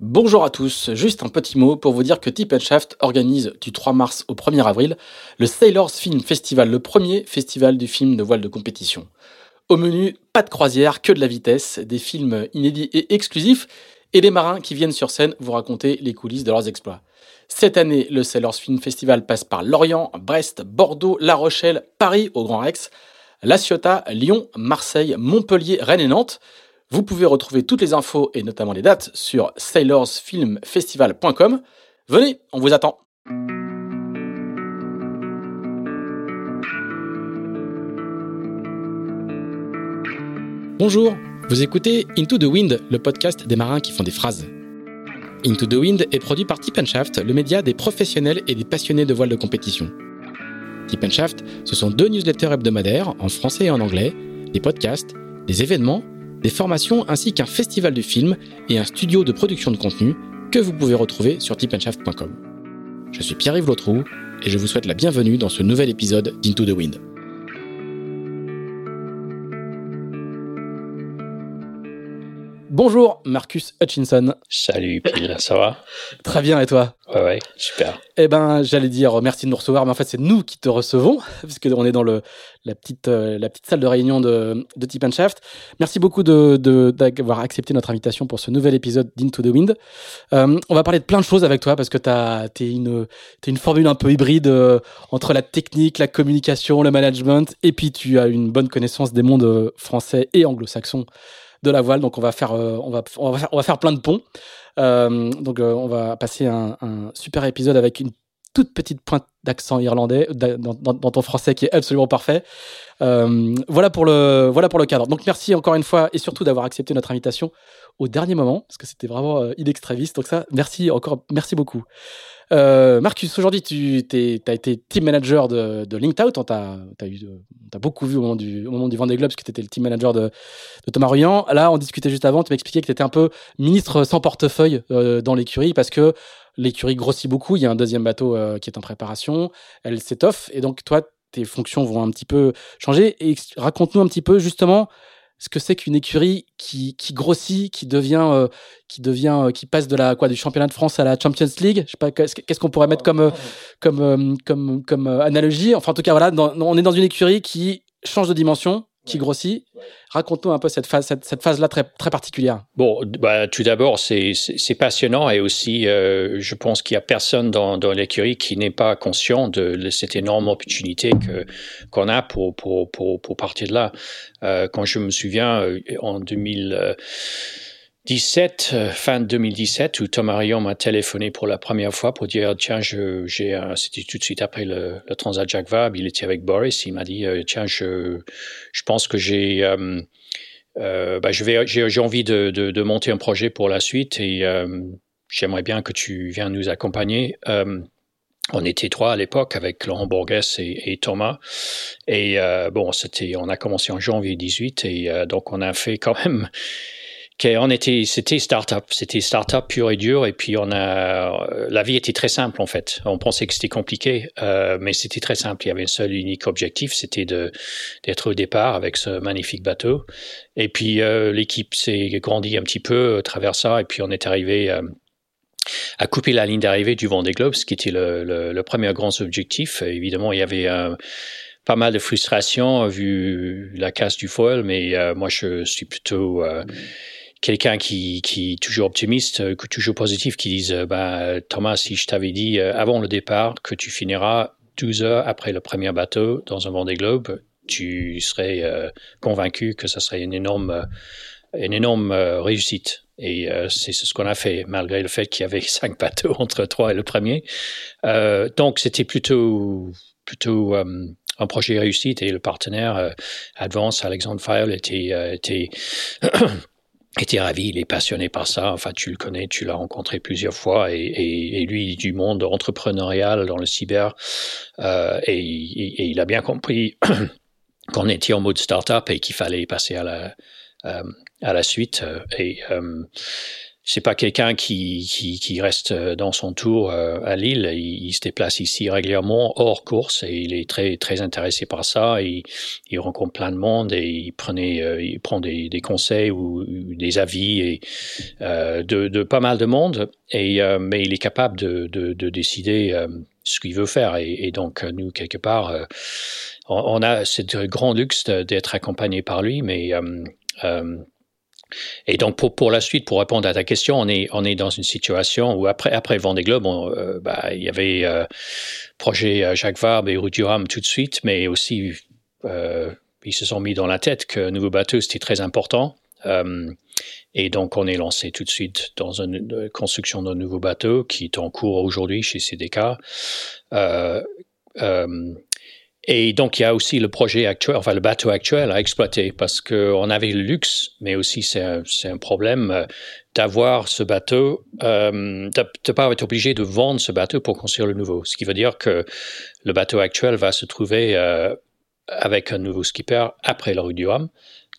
Bonjour à tous, juste un petit mot pour vous dire que Tip Shaft organise du 3 mars au 1er avril le Sailors Film Festival, le premier festival du film de voile de compétition. Au menu, pas de croisière, que de la vitesse, des films inédits et exclusifs, et des marins qui viennent sur scène vous raconter les coulisses de leurs exploits. Cette année, le Sailors Film Festival passe par Lorient, Brest, Bordeaux, La Rochelle, Paris au Grand Rex, La Ciotat, Lyon, Marseille, Montpellier, Rennes et Nantes. Vous pouvez retrouver toutes les infos et notamment les dates sur sailorsfilmfestival.com. Venez, on vous attend. Bonjour, vous écoutez Into the Wind, le podcast des marins qui font des phrases. Into the Wind est produit par Tip Shaft, le média des professionnels et des passionnés de voile de compétition. Tip Shaft, ce sont deux newsletters hebdomadaires en français et en anglais, des podcasts, des événements, des formations ainsi qu'un festival de film et un studio de production de contenu que vous pouvez retrouver sur tipandshaft.com. Je suis Pierre-Yves Lotrou et je vous souhaite la bienvenue dans ce nouvel épisode d'Into the Wind. Bonjour Marcus Hutchinson. Salut Pile, ça va? Très bien et toi? Ouais, ouais, super. Eh ben, j'allais dire merci de nous recevoir, mais en fait c'est nous qui te recevons, puisque on est dans le, la, petite, euh, la petite salle de réunion de, de Tip Shaft. Merci beaucoup d'avoir de, d'avoir accepté notre invitation pour ce nouvel épisode d'Into the Wind. Euh, on va parler de plein de choses avec toi, parce que tu es une, es une formule un peu hybride euh, entre la technique, la communication, le management, et puis tu as une bonne connaissance des mondes français et anglo-saxons de la voile. Donc on va faire, euh, on va, on va faire, on va faire plein de ponts. Euh, donc euh, on va passer un, super épisode avec une toute petite pointe d'accent irlandais dans, ton français qui est absolument parfait. voilà pour le voilà pour le cadre. Donc merci encore une fois et surtout d'avoir accepté notre invitation au dernier moment parce que c'était vraiment euh, in extremis. Donc ça, merci encore, merci beaucoup. Euh, Marcus, aujourd'hui, tu as été team manager de, de Linked Out. On t'a beaucoup vu au moment du, au moment du Vendée Globe, que tu étais le team manager de, de Thomas Ruyant. Là, on discutait juste avant, tu m'expliquais que tu étais un peu ministre sans portefeuille euh, dans l'écurie, parce que l'écurie grossit beaucoup. Il y a un deuxième bateau euh, qui est en préparation. Elle s'étoffe. Et donc, toi, tes fonctions vont un petit peu changer. Raconte-nous un petit peu, justement, ce que c'est qu'une écurie qui, qui, grossit, qui devient, euh, qui devient, euh, qui passe de la quoi du championnat de France à la Champions League? Je sais pas, qu'est-ce qu'on pourrait mettre comme, euh, comme, comme, comme analogie? Enfin, en tout cas, voilà, on est dans une écurie qui change de dimension, qui grossit. Raconte-nous un peu cette phase, cette, phase-là très, très particulière. Bon, bah, tout d'abord, c'est passionnant et aussi, euh, je pense qu'il n'y a personne dans, dans l'écurie qui n'est pas conscient de cette énorme opportunité qu'on a pour, pour, pour, pour, partir de là. Euh, quand je me souviens, euh, en 2000 17, euh, fin 2017, où Thomas Rion m'a téléphoné pour la première fois pour dire tiens, j'ai, c'était tout de suite après le, le Transat Jacques Vabre, il était avec Boris, il m'a dit euh, tiens, je, je pense que j'ai, euh, euh bah, j'ai, envie de, de, de, monter un projet pour la suite et j'aimerais bien que tu viennes nous accompagner. on était trois à l'époque avec Laurent Borges et, et Thomas. Et bon, c'était, on a commencé en janvier 18 et donc on a fait quand même on était, c'était start-up, c'était start-up pur et dur, et puis on a, la vie était très simple en fait. On pensait que c'était compliqué, euh, mais c'était très simple. Il y avait un seul unique objectif, c'était de d'être au départ avec ce magnifique bateau. Et puis euh, l'équipe s'est grandie un petit peu à travers ça, et puis on est arrivé. Euh, à couper la ligne d'arrivée du Vendée Globe, ce qui était le, premier grand objectif. Évidemment, il y avait pas mal de frustration vu la casse du foil, mais moi je suis plutôt euh, quelqu'un qui, qui est toujours optimiste, euh, toujours positif, qui dise bah, Thomas, si je t'avais dit euh, avant le départ que tu finiras 12 heures après le premier bateau dans un Vendée Globe, tu serais euh, convaincu que ce serait une énorme, une énorme réussite. Et c'est ce qu'on a fait, malgré le fait qu'il y avait cinq bateaux entre trois et le premier. donc c'était plutôt, plutôt un projet réussi et le partenaire Advance, Alexandre Fayol, était, était était ravi, il est passionné par ça. Enfin, tu le connais, tu l'as rencontré plusieurs fois, et, et, et, lui du monde entrepreneurial dans le cyber, euh, et, et, il a bien compris qu'on était en mode startup et qu'il fallait passer à la euh, à la suite. Et euh, c'est pas quelqu'un qui, qui, qui, reste euh, dans son tour euh, à Lille. Il, se déplace ici régulièrement hors course et il est très très intéressé par ça. Il, il rencontre plein de monde et il prenait euh, il prend des, des, conseils ou, des avis et, de, pas mal de monde. Et mais il est capable de, de, de décider ce qu'il veut faire. Et, donc nous quelque part, on, on, a ce grand luxe d'être accompagné par lui, mais et donc, pour, pour la suite, pour répondre à ta question, on est, on est dans une situation où après, après Vendée Globe, on, euh, bah, il y avait euh, projet euh, Jacques Vabre et Ruud Durham tout de suite, mais aussi, euh, ils se sont mis dans la tête que nouveau bateau, c'était très important. Et donc, on est lancé tout de suite dans une construction d'un nouveau bateau qui est en cours aujourd'hui chez CDK. Et donc, il y a aussi le projet actuel, enfin le bateau actuel à exploiter parce qu'on avait le luxe, mais aussi c'est un, problème euh, d'avoir ce bateau, euh, de ne pas être obligé de vendre ce bateau pour construire le nouveau. Ce qui veut dire que le bateau actuel va se trouver euh, avec un nouveau skipper après le rue du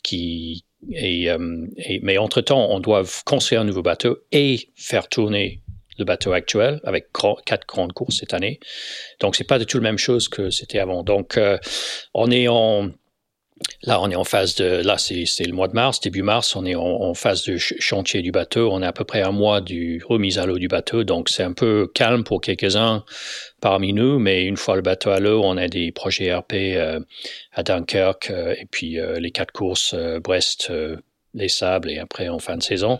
qui, et, mais entre-temps, on doit construire un nouveau bateau et faire tourner le bateau actuel avec quatre grandes courses cette année. Donc, c'est pas du tout la même chose que c'était avant. Donc, euh, on est en Là, on est en phase de. Là, c'est le mois de mars, début mars, on est en, phase de chantier du bateau. On est à peu près un mois du remise à l'eau du bateau, donc c'est un peu calme pour quelques-uns parmi nous. Mais une fois le bateau à l'eau, on a des projets RP euh, à Dunkerque et puis euh, les quatre courses Brest, les sables et après en fin de saison.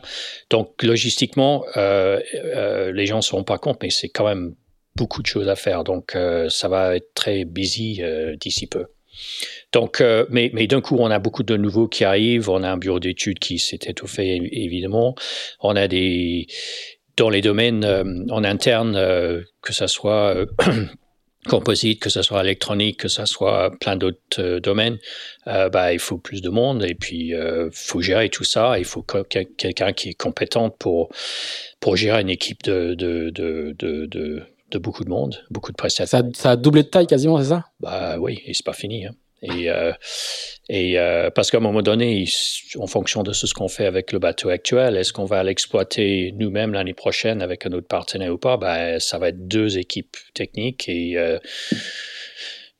Donc logistiquement, euh, euh, les gens ne se rendent pas compte, mais c'est quand même beaucoup de choses à faire. Donc euh, ça va être très busy d'ici peu. Donc, mais, mais d'un coup, on a beaucoup de nouveaux qui arrivent. On a un bureau d'études qui s'est étoffé, évidemment. On a des dans les domaines en interne, que ce soit composite, que ce soit électronique, que ce soit plein d'autres euh, domaines, euh, bah, il faut plus de monde et puis il euh, faut gérer tout ça. Il faut quelqu'un qui est compétent pour, pour gérer une équipe de, de, de, de, de, de beaucoup de monde, beaucoup de prestataires. Ça, ça, a doublé de taille quasiment, c'est ça? Bah oui, et c'est pas fini. Hein. Et, euh, euh, parce qu'à un moment donné, en fonction de ce qu'on fait avec le bateau actuel, est-ce qu'on va l'exploiter nous-mêmes l'année prochaine avec un autre partenaire ou pas? Ben, Ça va être deux équipes techniques et euh,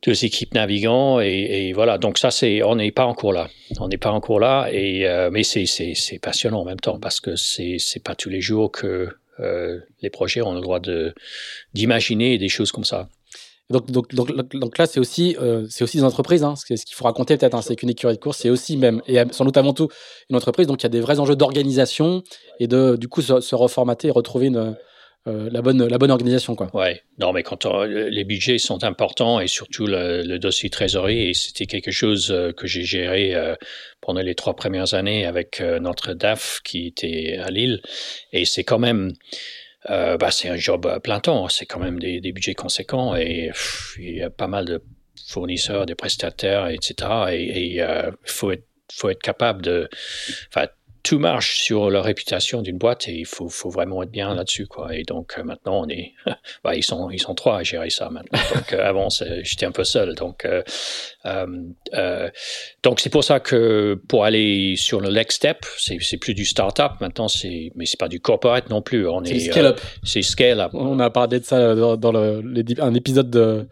deux équipes navigants. Et, voilà, donc ça, c'est, on n'est pas encore là. On n'est pas encore là, et, mais c'est, passionnant en même temps parce que c'est, c'est pas tous les jours que les projets ont le droit d'imaginer des choses comme ça. Donc, donc, donc, là, c'est aussi, euh, aussi des entreprises. Hein. Ce qu'il faut raconter peut-être, hein, c'est qu'une écurie de course, c'est aussi même, et sans doute avant tout, une entreprise. Donc il y a des vrais enjeux d'organisation et de, du coup, se, reformater et retrouver euh, la bonne la bonne organisation quoi. Ouais, non mais quand on, les budgets sont importants et surtout le, dossier trésorerie et c'était quelque chose euh, que j'ai géré euh, pendant les trois premières années avec euh, notre DAF qui était à Lille et c'est quand même euh, bah, c'est un job à plein temps, c'est quand même des, des budgets conséquents et il y a pas mal de fournisseurs, des prestataires, etc. Et il euh, faut être faut être capable de, tout marche sur la réputation d'une boîte et il faut, faut, vraiment être bien là-dessus quoi. Et donc euh, maintenant on est, bah, ils sont ils sont trois à gérer ça maintenant. Donc euh, avant j'étais un peu seul. Donc euh, euh, donc c'est pour ça que pour aller sur le next step, c'est plus du startup maintenant. C'est mais c'est pas du corporate non plus. On est, est scale up. c'est scale. On a parlé de ça dans, dans le, les, un épisode de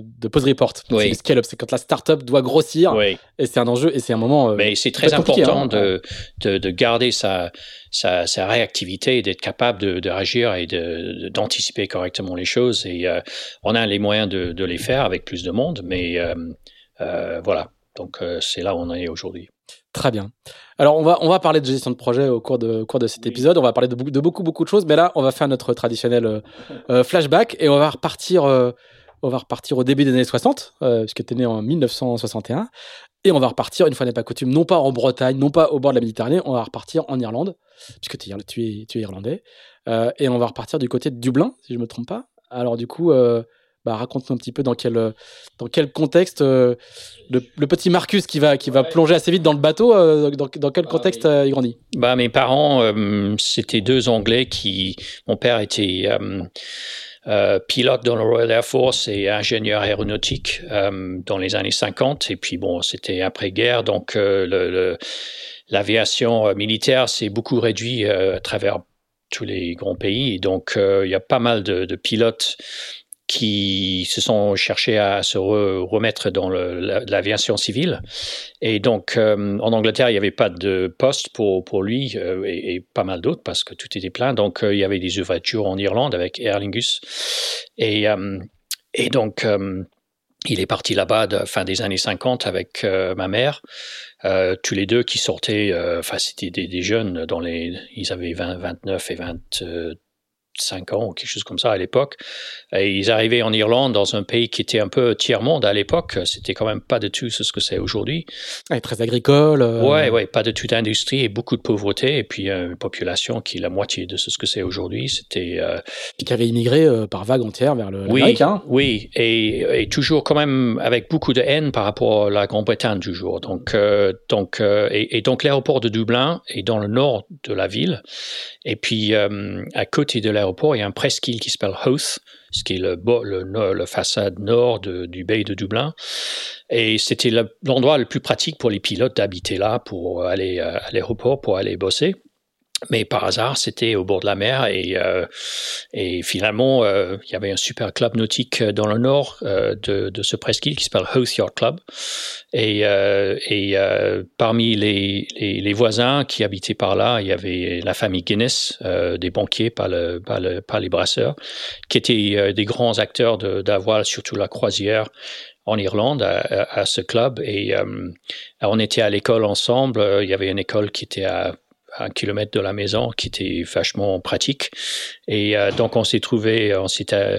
de pause report. Oui. C'est scale up, c'est quand la startup doit grossir oui. et c'est un enjeu et c'est un moment. Euh, Mais c'est très important hein. de, de, de, garder sa, sa, sa réactivité et d'être capable de, de réagir et d'anticiper correctement les choses. Et euh, on a les moyens de, de, les faire avec plus de monde, mais euh, euh voilà. Donc c'est là où on est aujourd'hui. Très bien. Alors on va on va parler de gestion de projet au cours de au cours de cet épisode. On va parler de, de beaucoup beaucoup de choses, mais là on va faire notre traditionnel euh, flashback et on va repartir euh, on va repartir au début des années 60, euh, puisque tu es né en 1961, et on va repartir, une fois n'est pas coutume, non pas en Bretagne, non pas au bord de la Méditerranée, on va repartir en Irlande, puisque tu es, tu es, tu es irlandais, euh, et on va repartir du côté de Dublin, si je ne me trompe pas. Alors du coup, euh, bah, raconte-nous un petit peu dans quel, dans quel contexte le, le, petit Marcus qui va, qui va ouais. plonger assez vite dans le bateau, dans, dans, quel contexte bah, mais, il grandit? Bah, Mes parents, c'était deux Anglais qui... Mon père était... Euh, pilote dans le Royal Air Force et ingénieur aéronautique euh, dans les années 50. Et puis bon, c'était après-guerre, donc euh, l'aviation militaire s'est beaucoup réduite à travers tous les grands pays. Donc, il y a pas mal de, de pilotes qui se sont cherchés à se remettre dans l'aviation civile. Et donc, euh, en Angleterre, il n'y avait pas de poste pour, pour lui euh, et, pas mal d'autres parce que tout était plein. Donc, euh, il y avait des ouvertures en Irlande avec Aer Lingus. Et, et donc, il est parti là-bas fin des années 50 avec ma mère. tous les deux qui sortaient, enfin c'était des, jeunes, dans les, ils avaient 20, 29 et 23 5 ans ou quelque chose comme ça à l'époque. Et ils arrivaient en Irlande, dans un pays qui était un peu tiers-monde à l'époque. C'était quand même pas de tout ce que c'est aujourd'hui. très agricole. Euh... Ouais, ouais, pas de toute industrie et beaucoup de pauvreté. Et puis euh, une population qui est la moitié de ce que c'est aujourd'hui. C'était. Euh... Qui avait immigré euh, par vague entière vers le. Oui, hein. oui, et, et, toujours quand même avec beaucoup de haine par rapport à la Grande-Bretagne toujours. Donc, euh, donc, et, et donc l'aéroport de Dublin est dans le nord de la ville. Et puis à côté de l'aéroport il y a un presqu'île qui s'appelle Howth, ce qui est le façade nord du bay de Dublin. Et c'était l'endroit le, plus pratique pour les pilotes d'habiter là pour aller à l'aéroport, pour aller bosser. Mais par hasard, c'était au bord de la mer et, euh, et finalement, euh, il y avait un super club nautique dans le nord euh, de, de, ce presqu'île qui s'appelle Howth Yacht Club. Et, euh, et euh, parmi les, les, les, voisins qui habitaient par là, il y avait la famille Guinness, euh, des banquiers, pas, le, pas, le, pas les brasseurs, qui étaient des grands acteurs de, de surtout la croisière en Irlande à, à, ce club et on était à l'école ensemble. Il y avait une école qui était à un kilomètre de la maison, qui était vachement pratique. Et euh, donc on s'est trouvé, on s'est euh,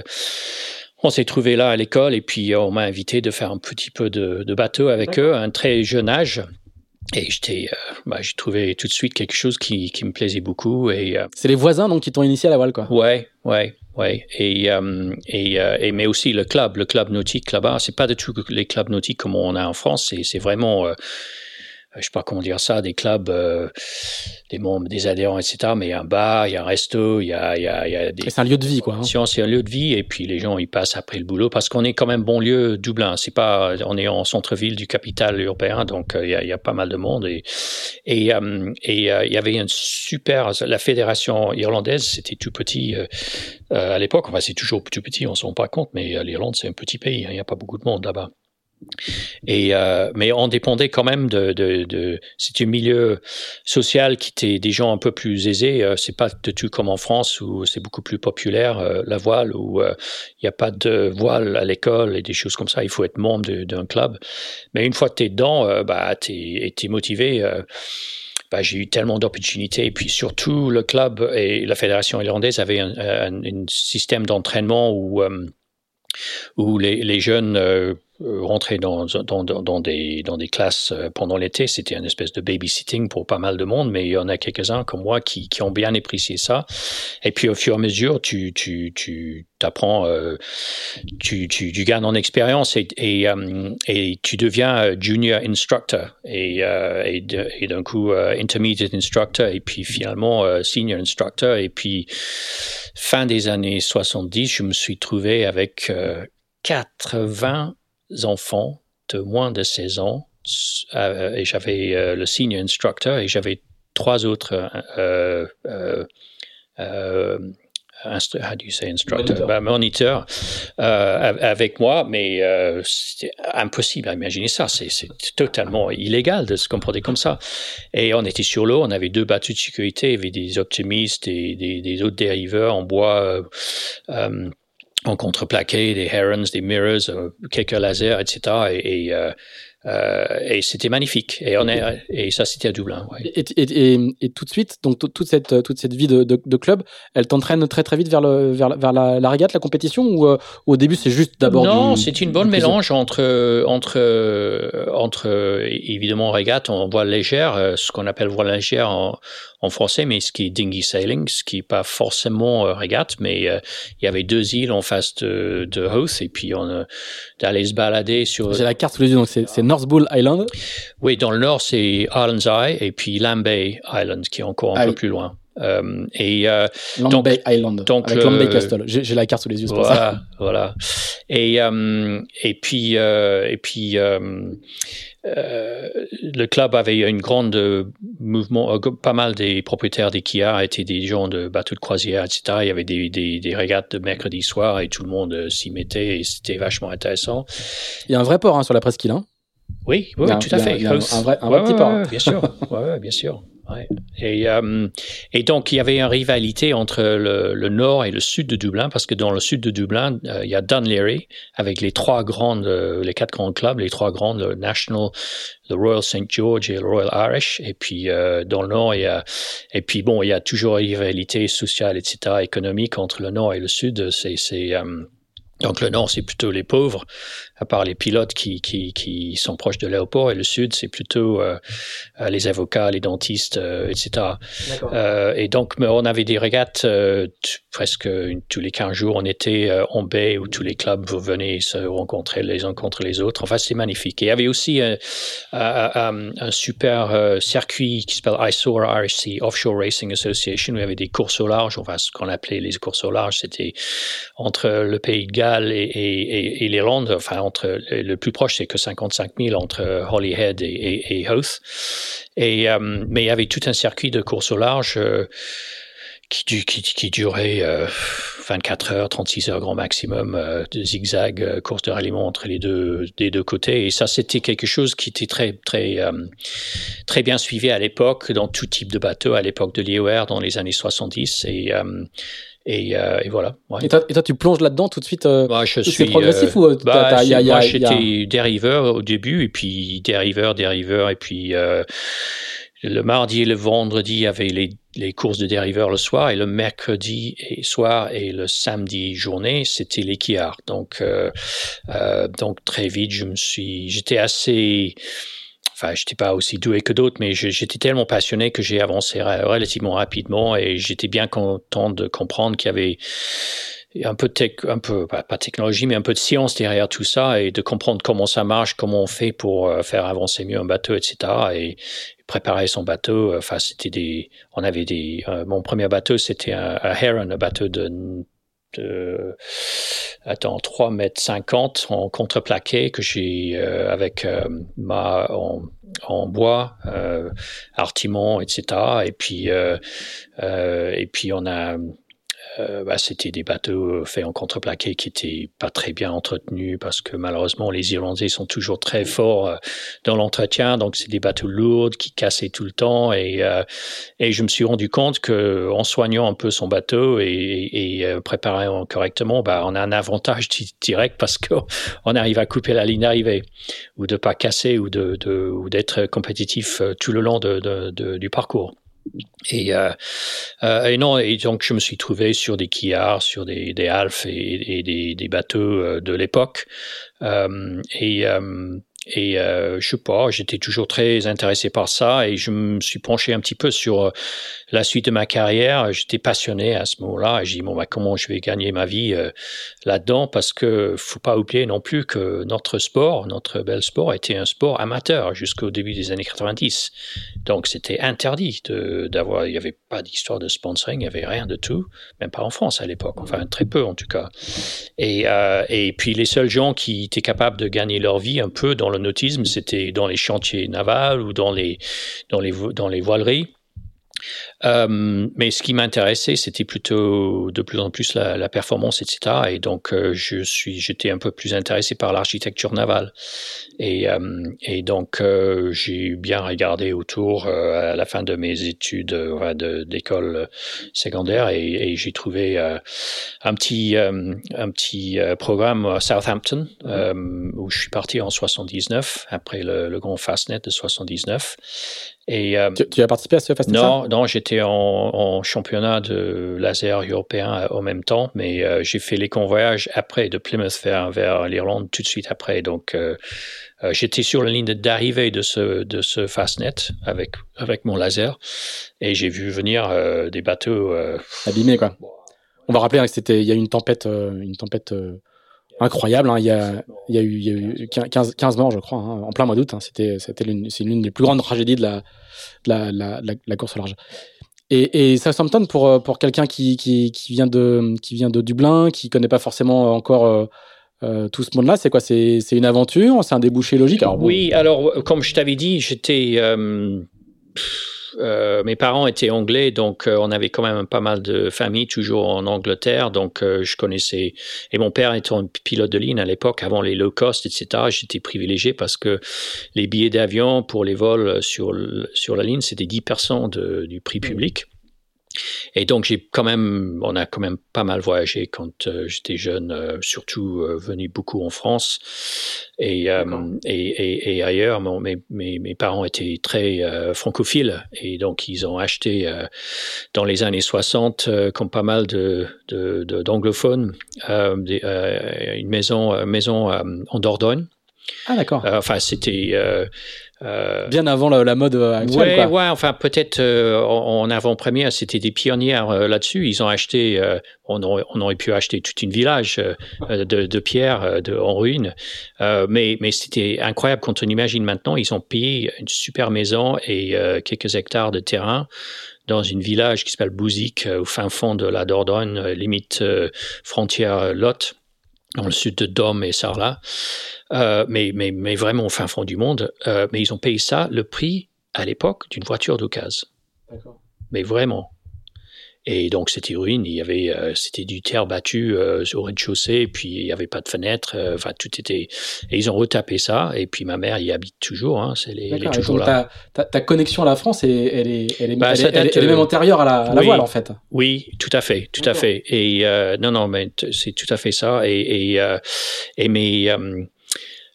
on s'est trouvé là à l'école et puis on m'a invité de faire un petit peu de, de bateau avec eux à un très jeune âge. Et j'étais, euh, bah, j'ai trouvé tout de suite quelque chose qui, qui me plaisait beaucoup. Et c'est les voisins donc qui t'ont initié à la voile, quoi. Ouais, ouais, ouais. Et, et, et, mais aussi le club, le club nautique là-bas. C'est pas du tout les clubs nautiques comme on a en France. C'est, c'est vraiment je sais pas comment dire ça, des clubs, euh, des membres, des adhérents, etc. Mais il y a un bar, il y a un resto, il y a, il y a, il y a des. C'est un lieu de vie, quoi. Hein. C'est un lieu de vie, et puis les gens ils passent après le boulot parce qu'on est quand même bon lieu Dublin. C'est pas, on est en centre-ville du capital européen, donc euh, il, y a, il y a pas mal de monde et et euh, et il y avait une super, la fédération irlandaise, c'était tout petit à l'époque. Enfin, c'est toujours tout petit, on se rend pas compte, mais l'Irlande c'est un petit pays, hein, il n'y a pas beaucoup de monde là-bas. Et euh, mais on dépendait quand même de, de, de c'est un milieu social qui était des gens un peu plus aisés. Euh, c'est pas de tout comme en France où c'est beaucoup plus populaire euh, la voile où euh, il n'y a pas de voile à l'école et des choses comme ça. Il faut être membre d'un club. Mais une fois que t'es dedans, euh, bah t'es es motivé. Bah, j'ai eu tellement d'opportunités. Et puis surtout, le club et la fédération irlandaise avaient un, système d'entraînement où, où les, jeunes rentrer dans, dans, dans, des, dans des classes euh, pendant l'été. C'était une espèce de babysitting pour pas mal de monde, mais il y en a quelques-uns comme moi qui, qui ont bien apprécié ça. Et puis au fur et à mesure, tu, tu, tu apprends, euh, tu, tu, tu, gagnes en expérience et, et, euh, et, tu deviens junior instructor et, euh, et, et d'un coup intermediate instructor et puis finalement senior instructor. Et puis fin des années 70, je me suis trouvé avec 80 enfants de moins de 16 ans euh, et j'avais euh, le senior instructor et j'avais trois autres euh, euh, euh how do you say instructor? Ben, moniteur euh, avec moi, mais euh, c'était impossible à imaginer ça. C'est totalement illégal de se comporter comme ça. Et on était sur l'eau, on avait deux bateaux de sécurité, il y avait des optimistes et des, des autres dériveurs en bois. En contreplaqué, des herons, des mirrors, euh, quelques lasers, etc. Et, et, euh, euh, et c'était magnifique. Et, on est, et ça, c'était à Dublin. Ouais. Et, tout de suite, donc toute cette, toute cette vie de, de, de club, elle t'entraîne très très vite vers, le, vers, vers la, la régate, la compétition Ou euh, au début, c'est juste d'abord. Non, c'est une bonne mélange entre, entre, entre évidemment régate, on voile légère, ce qu'on appelle voile légère en, en français, mais ce qui est dinghy sailing, ce qui n'est pas forcément euh, régate, mais euh, il y avait deux îles en face de, de Hoth, et puis on euh, d'aller se balader sur. J'ai la carte sous les yeux, donc c'est North Bull Island. Oui, dans le nord c'est Islands Eye et puis Lambay Island qui est encore un ah peu plus loin. Et Long donc, Bay Island. donc avec Long Bay le- Castle. J'ai la carte sous les yeux, c'est pour ça. voilà, voilà. Et euh, et puis euh, et puis euh, euh, le club avait une grande euh, mouvement, euh, pas mal des propriétaires des Kia étaient des gens de bateaux de croisière, etc. Il y avait des, des, des régates de mercredi soir et tout le monde euh, s'y mettait et c'était vachement intéressant. Il y a un vrai port hein, sur la presqu'île. Hein. Oui, oui, un- tout à fait. un- un vrai- un vrai Ouais, petit ouais, port. ouais, bien sûr. Ouais, ouais, bien sûr. Et, euh, et donc, il y avait une rivalité entre le, le nord et le sud de Dublin, parce que dans le sud de Dublin, euh, il y a Dunleary, avec les trois grandes, euh, les quatre grands clubs, les trois grandes, le National, le Royal St. George et le Royal Irish. Et puis, euh, dans le nord, il y a, et puis bon, il y a toujours une rivalité sociale, etc., économique entre le nord et le sud. C'est, donc le nord, c'est plutôt les pauvres, à part les pilotes qui, qui, qui sont proches de l'aéroport, et le sud, c'est plutôt euh, euh, les avocats, les dentistes, euh, etc. Et donc, on avait des régates presque une- tous les 15 jours. On était en baie où tous les clubs venaient se rencontrer les uns contre les autres. Enfin, c'était magnifique. Et il y avait aussi un, un- un super circuit qui s'appelle ISOR RSC, Offshore Racing Association, où il y avait des courses au large. Enfin, ce qu'on appelait les courses au large, c'était entre le Pays de Galles et, et, et, et l'Irlande. Enfin, le plus proche, c'est que 55 000 entre Holyhead et, et. Et, euh, mais il y avait tout un circuit de course au large euh, qui, qui, qui durait euh, 24 heures, 36 heures grand maximum, euh, de zigzag, euh, course de ralliement entre les deux, des deux côtés. Et ça, c'était quelque chose qui était très, très, euh, très bien suivi à l'époque, dans tout type de bateau, à l'époque de l'IOR, dans les années 70. Et, euh, et, euh, et voilà. Ouais. Et, toi, et toi, tu plonges là-dedans tout de suite euh, je C'est progressif ou t'as- bah, y a- moi, y a- j'étais dériveur au début, et puis dériveur, dériveur, et puis euh, le mardi et le vendredi, il y avait les, les courses de dériveur le soir, et le mercredi et soir et le samedi journée, c'était les quillards. Donc, euh, euh, donc très vite, je me suis, j'étais assez enfin, j'étais pas aussi doué que d'autres, mais j'étais tellement passionné que j'ai avancé relativement rapidement et j'étais bien content de comprendre qu'il y avait un peu tech, un peu pas technologie, mais un peu de science derrière tout ça et de comprendre comment ça marche, comment on fait pour euh, faire avancer mieux un bateau, etc. Et préparer son bateau. euh, Enfin, c'était des, on avait des, euh, mon premier bateau, c'était un, un Heron, un bateau de de, attends, 3 mètres 50 en contreplaqué que j'ai euh, avec euh, ma en, en bois, euh, artimon, etc. Et puis euh, et puis on a euh, bah, c'était des bateaux faits en contreplaqué qui étaient pas très bien entretenus parce que malheureusement les Irlandais sont toujours très forts euh, dans l'entretien, donc c'est des bateaux lourds qui cassaient tout le temps. Et euh, et je me suis rendu compte que en soignant un peu son bateau et, et, euh, préparant correctement, bah on a un avantage di- direct parce qu'on arrive à couper la ligne d'arrivée. Ou de pas casser ou de, de ou d'être compétitif euh, tout le long de, de, de, du parcours. Et, euh, euh, et non, et donc je me suis trouvé sur des quillards, sur des, des et, et des, des bateaux euh, de l'époque. Euh, et euh, et euh, je sais pas, j'étais toujours très intéressé par ça et je me suis penché un petit peu sur euh, la suite de ma carrière. J'étais passionné à ce moment-là et j'ai dit bon bah comment je vais gagner ma vie euh, là-dedans? Parce que faut pas oublier non plus que notre sport, notre bel sport était un sport amateur jusqu'au début des années 90. Donc c'était interdit d'avoir, il y avait pas d'histoire de sponsoring, il y avait rien de tout, même pas en France à l'époque, enfin très peu en tout cas. Et euh, et puis les seuls gens qui étaient capables de gagner leur vie un peu dans le c'était dans les chantiers navals ou dans les dans les dans les voileries. Euh, mais ce qui m'intéressait, c'était plutôt de plus en plus la, la performance, etc. Et donc, euh, je suis, j'étais un peu plus intéressé par l'architecture navale. Et, euh, et donc, j'ai bien regardé autour à la fin de mes études de- d'école secondaire et, et j'ai trouvé un petit, un petit programme à Southampton euh, où je suis parti en 79 après le, le grand Fastnet de 79. Et Tu, tu as participé à ce festival? Non, non, j'étais en, en championnat de laser européen euh, en même temps, mais euh, j'ai fait les convoyages après de Plymouth vers, vers l'Irlande tout de suite après. Donc, euh, euh, j'étais sur la ligne d'arrivée de ce, de ce Fastnet avec, avec mon laser et j'ai vu venir euh, des bateaux. euh, abîmé quoi. On va rappeler hein, que c'était, il y a eu une tempête, euh, une tempête euh, incroyable. hein. Il y a, il y a eu, il y a eu 15, 15 morts, je crois, hein, en plein mois d'août. hein. C'était, c'était l'une, c'est l'une des plus grandes tragédies de la, de la, la, la- la course au large. Et, et Southampton pour pour quelqu'un qui, qui, qui vient de qui vient de Dublin, qui connaît pas forcément encore euh, tout ce monde-là, c'est quoi? C'est une aventure? C'est un débouché logique? Oui, alors comme je t'avais dit, j'étais. Euh, euh, mes parents étaient anglais, donc on avait quand même pas mal de familles toujours en Angleterre, donc je connaissais. Et mon père étant pilote de ligne à l'époque, avant les low cost, etc., j'étais privilégié parce que les billets d'avion pour les vols sur, sur la ligne, c'était 10% de, du prix public. Et donc j'ai quand même, on a quand même pas mal voyagé quand euh, j'étais jeune, euh, surtout euh, venu beaucoup en France et, et, et, ailleurs. mes, mes, mes, parents étaient très francophiles et donc ils ont acheté dans les années 60, comme pas mal de, d'anglophones, une maison, maison en Dordogne. Ah d'accord. enfin c'était euh, Bien avant la, mode euh, actuelle. Ouais, ouais, enfin peut-être euh, en avant-première, c'était des pionnières là-dessus. Ils ont acheté, on aurait, on, aurait, pu acheter tout une village de, de pierre de, en ruine, mais, mais c'était incroyable quand on imagine maintenant, ils ont payé une super maison et quelques hectares de terrain dans une village qui s'appelle Bouzik, au fin fond de la Dordogne, limite frontière Lot dans le sud de Dom et Sarlat, euh, mais, mais, mais, vraiment au fin fond du monde. Euh, mais ils ont payé ça le prix à l'époque d'une voiture d'occasion. Mais vraiment. Et donc c'était ruine, il y avait, euh, c'était du terre battue euh, au rez-de-chaussée, puis il n'y avait pas de fenêtre, euh, enfin tout était. Et ils ont retapé ça, et puis ma mère y habite toujours, hein, c'est elle est toujours là. Ta, ta, connexion à la France, elle, elle est, elle est, bah, elle, est, même antérieure à la, à la voile en fait. Oui, tout à fait, tout à fait. Et non, non, mais c'est tout à fait ça. Et, et, et mes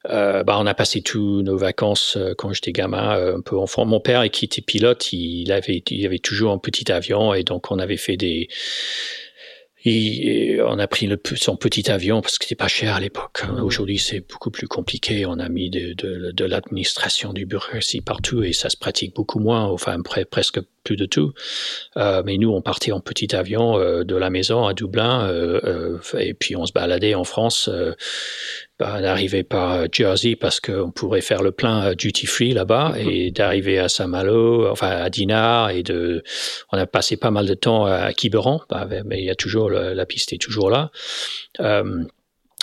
euh, bah, on a passé tous nos vacances euh, quand j'étais gamin, euh, un peu enfant. Mon père, qui était pilote, il avait, il avait toujours un petit avion et donc on avait fait des, on a pris le, son petit avion parce que c'était pas cher à l'époque. Hein. Mmh. Aujourd'hui, c'est beaucoup plus compliqué. On a mis de, de, de l'administration du bureaucratie partout et ça se pratique beaucoup moins, enfin presque plus de tout. Euh, mais nous, on partait en petit avion euh, de la maison à Dublin euh, et puis on se baladait en France. Euh, bah, d'arriver par Jersey parce qu'on pourrait faire le plein duty free là-bas mmh. et d'arriver à Saint-Malo, enfin à Dinard et de, on a passé pas mal de temps à Quiberon, bah, mais il y a toujours la piste est toujours là.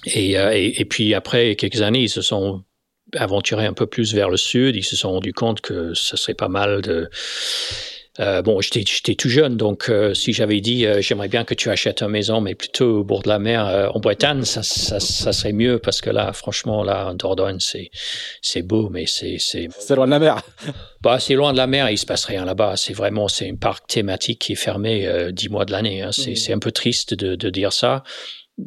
Et, et, et, puis après quelques années, ils se sont aventurés un peu plus vers le sud. Ils se sont rendus compte que ce serait pas mal de euh, bon, j'étais tout jeune, donc euh, si j'avais dit euh, j'aimerais bien que tu achètes une maison, mais plutôt au bord de la mer en Bretagne, ça, ça, ça, serait mieux parce que là, franchement, là, en Dordogne, c'est beau, mais c'est c'est loin de la mer. bah, c'est loin de la mer, et il se passe rien là-bas. C'est vraiment c'est un parc thématique qui est fermé dix mois de l'année. Hein. C'est mmh. c'est un peu triste de, de dire ça.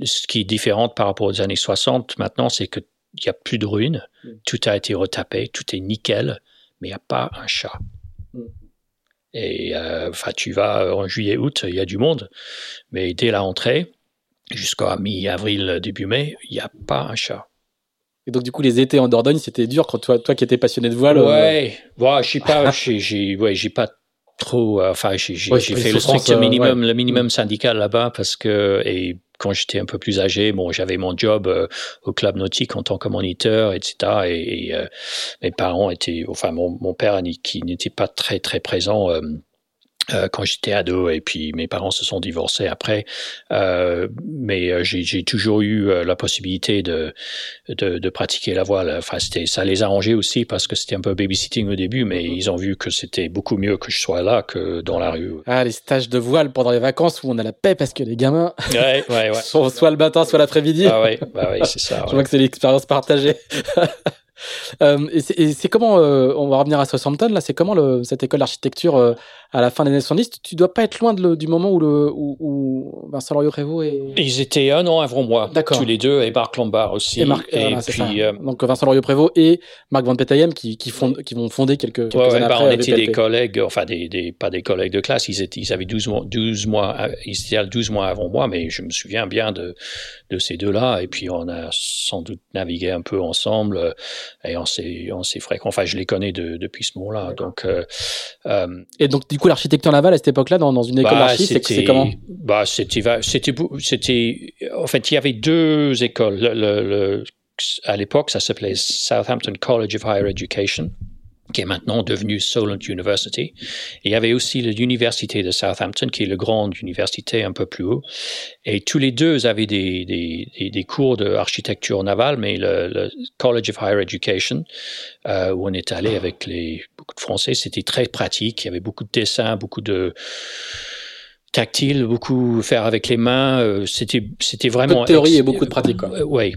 Ce qui est différent par rapport aux années 60 maintenant, c'est que il y a plus de ruines, mmh. tout a été retapé, tout est nickel, mais il n'y a pas un chat. Et euh, enfin, tu vas euh, en juillet, août, il y a du monde, mais dès la rentrée, jusqu'à mi-avril, début mai, il n'y a pas un chat. Et donc, du coup, les étés en Dordogne, c'était dur quand toi, toi qui étais passionné de voile. Ouais, euh... je sais pas, j'ai, ouais, pas trop, euh, enfin, j'ai, fait le strict minimum, le minimum syndical là-bas parce que, et quand j'étais un peu plus âgé, bon, j'avais mon job euh, au club nautique en tant que moniteur, etc. Et, et euh, mes parents étaient, enfin, mon, mon père qui n'était pas très très présent. Euh, euh, quand j'étais ado et puis mes parents se sont divorcés après. Euh, mais euh, j'ai toujours eu euh, la possibilité de, de, de pratiquer la voile. Enfin c'était ça les a arrangeait aussi parce que c'était un peu babysitting au début mais mm-hmm. ils ont vu que c'était beaucoup mieux que je sois là que dans la rue ah les stages de voile pendant les vacances où on a la paix parce que les gamins ouais, ouais, ouais. sont soit le matin soit l'après-midi. Ah ouais bah ouais c'est ça je vois que c'est l'expérience partagée. Euh, et c'est comment, euh, on va revenir à Southampton, là, c'est comment le, cette école d'architecture euh, à la fin des années 70 Tu dois pas être loin de du moment où, le, où, où Vincent Loriot-Prévost et... Ils étaient un an avant moi, tous les deux, et Marc Lombard aussi. Et, Marc, et puis, Donc Vincent Loriot-Prévost et Marc Van Petayem qui, qui, qui vont fonder quelques, quelques ouais, années bah, après. On était des collègues, enfin des, des, pas des collègues de classe, ils, étaient, ils avaient 12 mois, 12 mois, ils étaient 12 mois avant moi, mais je me souviens bien de, de ces deux-là, et puis on a sans doute navigué un peu ensemble, et on s'est fréquent. Enfin, je les connais de, depuis ce moment-là. Donc, euh, euh, et donc, du coup, l'architecture navale à cette époque-là, dans, dans une école bah, c'est comment Bah, c'était, c'était, c'était. En fait, il y avait deux écoles. Le, le, à l'époque, ça s'appelait Southampton College of Higher Education. Qui est maintenant devenue Solent University. Et il y avait aussi l'université de Southampton, qui est la grande université un peu plus haut. Et tous les deux avaient des, des, des cours d'architecture navale, mais le, College of Higher Education, euh, où on est allé avec les, beaucoup de Français, c'était très pratique. Il y avait beaucoup de dessins, beaucoup de tactile, beaucoup faire avec les mains. Euh, c'était, c'était vraiment. Peu de théorie et beaucoup de pratique. Oui,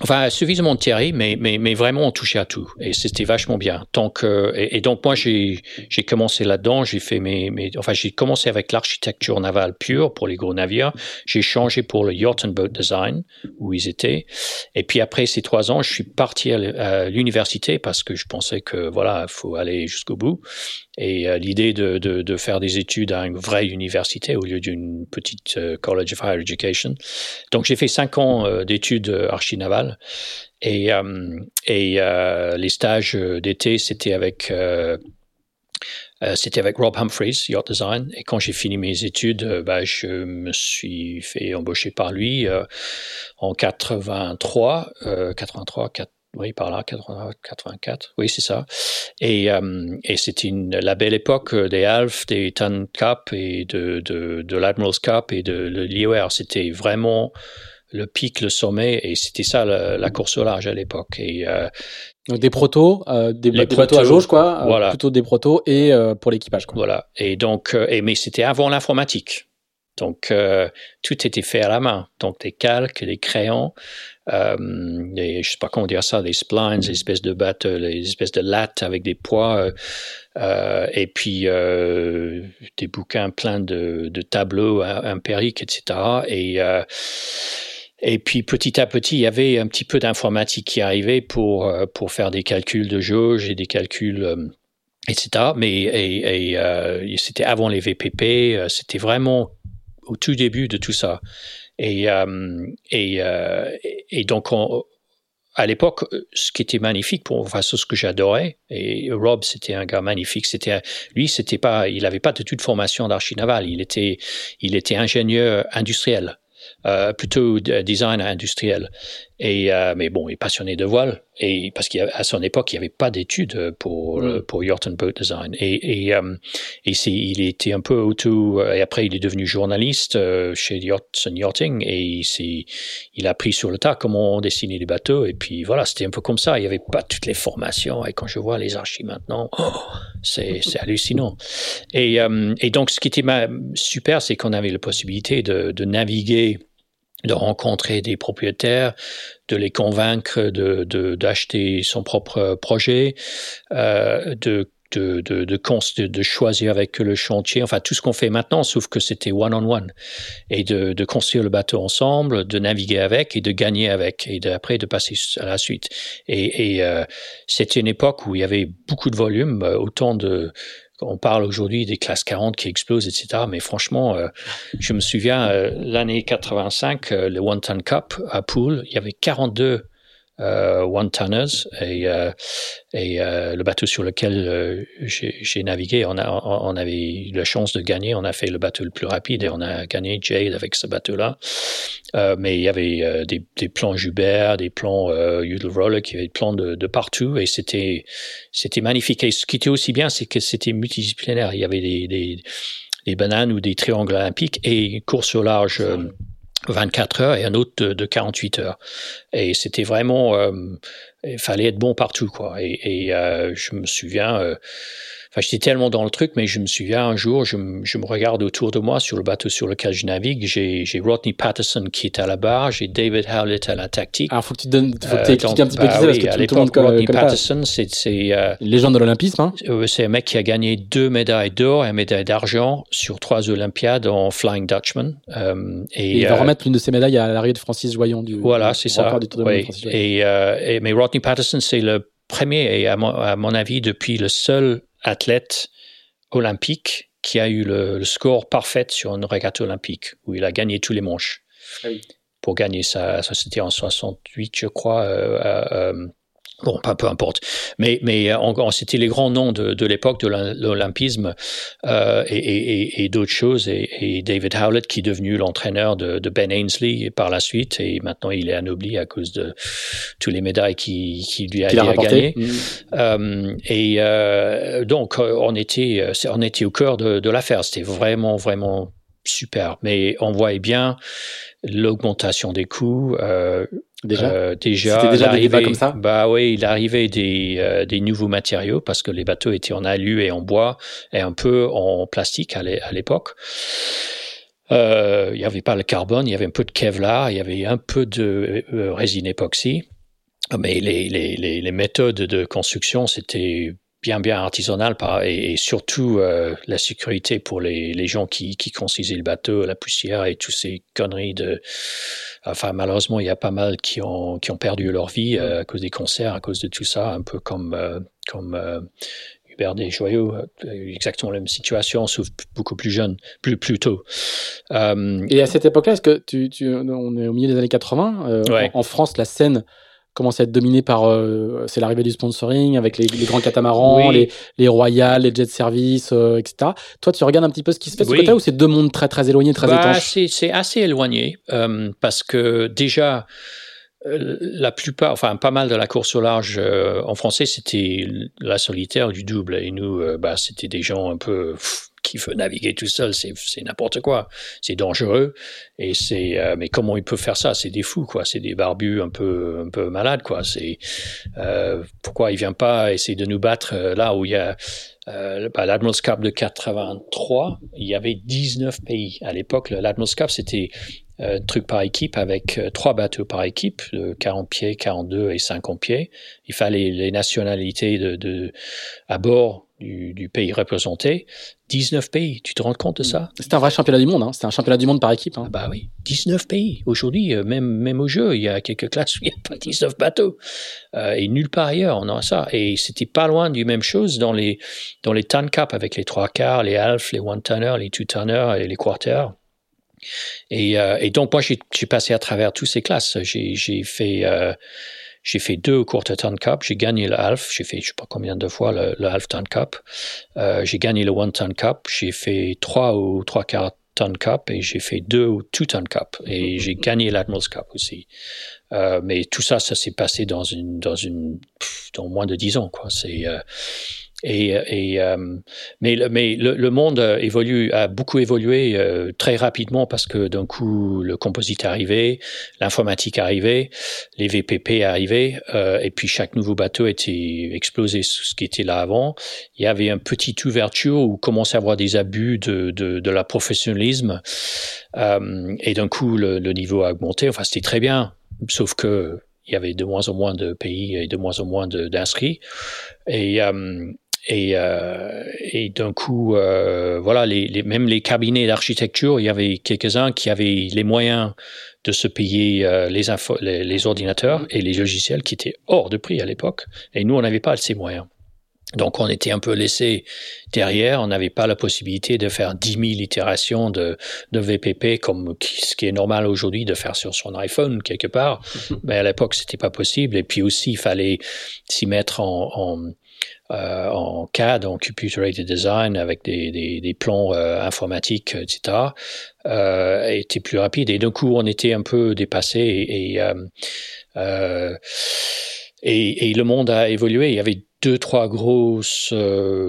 Enfin, suffisamment de Thierry, mais, mais, mais vraiment on touchait à tout. Et c'était vachement bien. Donc, et, donc moi, j'ai, j'ai commencé là-dedans. J'ai fait mes, mes enfin, j'ai commencé avec l'architecture navale pure pour les gros navires. J'ai changé pour le Yacht and Boat Design, où ils étaient. Et puis après ces trois ans, je suis parti à l'université parce que je pensais que, voilà, il faut aller jusqu'au bout. Et euh, l'idée de, faire des études à une vraie université au lieu d'une petite euh, College of Higher Education. Donc j'ai fait cinq ans euh, d'études archi-navales et, et les stages d'été, c'était avec... c'était avec Rob Humphreys, Yacht Design. Et quand j'ai fini mes études, bah, je me suis fait embaucher par lui en 83, 83, 4, oui, par là, 84, oui, c'est ça. Et, euh, et c'était la belle époque des Alf, des Tan Cup et de, de, de l'Admiral's Cup et de, l'IOR. C'était vraiment le pic, le sommet, et c'était ça la, course au large à l'époque. Et euh, donc des protos, euh, des, des protos, à jauge, quoi. Voilà. plutôt des protos et pour l'équipage, quoi. Voilà. Et donc, et, mais c'était avant l'informatique. Donc, tout était fait à la main. Donc, des calques, des crayons, euh, des, je sais pas comment dire ça, des splines, des espèces de battes, des espèces de lattes avec des poids, euh, euh et puis euh, des bouquins pleins de, de tableaux empiriques, etc. Et euh, et puis petit à petit, il y avait un petit peu d'informatique qui arrivait pour pour faire des calculs de jauge et des calculs etc. Mais et, et, euh, c'était avant les VPP, c'était vraiment au tout début de tout ça. Et, euh, et, euh, et, donc, à l'époque, ce qui était magnifique pour enfin, ce que j'adorais, et Rob, c'était un gars magnifique. C'était lui, c'était pas, il n'avait pas de toute formation d'archi naval. Il était, il était ingénieur industriel. Euh, plutôt design industriel. Et euh, mais bon, il est passionné de voile et parce qu'à son époque, il n'y avait pas d'études pour mm. pour yacht and boat design. Et et, euh, et c'est il était un peu auto et après il est devenu journaliste chez Yachts and Yachting et il il a appris sur le tas comment dessiner les bateaux et puis voilà, c'était un peu comme ça. Il n'y avait pas toutes les formations et quand je vois les archives maintenant, oh, c'est c'est hallucinant. Et et donc ce qui était super, c'est qu'on avait la possibilité de, de naviguer de rencontrer des propriétaires, de les convaincre de d'acheter son propre projet, euh, de de, de, de, de, choisir avec le chantier, enfin tout ce qu'on fait maintenant, sauf que c'était one-on-one, et de, de, construire le bateau ensemble, de naviguer avec et de gagner avec, et après de passer à la suite. Et, et euh, c'était une époque où il y avait beaucoup de volume, euh, autant de, on parle aujourd'hui des classes 40 qui explosent, etc. Mais franchement, euh, je me souviens, euh, l'année 85, euh, le One Ton Cup à Poole, il y avait 42 euh, One Tonners et, euh, euh, le bateau sur lequel j'ai navigué, on, avait eu la chance de gagner. On a fait le bateau le plus rapide et on a gagné Jade avec ce bateau-là. mais il y avait des, plans Jubert, des plans euh, Udall Roller, qui avaient des plans de, partout et c'était c'était magnifique. Et ce qui était aussi bien, c'est que c'était multidisciplinaire. Il y avait des, bananes ou des triangles olympiques et course au large. 24 heures et un autre de, 48 heures. Et c'était vraiment, euh, il fallait être bon partout, quoi. Et, et euh, je me souviens, euh, Enfin, j'étais tellement dans le truc, mais je me souviens un jour, je, je, me regarde autour de moi sur le bateau sur lequel je navigue. J'ai Rodney Patterson qui est à la barre, j'ai David Howlett à la tactique. Alors, faut que tu donnes, faut que tu expliques un petit peu qui c'est, parce que tout, le monde Rodney Patterson, c'est euh, légende de l'olympisme. Hein c'est un mec qui a gagné deux médailles d'or et une médaille d'argent sur trois Olympiades en Flying Dutchman. Euh, et, il va remettre l'une de ses médailles à l'arrivée de Francis Joyon du. Voilà, c'est ça. Oui. Et, et, mais Rodney Patterson, c'est le premier et à mon avis depuis le seul athlète olympique qui a eu le, score parfait sur une régate olympique, où il a gagné tous les manches. Ah pour gagner sa, ça c'était en 68, je crois, euh, euh, Bon, pas peu importe. Mais, mais c'était les grands noms de, de l'époque de l'olympisme euh, et, et, et d'autres choses. Et, David Howlett, qui est devenu l'entraîneur de, de, Ben Ainsley par la suite. Et maintenant, il est anobli à cause de toutes les médailles qu'il qui lui a, a, gagnées. Mmh. Euh, et euh, donc, on était, on était au cœur de, de l'affaire. C'était vraiment, vraiment super. Mais on voyait bien l'augmentation des coûts. Euh, déjà, euh, déjà, déjà comme ça. Bah oui, il arrivait des, euh, des nouveaux matériaux parce que les bateaux étaient en alu et en bois et un peu en plastique à l'époque. Euh, il n'y avait pas le carbone, il y avait un peu de Kevlar, il y avait un peu de résine époxy. Mais les, les, les, les méthodes de construction, c'était bien bien artisanal et, surtout euh, la sécurité pour les, les gens qui, qui construisaient le bateau, la poussière et toutes ces conneries de. Enfin, malheureusement, il y a pas mal qui ont, qui ont perdu leur vie euh, à cause des concerts, à cause de tout ça, un peu comme, euh, comme Hubert Desjoyaux, exactement la même situation, sauf beaucoup plus jeune, plus, plus tôt. et à cette époque-là, est-ce que tu, tu, on est au milieu des années 80, en, en, France, la scène commence à être dominé par euh, c'est l'arrivée du sponsoring avec les, les grands catamarans, les, les Royal, les jet service, euh, etc. Toi, tu regardes un petit peu ce qui se fait de ce côté ou c'est deux mondes très très éloignés, très bah, étanches C'est assez éloigné euh, parce que déjà la plupart, enfin pas mal de la course au large en français, c'était la solitaire du double. Et nous, bah, c'était des gens un peu qui veut naviguer tout seul, c'est n'importe quoi. C'est dangereux. Et c'est, euh, mais comment il peut faire ça? C'est des fous, quoi. C'est des barbus un peu, un peu malades, quoi. C'est euh, pourquoi il vient pas essayer de nous battre euh, là où il y a euh, bah, l'Admiral's Cup de 83. Il y avait 19 pays à l'époque. L'Admiral's Cup, c'était un truc par équipe avec trois bateaux par équipe, de 40 pieds, 42 et 50 pieds. Il fallait les nationalités de, de à bord du, du, pays représenté. 19 pays, tu te rends compte de ça? C'est un vrai championnat du monde, hein. c'est un championnat du monde par équipe. Hein. Ah bah oui, 19 pays. Aujourd'hui, euh, même, même au jeu, il y a quelques classes où il n'y a pas 19 bateaux. Euh, et nulle part ailleurs, on a ça. Et c'était pas loin du même chose dans les, dans les ton cap avec les trois quarts, les half, les one tonner, les two tonner et les quarters. Et, euh, et donc, moi, j'ai passé à travers toutes ces classes. J'ai fait... Euh, j'ai fait deux courtes ton cup, j'ai gagné le half, j'ai fait je sais pas combien de fois le, le half ton cup, euh, j'ai gagné le one ton cup, j'ai fait trois ou trois quarts ton cup et j'ai fait deux ou two ton cup et j'ai gagné l'Admiral's Cup aussi. Euh, mais tout ça, ça s'est passé dans une dans une dans moins de dix ans quoi. C'est euh, et, et euh, mais, mais le, le, monde évolue, a beaucoup évolué euh, très rapidement parce que d'un coup le composite arrivé, l'informatique arrivé, les VPP arrivé, euh, et puis chaque nouveau bateau était explosé sur ce qui était là avant. Il y avait un petit ouverture où commençait à avoir des abus de, de, de la professionnalisme, euh, et d'un coup le, le, niveau a augmenté. Enfin c'était très bien, sauf que il y avait de moins en moins de pays et de moins en moins d'inscrits. Et, euh, et, euh, et d'un coup, euh, voilà, les, les, même les cabinets d'architecture, il y avait quelques-uns qui avaient les moyens de se payer euh, les, info, les, les, ordinateurs et les logiciels qui étaient hors de prix à l'époque. Et nous, on n'avait pas ces moyens. Donc, on était un peu laissé derrière. On n'avait pas la possibilité de faire 10 000 itérations de, de VPP comme ce qui est normal aujourd'hui de faire sur son iPhone quelque part. Mais à l'époque, c'était pas possible. Et puis aussi, il fallait s'y mettre en, en euh, en CAD, en Computer Aided Design, avec des, plans euh, informatiques, etc., euh, était plus rapide. Et d'un coup, on était un peu dépassé et, le monde a évolué. Il y avait deux, trois grosses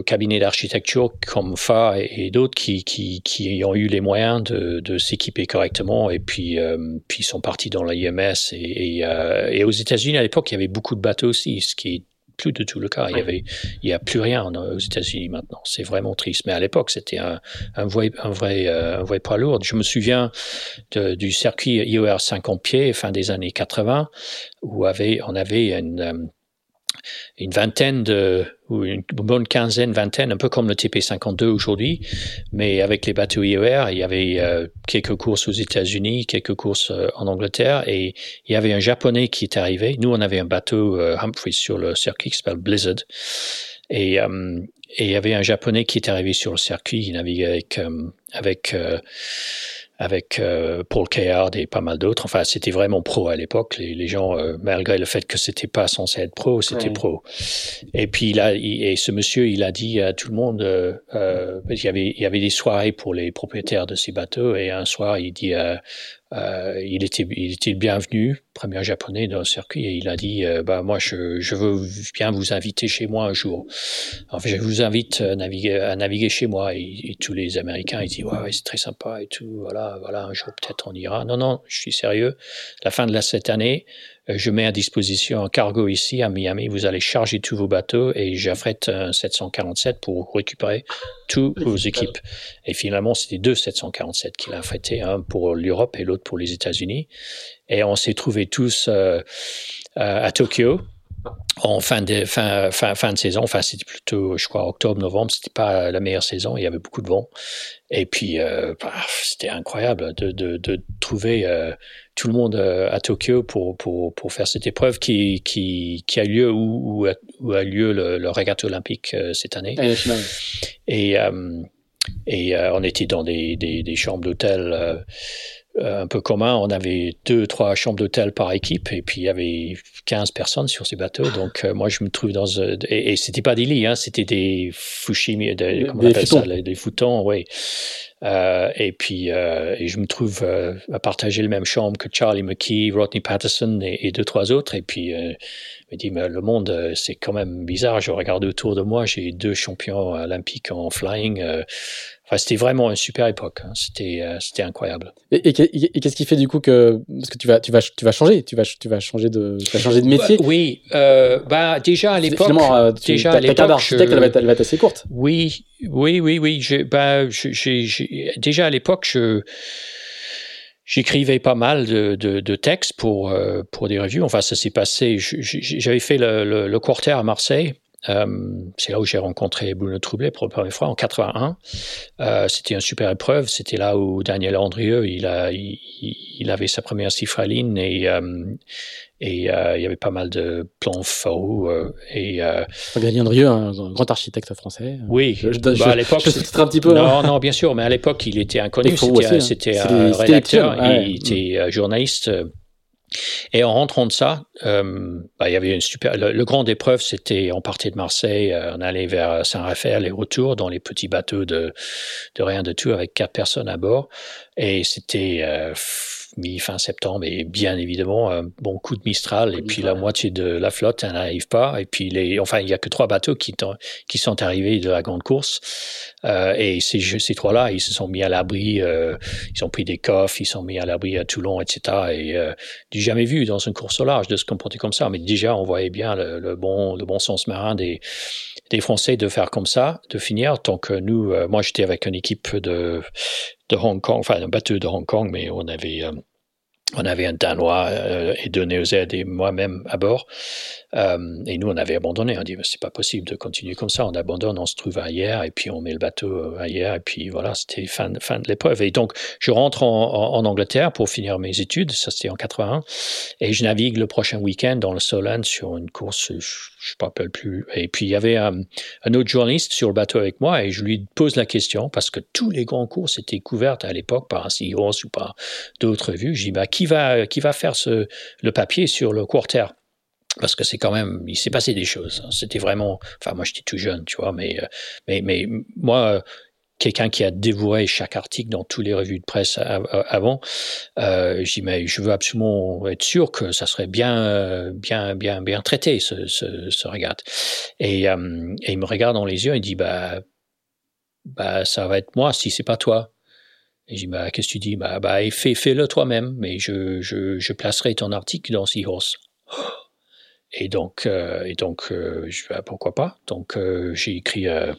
cabinets d'architecture comme FA et, d'autres qui, ont eu les moyens de, s'équiper correctement et puis, puis sont partis dans l'IMS. Et, et, et aux États-Unis, à l'époque, il y avait beaucoup de bateaux aussi, ce qui est plus de tout le cas. Il y avait, il y a plus rien aux États-Unis maintenant. C'est vraiment triste. Mais à l'époque, c'était un, un vrai, un vrai, euh, un vrai poids lourd. Je me souviens de, du circuit IOR 50 pieds fin des années 80 où avait, on avait une, euh, une vingtaine de, une bonne quinzaine, vingtaine, un peu comme le TP52 aujourd'hui, mais avec les bateaux IER, il y avait euh, quelques courses aux États-Unis, quelques courses euh, en Angleterre, et il y avait un Japonais qui est arrivé. Nous, on avait un bateau euh, Humphreys sur le circuit qui s'appelle Blizzard, et, euh, et il y avait un Japonais qui est arrivé sur le circuit, il naviguait avec, avec avec euh, Paul Kayard et pas mal d'autres. Enfin, c'était vraiment pro à l'époque. Les, les, gens, euh, malgré le fait que c'était pas censé être pro, c'était pro. Et puis là, et ce monsieur, il a dit à tout le monde, euh, euh il y avait il y avait des soirées pour les propriétaires de ces bateaux, et un soir, il dit euh, il était, il était bienvenu, premier japonais dans le circuit, et il a dit, euh, bah moi je, je, veux bien vous inviter chez moi un jour. Enfin, je vous invite à naviguer, à naviguer chez moi. Et, tous les Américains ils disent, ouais, ouais c'est très sympa et tout. Voilà, voilà, un jour peut-être on ira. Non, non, je suis sérieux. La fin de la, cette année, je mets à disposition un cargo ici à Miami. Vous allez charger tous vos bateaux et j'affrète un 747 pour récupérer toutes vos équipes. Et finalement, c'était deux 747 qu'il a affrété, un pour l'Europe et l'autre pour les États-Unis. Et on s'est trouvés tous euh, à Tokyo en fin de, fin, fin, fin de saison. Enfin, c'était plutôt, je crois, octobre, novembre. C'était pas la meilleure saison. Il y avait beaucoup de vent. Et puis, euh, bah, c'était incroyable de, de, de trouver euh, tout le monde euh, à Tokyo pour, pour, pour faire cette épreuve qui, qui, qui a lieu où, où, a, lieu le, le régate olympique euh, cette année. Et, euh, et on était dans des, des, des chambres d'hôtel un peu commun. On avait deux, trois chambres d'hôtel par équipe et puis il y avait 15 personnes sur ces bateaux. Donc moi je me trouve dans et, et c'était pas des lits, hein, c'était des fushimi, des, comment on appelle ça, des foutons, oui. Euh, et puis, euh, et je me trouve euh, à partager la même chambre que Charlie McKee, Rodney Patterson et, et deux, trois autres. Et puis, euh, me dit, mais le monde, euh, c'est quand même bizarre. Je regarde autour de moi, j'ai deux champions olympiques en flying. Euh, enfin, c'était vraiment une super époque. Hein. C'était, euh, c'était incroyable. Et, et, et qu'est-ce qui fait du coup que parce que tu vas, tu vas, tu vas changer, tu vas, tu vas changer de, tu vas changer de métier? Bah, oui, bah déjà à l'époque, déjà ta, à l'époque, ta elle, va être, elle va être assez courte. Oui, oui, oui, oui. Je, bah, j'ai, déjà à l'époque, je J'écrivais pas mal de, de, de textes pour, euh, pour des revues. Enfin, ça s'est passé. J'avais fait le, le, le, quarter à Marseille. Euh, c'est là où j'ai rencontré Bruno Troublé pour la première fois en 81. Euh, c'était une super épreuve. C'était là où Daniel Andrieux, il, a, il, il avait sa première cifraline et, euh, et euh, il y avait pas mal de plans faux. Euh, et, euh, Daniel Andrieux, un grand architecte français. Oui, je, je, bah, à l'époque. Je un petit peu. Non, hein. non, bien sûr, mais à l'époque, il était inconnu. C'était un, hein. rédacteur, il était journaliste. Et en rentrant de ça, euh, bah, il y avait une super. Le, le grand épreuve, c'était on partait de Marseille, euh, on allait vers Saint-Raphaël et retour dans les petits bateaux de de rien de tout avec quatre personnes à bord. Et c'était euh, mi-fin septembre et bien évidemment un bon coup de Mistral et puis la moitié de la flotte n'arrive pas. Et puis les enfin il y a que trois bateaux qui, qui sont arrivés de la grande course. Euh, et ces, ces trois-là ils se sont mis à l'abri euh, ils ont pris des coffres ils sont mis à l'abri à Toulon etc et euh, j'ai jamais vu dans une course au large de se comporter comme ça mais déjà on voyait bien le, le bon le bon sens marin des des Français de faire comme ça, de finir. Tant que nous, euh, moi j'étais avec une équipe de, de Hong Kong, enfin un bateau de Hong Kong, mais on avait euh, on avait un Danois euh, et deux Néo-Zélandais et moi-même à bord. Euh, et nous, on avait abandonné. On dit, c'est pas possible de continuer comme ça. On abandonne, on se trouve ailleurs, et puis on met le bateau euh, ailleurs, et puis voilà, c'était fin, fin de l'épreuve. Et donc, je rentre en, Angleterre pour finir mes études. Ça, c'était en 81. Et je navigue le prochain week-end dans le Solent sur une course, je me rappelle plus. Et puis, il y avait un, autre journaliste sur le bateau avec moi, et je lui pose la question, parce que tous les grands courses étaient couvertes à l'époque par un Seahorse ou par d'autres vues. Je dis, bah, qui va, qui va faire ce, le papier sur le quarter? parce que c'est quand même, il s'est passé des choses. C'était vraiment, enfin moi j'étais tout jeune, tu vois, mais mais mais moi quelqu'un qui a dévoré chaque article dans toutes les revues de presse avant, euh, je dis mais je veux absolument être sûr que ça serait bien bien bien bien traité ce. Et, euh, et il me regarde dans les yeux et il dit bah bah ça va être moi si c'est pas toi. Et je dis, bah, qu'est-ce que tu dis? Bah, bah, fais, fais-le toi-même, mais je, je, placerai ton article dans Seahorse. Et donc, euh, et donc, euh, bah, pourquoi pas? Donc, euh, j'ai écrit, euh,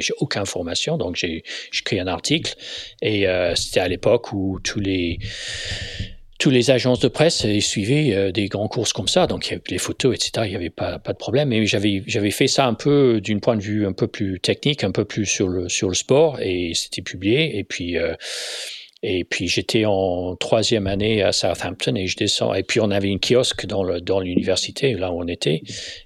j'ai aucune information, donc j'ai écrit un article. Et euh, c'était à l'époque où tous les tous les agences de presse suivaient euh, des grands courses comme ça, donc il y avait les photos, etc. Il n'y avait pas, pas de problème. Mais j'avais j'avais fait ça un peu d'une point de vue un peu plus technique, un peu plus sur le sur le sport, et c'était publié. Et puis Et puis j'étais en troisième année à Southampton et je descends. Et puis on avait une kiosque dans le dans l'université là où on était.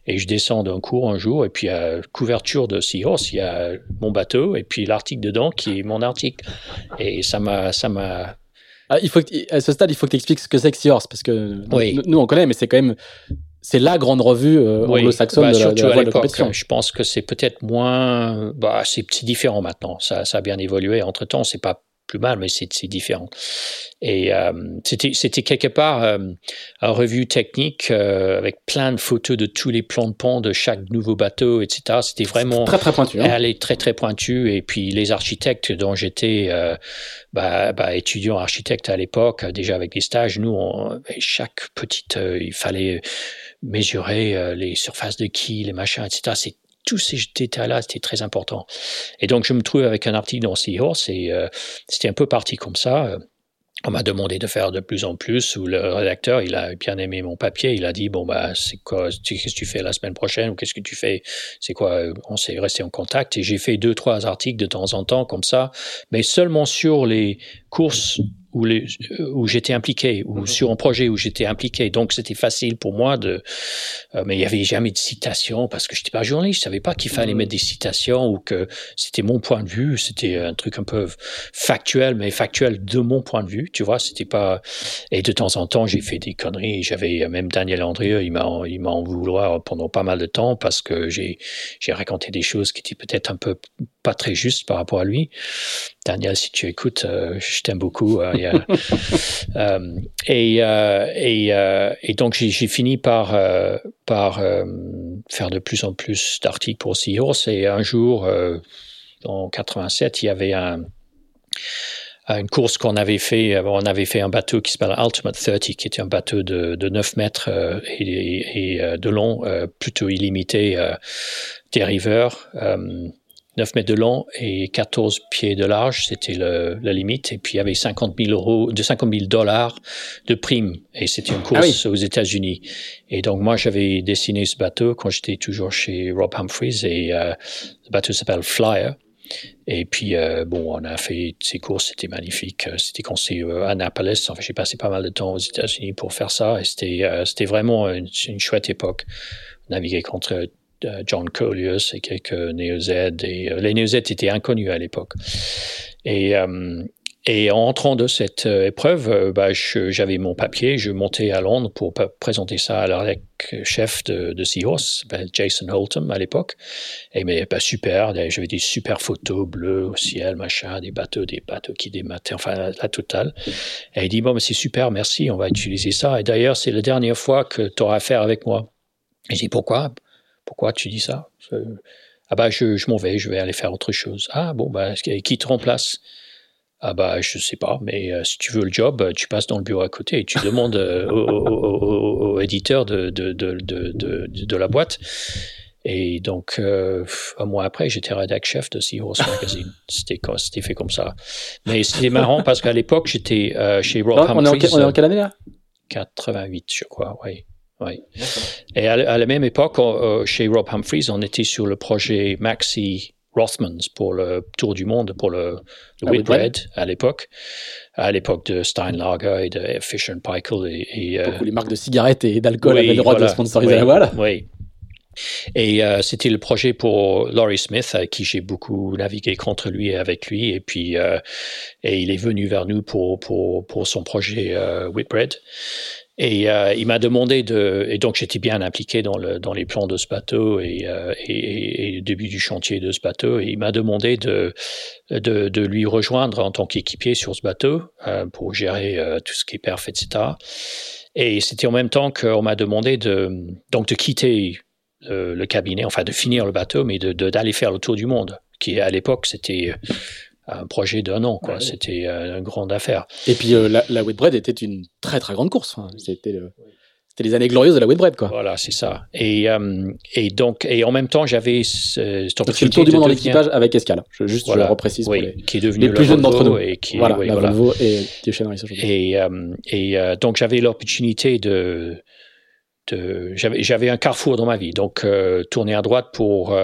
Et je descends d'un cours un jour et puis à couverture de Seahorse, il y a mon bateau et puis l'article dedans qui est mon article. Et ça m'a ça m'a ah, il faut que, à ce stade, il faut que tu expliques ce que c'est que Seahorse, parce que nous, on connaît, mais c'est quand même c'est la grande revue euh, anglo-saxonne bah, de, la, de, la de compétition. Je pense que c'est peut-être moins, bah, c'est différent maintenant. Ça, ça a bien évolué. Entre temps, c'est pas plus mal, mais c'est différent. Et euh, c'était quelque part euh, un revue technique euh, avec plein de photos de tous les plans de pont de chaque nouveau bateau, etc. C'était vraiment très très pointu. Hein. Elle est très très pointue. Et puis les architectes dont j'étais bah, bah, étudiant architecte à l'époque, déjà avec des stages, nous, on, chaque petite, il fallait mesurer les surfaces de quilles, les machins, etc. C'est tous ces détails-là, c'était très important. Et donc, je me trouve avec un article dans Seahorse et euh, c'était un peu parti comme ça. On m'a demandé de faire de plus en plus, ou le rédacteur, il a bien aimé mon papier, il a dit, bon, bah, c'est quoi, qu'est-ce que tu fais la semaine prochaine, ou qu'est-ce que tu fais, c'est quoi, on s'est resté en contact, et j'ai fait deux, trois articles de temps en temps, comme ça, mais seulement sur les courses où, les, où j'étais impliqué, ou mhm. sur un projet où j'étais impliqué. Donc c'était facile pour moi de. Euh, mais il n'y avait jamais de citation parce que je n'étais pas journaliste. Je savais pas qu'il fallait mhm. mettre des citations ou que c'était mon point de vue. C'était un truc un peu factuel, mais factuel de mon point de vue. Tu vois, c'était pas. Et de temps en temps, j'ai fait des conneries. J'avais même Daniel Andrieux, il m'a il m'a en vouloir pendant pas mal de temps parce que j'ai j'ai raconté des choses qui étaient peut-être un peu pas très justes par rapport à lui. Daniel, si tu écoutes, euh, je t'aime beaucoup. Euh, et, euh, et, et, donc j'ai fini par, faire de plus en plus d'articles pour Seahorse. Et un jour, en 87, il y avait un, une course qu'on avait fait. On avait fait un bateau qui s'appelle Ultimate 30, qui était un bateau de, de 9 mètres et, de long, plutôt illimité, des riveurs. 9 mètres de long et 14 pieds de large, c'était la limite. Et puis il y avait 50 000 euros, de 50 000 dollars de primes. Et c'était une ah course aux États-Unis. Et donc moi j'avais dessiné ce bateau quand j'étais toujours chez Rob Humphreys et euh, le bateau s'appelle Flyer. Et puis, euh, bon, on a fait ces courses, c'était magnifique. C'était quand c'est à Annapolis. Enfin, j'ai passé pas mal de temps aux États-Unis pour faire ça. Et c'était, euh, c'était vraiment une, une, chouette époque. Naviguer contre John Collius et quelques Neo-Z. Et, euh, les Neo-Z étaient inconnus à l'époque. Et, euh, en entrant de cette euh, épreuve, bah, j'avais mon papier, je montais à Londres pour présenter ça à l'arc chef de, de Seahorse, ben, Jason Holton à l'époque. Et mais bah, super, j'avais des super photos bleues au ciel, machin, des bateaux, des bateaux qui démataient, enfin la, totale. Et il dit bon, mais c'est super, merci, on va utiliser ça. Et d'ailleurs, c'est la dernière fois que tu auras affaire avec moi. Et je dis pourquoi? Pourquoi tu dis ça? Ah bah je, je m'en vais, je vais aller faire autre chose. Ah bon, bah qui te remplace? Ah bah je sais pas, mais euh, si tu veux le job, euh, tu passes dans le bureau à côté et tu demandes euh, au, au, au, éditeur de, de, de, de, de la boîte. Et donc, un mois après, j'étais rédac chef de Seahorse Magazine. C'était, c'était fait comme ça. Mais c'était marrant parce qu'à l'époque, j'étais chez Rob on, est en, on est en quelle année là? 88, je crois, oui. Oui. Et à, la même époque, euh, chez Rob Humphreys, on était sur le projet Maxi Rothmans pour le Tour du Monde, pour le, le Whitbread à l'époque, à l'époque de Steinlager et de Fisher Paykel. Et, et euh, les marques de cigarettes et d'alcool avaient le droit de sponsoriser la voile. Oui. Et euh, c'était le projet pour Laurie Smith, avec qui j'ai beaucoup navigué contre lui et avec lui. Et puis, euh, et il est venu vers nous pour, pour, pour son projet Whitbread. Et euh, il m'a demandé de, et donc j'étais bien impliqué dans, le, dans les plans de ce bateau et, euh, et, et, début du chantier de ce bateau. Et il m'a demandé de, de, de, lui rejoindre en tant qu'équipier sur ce bateau euh, pour gérer euh, tout ce qui est perf, etc. Et c'était en même temps qu'on m'a demandé de, donc de quitter le cabinet, enfin de finir le bateau, mais d'aller de, d'aller faire le tour du monde, qui à l'époque c'était un projet d'un an. Quoi. C'était euh, une grande affaire. Et puis euh, la, la Whitbread était une très très grande course. C'était c'était les années glorieuses de la Whitbread, quoi. Voilà, c'est ça. Et, euh, et donc, et en même temps, j'avais ce, le tour du monde dans l'équipage avec Escale. Je, juste, je le reprécise oui, pour les, qui est devenu les plus jeunes d'entre nous. Et qui, voilà, oui, la voilà. Volvo et Et, euh, et donc, j'avais l'opportunité de, de j'avais, j'avais un carrefour dans ma vie. Donc, tourner à droite pour,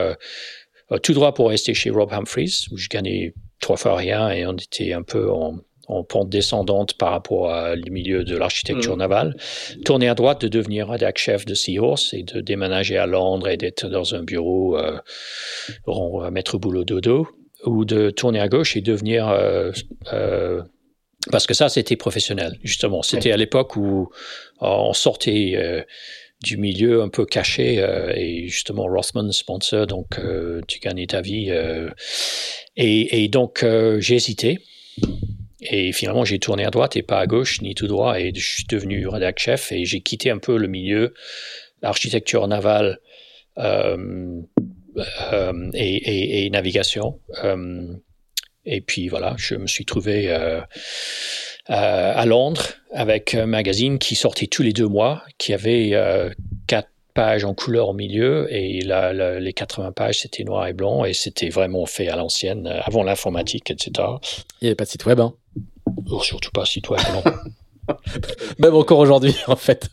tout droit pour rester chez Rob Humphreys, où je gagnais trois fois rien et on était un peu en, en pente descendante par rapport le milieu de l'architecture Mm. navale, tourner à droite, de devenir rédac chef de Seahorse et de déménager à Londres et d'être dans un bureau euh, rond au boulot dodo, ou de tourner à gauche et devenir euh, euh, parce que ça, c'était professionnel, justement. C'était à l'époque où euh, on sortait du milieu un peu caché euh, et justement Rothman sponsor, donc euh, tu gagnais ta vie. euh, et, et donc euh, j'ai hésité. Et finalement, j'ai tourné à droite et pas à gauche, ni tout droit, et je suis devenu rédac chef et j'ai quitté un peu le milieu, l'architecture navale euh, euh, et, et- et navigation. Et puis voilà, je me suis trouvé à Londres avec un magazine qui sortait tous les deux mois, qui avait euh, quatre pages en couleur au milieu et la- la- les 80 pages c'était noir et blanc et c'était vraiment fait à l'ancienne, euh, avant l'informatique, etc. Il n'y avait pas de site web, hein? Ou surtout pas site web, non. Même encore aujourd'hui, en fait.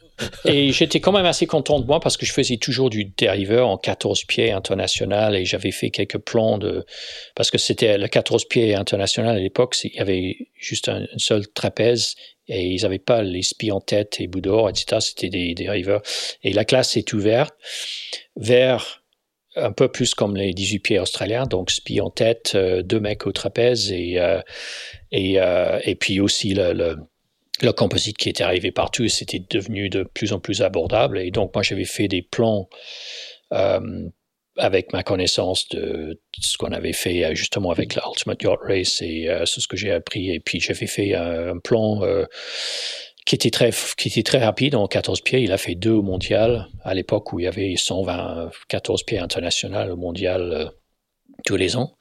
Et j'étais quand même assez content de moi parce que je faisais toujours du dériveur en 14 pieds international et j'avais fait quelques plans de. Parce que c'était le 14 pieds international à l'époque, il y avait juste un, seul trapèze et ils n'avaient pas les spies en tête et d'or, etc. C'était des dériveurs. Et la classe est ouverte vers un peu plus comme les 18 pieds australiens, donc spi en tête, euh, deux mecs au trapèze et, euh, et, euh, et puis aussi le, le composite qui était arrivé partout c'était devenu de plus en plus abordable. Et donc, moi, j'avais fait des plans euh, avec ma connaissance de ce qu'on avait fait euh, justement avec la Ultimate Yacht Race et euh, ce que j'ai appris. Et puis, j'avais fait un, un plan euh, qui était très qui était très rapide en 14 pieds. Il a fait deux au mondial à l'époque où il y avait 120 14 pieds international au mondial euh, tous les ans.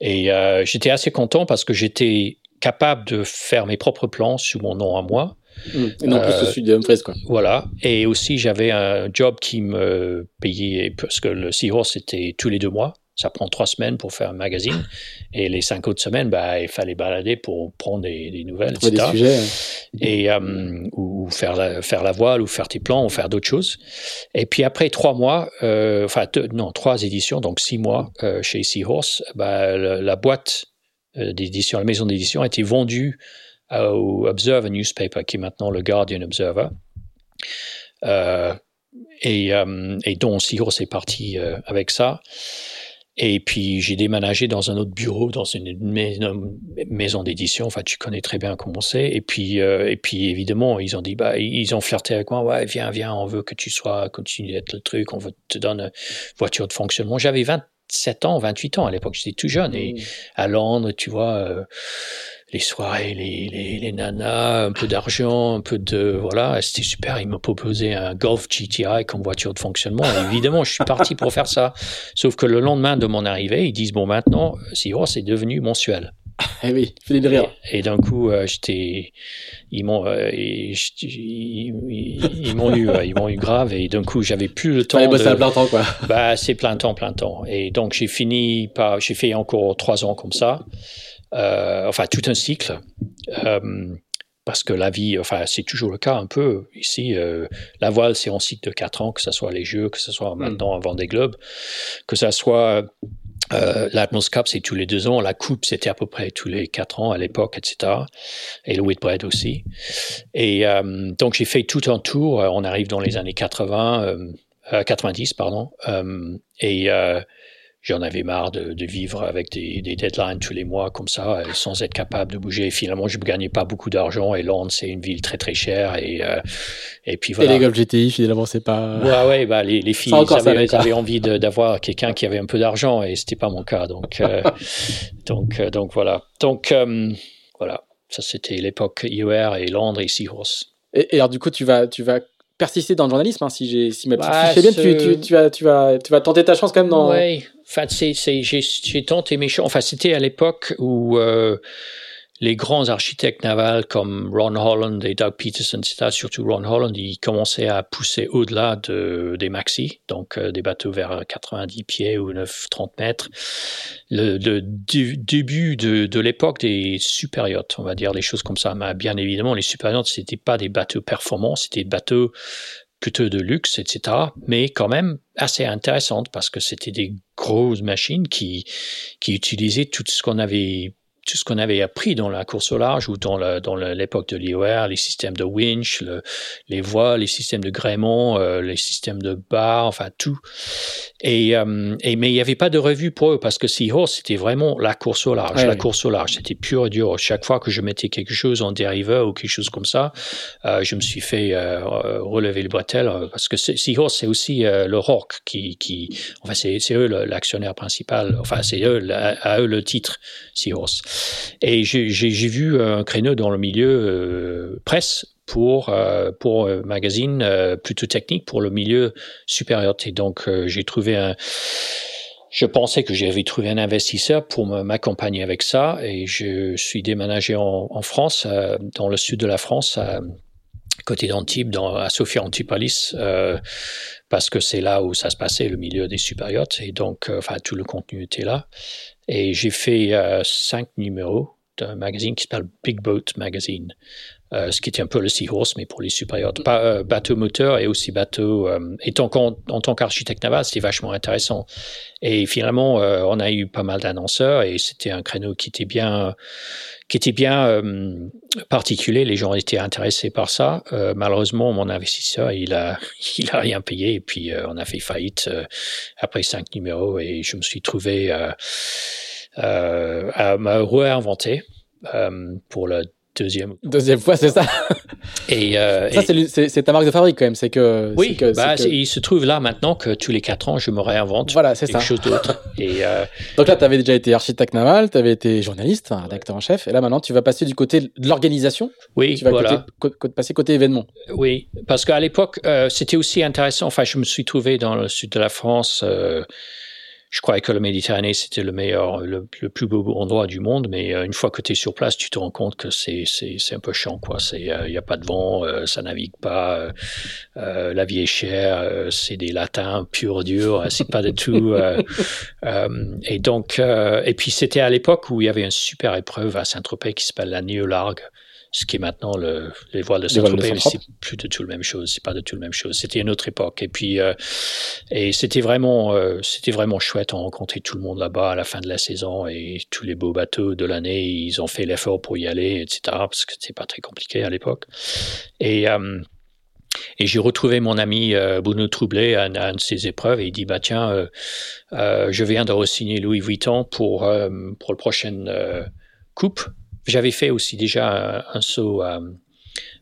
Et euh, j'étais assez content parce que j'étais capable de faire mes propres plans sous mon nom à moi. Mm. Et non plus celui de Humphreys, quoi. Voilà. Et aussi, j'avais un job qui me payait, parce que le Seahorse, c'était tous les deux mois. Ça prend trois semaines pour faire un magazine. Et les cinq autres semaines, bah, il fallait balader pour prendre des, des nouvelles, Trouver des etc. sujets. Et, euh, ou faire la, faire la voile, ou faire tes plans, ou faire d'autres choses. Et puis après trois mois, euh, enfin, deux- non, trois éditions, donc six mois euh, chez Seahorse, bah, la, la boîte d'édition, la maison d'édition a été vendue euh, au Observer Newspaper, qui est maintenant le Guardian Observer. Euh, et, euh, et dont Seahorse est parti euh, avec ça. Et puis j'ai déménagé dans un autre bureau, dans une maison, d'édition. Enfin, tu connais très bien comment c'est. Et puis, euh, et puis évidemment, ils ont dit, bah, ils ont flirté avec moi. Ouais, viens, viens, on veut que tu sois, continue d'être le truc. On te donner une voiture de fonctionnement. J'avais 27 ans, 28 ans à l'époque. J'étais tout jeune. Et Mm. à Londres, tu vois, euh, les soirées, les, les, les nanas, un peu d'argent, un peu de voilà, c'était super. Ils m'ont proposé un Golf GTI comme voiture de fonctionnement. Et évidemment, je suis parti pour faire ça. Sauf que le lendemain de mon arrivée, ils disent bon maintenant, Seahorse est devenu mensuel. Eh oui, il fait des rires. Et, et d'un coup, euh, j'étais, ils m'ont, euh, ils, ils- ils m'ont eu, ils m'ont eu grave. Et d'un coup, j'avais plus le temps. Fallait bosser de- à plein temps, quoi. bah, c'est plein temps, plein temps. Et donc, j'ai fini par, j'ai fait encore trois ans comme ça. Euh, enfin, tout un cycle. Parce que la vie, enfin, c'est toujours le cas un peu ici. la voile, c'est en cycle de quatre ans, que ce soit les Jeux, que ce soit maintenant avant des globes, que ce soit euh, l'Atmos Cup, c'est tous les deux ans. La Coupe, c'était à peu près tous les quatre ans à l'époque, etc. Et le Whitbread aussi. Et euh, donc, j'ai fait tout un tour. Euh, On arrive dans les années 80, euh, euh, 90, pardon. Euh, et euh, j'en avais marre de, de vivre avec des, des, deadlines tous les mois comme ça, euh, sans être capable de bouger. Finalement, je ne gagnais pas beaucoup d'argent. Et Londres, c'est une ville très, très chère. Et, euh, et puis voilà. Et les Golf GTI, finalement, c'est pas. Ouais, ouais, bah, les, les filles Ça encore, ça avaient, avaient envie d'avoir quelqu'un qui avait un peu d'argent et c'était pas mon cas. Donc, euh, donc, euh, donc voilà. Donc, euh, voilà. Ça, c'était l'époque IOR et Londres et Seahorse. Et, et alors, du coup, tu vas, tu vas persister dans le journalisme, hein, si, j'ai, si ma petite Bah, fiche est bien, tu, tu, tu vas, tu, vas, tu vas tenter ta chance quand même dans. Ouais. Enfin, c'est, c'est, j'ai, j'ai tenté mes chances. Enfin, c'était à l'époque où euh, les grands architectes navals comme Ron Holland et Doug Peterson, etc., surtout Ron Holland, ils commençaient à pousser au-delà de, des maxi, donc euh, des bateaux vers 90 pieds ou 9, 30 mètres. Le, le dé- début de, l'époque des super yachts, on va dire des choses comme ça. Mais bien évidemment, les super yachts, c'était pas des bateaux performants, c'était des bateaux plutôt de luxe, etc., mais quand même assez intéressantes parce que c'était des grosses machines qui utilisaient tout ce qu'on avait tout ce qu'on avait appris dans la course au large ou dans l'époque dans de l'IOR, les systèmes de winch, le, les voiles, les systèmes de gréement, euh, les systèmes de barre, enfin tout. Et, euh, et mais il n'y avait pas de revue pour eux parce que Seahorse c'était vraiment la course au large, la course au large, c'était pur et dur. Chaque fois que je mettais quelque chose en dériveur ou quelque chose comme ça, euh, je me suis fait euh, relever le bretelle parce que Seahorse c'est aussi le Rock qui, qui enfin c'est eux l'actionnaire principal, enfin c'est eux à eux le titre Seahorse. Et j'ai vu un créneau dans le milieu euh, presse pour euh, pour un magazine euh, plutôt technique pour le milieu supérieur. Et donc j'ai trouvé un je pensais que j'avais trouvé un investisseur pour m'accompagner avec ça et je suis déménagé en, France, dans le sud de la France, à, côté d'Antibes, à Sophia Antipolis, euh, parce que c'est là où ça se passait, le milieu des superyachts, et donc, enfin, tout le contenu était là. Et j'ai fait euh, cinq numéros d'un magazine qui s'appelle Big Boat Magazine, euh, ce qui était un peu le Seahorse, mais pour les supérieurs. Euh, bateau moteur et aussi bateau. Euh, et en, tant qu'architecte naval, c'était vachement intéressant. Et finalement, on a eu pas mal d'annonceurs et c'était un créneau qui était bien, qui était bien particulier. Les gens étaient intéressés par ça. malheureusement, mon investisseur, il a, il a rien payé et puis on a fait faillite après cinq numéros et je me suis trouvé à me réinventer pour le deuxième. Deuxième fois, c'est ça. Et, euh, ça, c'est ta marque de fabrique quand même. C'est que. Oui, que, bah, il se trouve là maintenant que tous les quatre ans, je me réinvente voilà, quelque ça. chose d'autre. et euh, Donc là, tu avais déjà été architecte naval, tu avais été journaliste, un rédacteur en chef, et là maintenant, tu vas passer du côté de l'organisation. Oui, tu vas voilà. côté, passer côté événement. Oui, parce qu'à l'époque, euh, c'était aussi intéressant. Enfin, je me suis trouvé dans le sud de la France. Euh, je croyais que la Méditerranée, c'était le meilleur, le, plus beau endroit du monde, mais euh, une fois que tu es sur place, tu te rends compte que c'est, c'est, c'est un peu chiant, quoi. Il euh, n'y a pas de vent, euh, ça navigue pas, la vie est chère, c'est des latins purs durs, c'est pas du tout. et donc, et puis c'était à l'époque où il y avait une super épreuve à Saint-Tropez qui s'appelle la Néolargue ce qui est maintenant le, les voiles de Saint-Tropez, c'est plus de tout la même chose, c'est pas de tout la même chose. C'était une autre époque. Et puis, euh, et c'était vraiment, euh, c'était vraiment chouette. On rencontrait tout le monde là-bas à la fin de la saison et tous les beaux bateaux de l'année, ils ont fait l'effort pour y aller, etc. Parce que c'était pas très compliqué à l'époque. Et, euh, et j'ai retrouvé mon ami euh, Bruno Troublé à, à, une de ces épreuves et il dit bah tiens, euh, euh, je viens de re-signer Louis Vuitton pour pour le prochaine coupe j'avais fait aussi déjà un, saut à,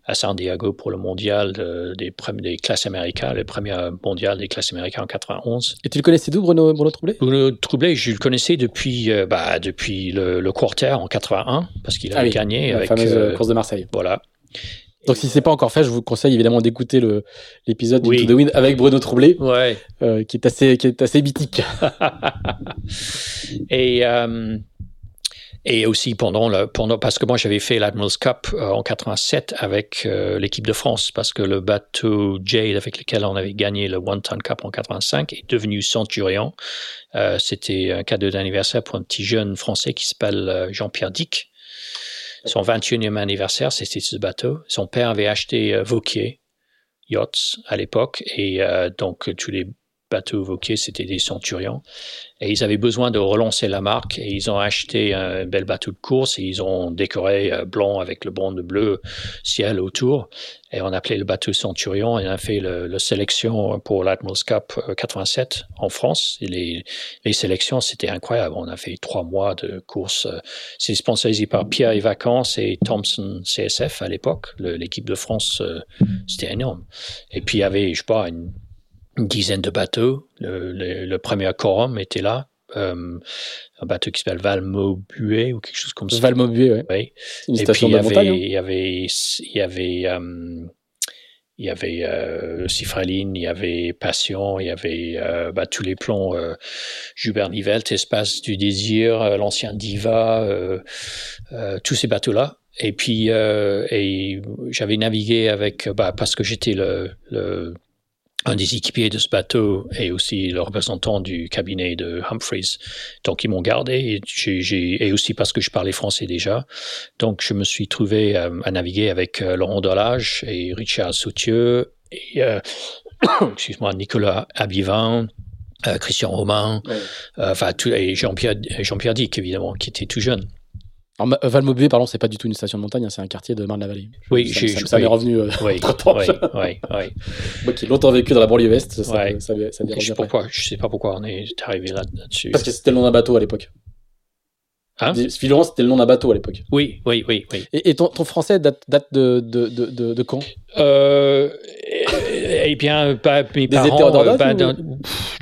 à, San Diego pour le mondial des, des, classes américaines, le premier mondial des classes américaines en 91. Et tu le connaissais d'où, Bruno, Bruno Troublé? Bruno Troublé, je le connaissais depuis, euh, bah, depuis le, le, quarter en 81, parce qu'il avait ah gagné. La avec, fameuse euh, course de Marseille. Voilà. Donc si c'est pas encore fait, je vous conseille évidemment d'écouter l'épisode oui. de Win avec Bruno Troublé, ouais. euh, qui est assez qui est assez mythique. Et euh, et aussi pendant le, pendant, parce que moi j'avais fait l'Admiral's Cup euh, en 87 avec euh, l'équipe de France, parce que le bateau Jade avec lequel on avait gagné le One Ton Cup en 85 est devenu Centurion. Euh, C'était un cadeau d'anniversaire pour un petit jeune français qui s'appelle Jean-Pierre Dick. Son 21e anniversaire, c'était ce bateau. Son père avait acheté Vauquier Yachts à l'époque, et donc tous les bateaux Vauquier, c'était des Centurions. Et ils avaient besoin de relancer la marque et ils ont acheté un bel bateau de course et ils ont décoré euh, blanc avec le bande bleu ciel autour. Et on appelait le bateau Centurion et on a fait le, le sélection pour Cup 87 euh, en France. Et les, les sélections, c'était incroyable. On a fait trois mois de course. C'est sponsorisé par Pierre et Vacances et Thompson CSF à l'époque. L'équipe de France, euh, c'était énorme. Et puis il y avait, je sais pas, une une dizaine de bateaux. Le, le, le premier quorum était là. Euh, un bateau qui s'appelle Valmaubuet ou quelque chose comme ça. Valmaubuet, ouais. oui. Une Et puis il y avait, hein. il y avait, il y avait, euh, il y avait euh, Cifraline, il y avait Passion, il y avait euh, bah, tous les plans euh, Joubert Nivelt, Espace du Désir, euh, l'ancien Diva, euh, euh, tous ces bateaux-là. Et puis, euh, et j'avais navigué avec, bah, parce que j'étais le, le un des équipiers de ce bateau et aussi le représentant du cabinet de Humphreys. Donc ils m'ont gardé et, et aussi parce que je parlais français déjà. Donc je me suis trouvé euh, à naviguer avec euh, Laurent Delage et Richard Sautieux et euh, excuse-moi Nicolas Abivin. euh, Christian Romain, Ouais. enfin tout, et Jean-Pierre Jean-Pierre Dick évidemment qui était tout jeune. Alors, Valmauvais, pardon, c'est pas du tout une station de montagne, hein, c'est un quartier de Marne-la-Vallée. Oui, ça, ça, je- ça m'est revenu. euh, Oui, oui, oui, oui. Moi qui ai longtemps vécu dans la banlieue ouest, ça, ça, ça, ça Je sais, pourquoi, je sais pas pourquoi on est arrivé là- là-dessus. Parce que c'était le nom d'un bateau à l'époque. Hein c'était le nom d'un bateau à l'époque. Oui, oui, oui, oui. Et, et ton, ton français date, date de, de, de, de, de quand? Euh, eh bien, pas, mes Des parents, étés en Dordogne euh, bah, ou- dans- pff,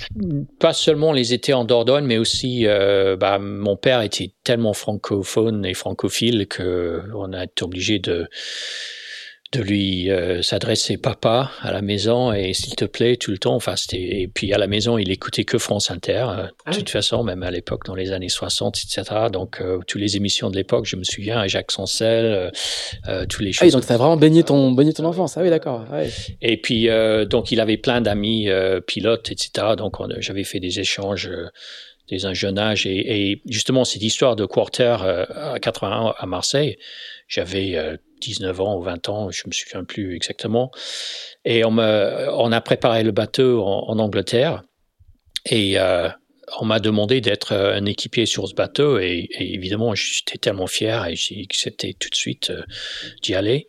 pas seulement les étés en Dordogne, mais aussi, euh, bah, mon père était tellement francophone et francophile que on a été obligé de de lui euh, s'adresser papa à la maison et s'il te plaît tout le temps. Enfin, c'était et puis à la maison, il écoutait que France Inter. euh, Ah de oui. toute façon, même à l'époque, dans les années 60, etc. Donc, euh, toutes les émissions de l'époque, je me souviens, Jacques Sancel, euh, euh, tous les Ah oui, choses donc ça a vraiment baigné ton, baigné ton enfance. Ah oui, d'accord. Ouais. et puis, euh, donc, il avait plein d'amis euh, pilotes, etc. Donc, on- j'avais fait des échanges euh, dès un jeune âge. Et, justement, cette histoire de quarter euh, à 81 à Marseille, j'avais euh, 19 ans ou 20 ans, je me souviens plus exactement. Et on, me, on a préparé le bateau en, Angleterre. Et euh, on m'a demandé d'être euh, un équipier sur ce bateau. Et, et évidemment, j'étais tellement fier et j'ai accepté tout de suite euh, d'y aller.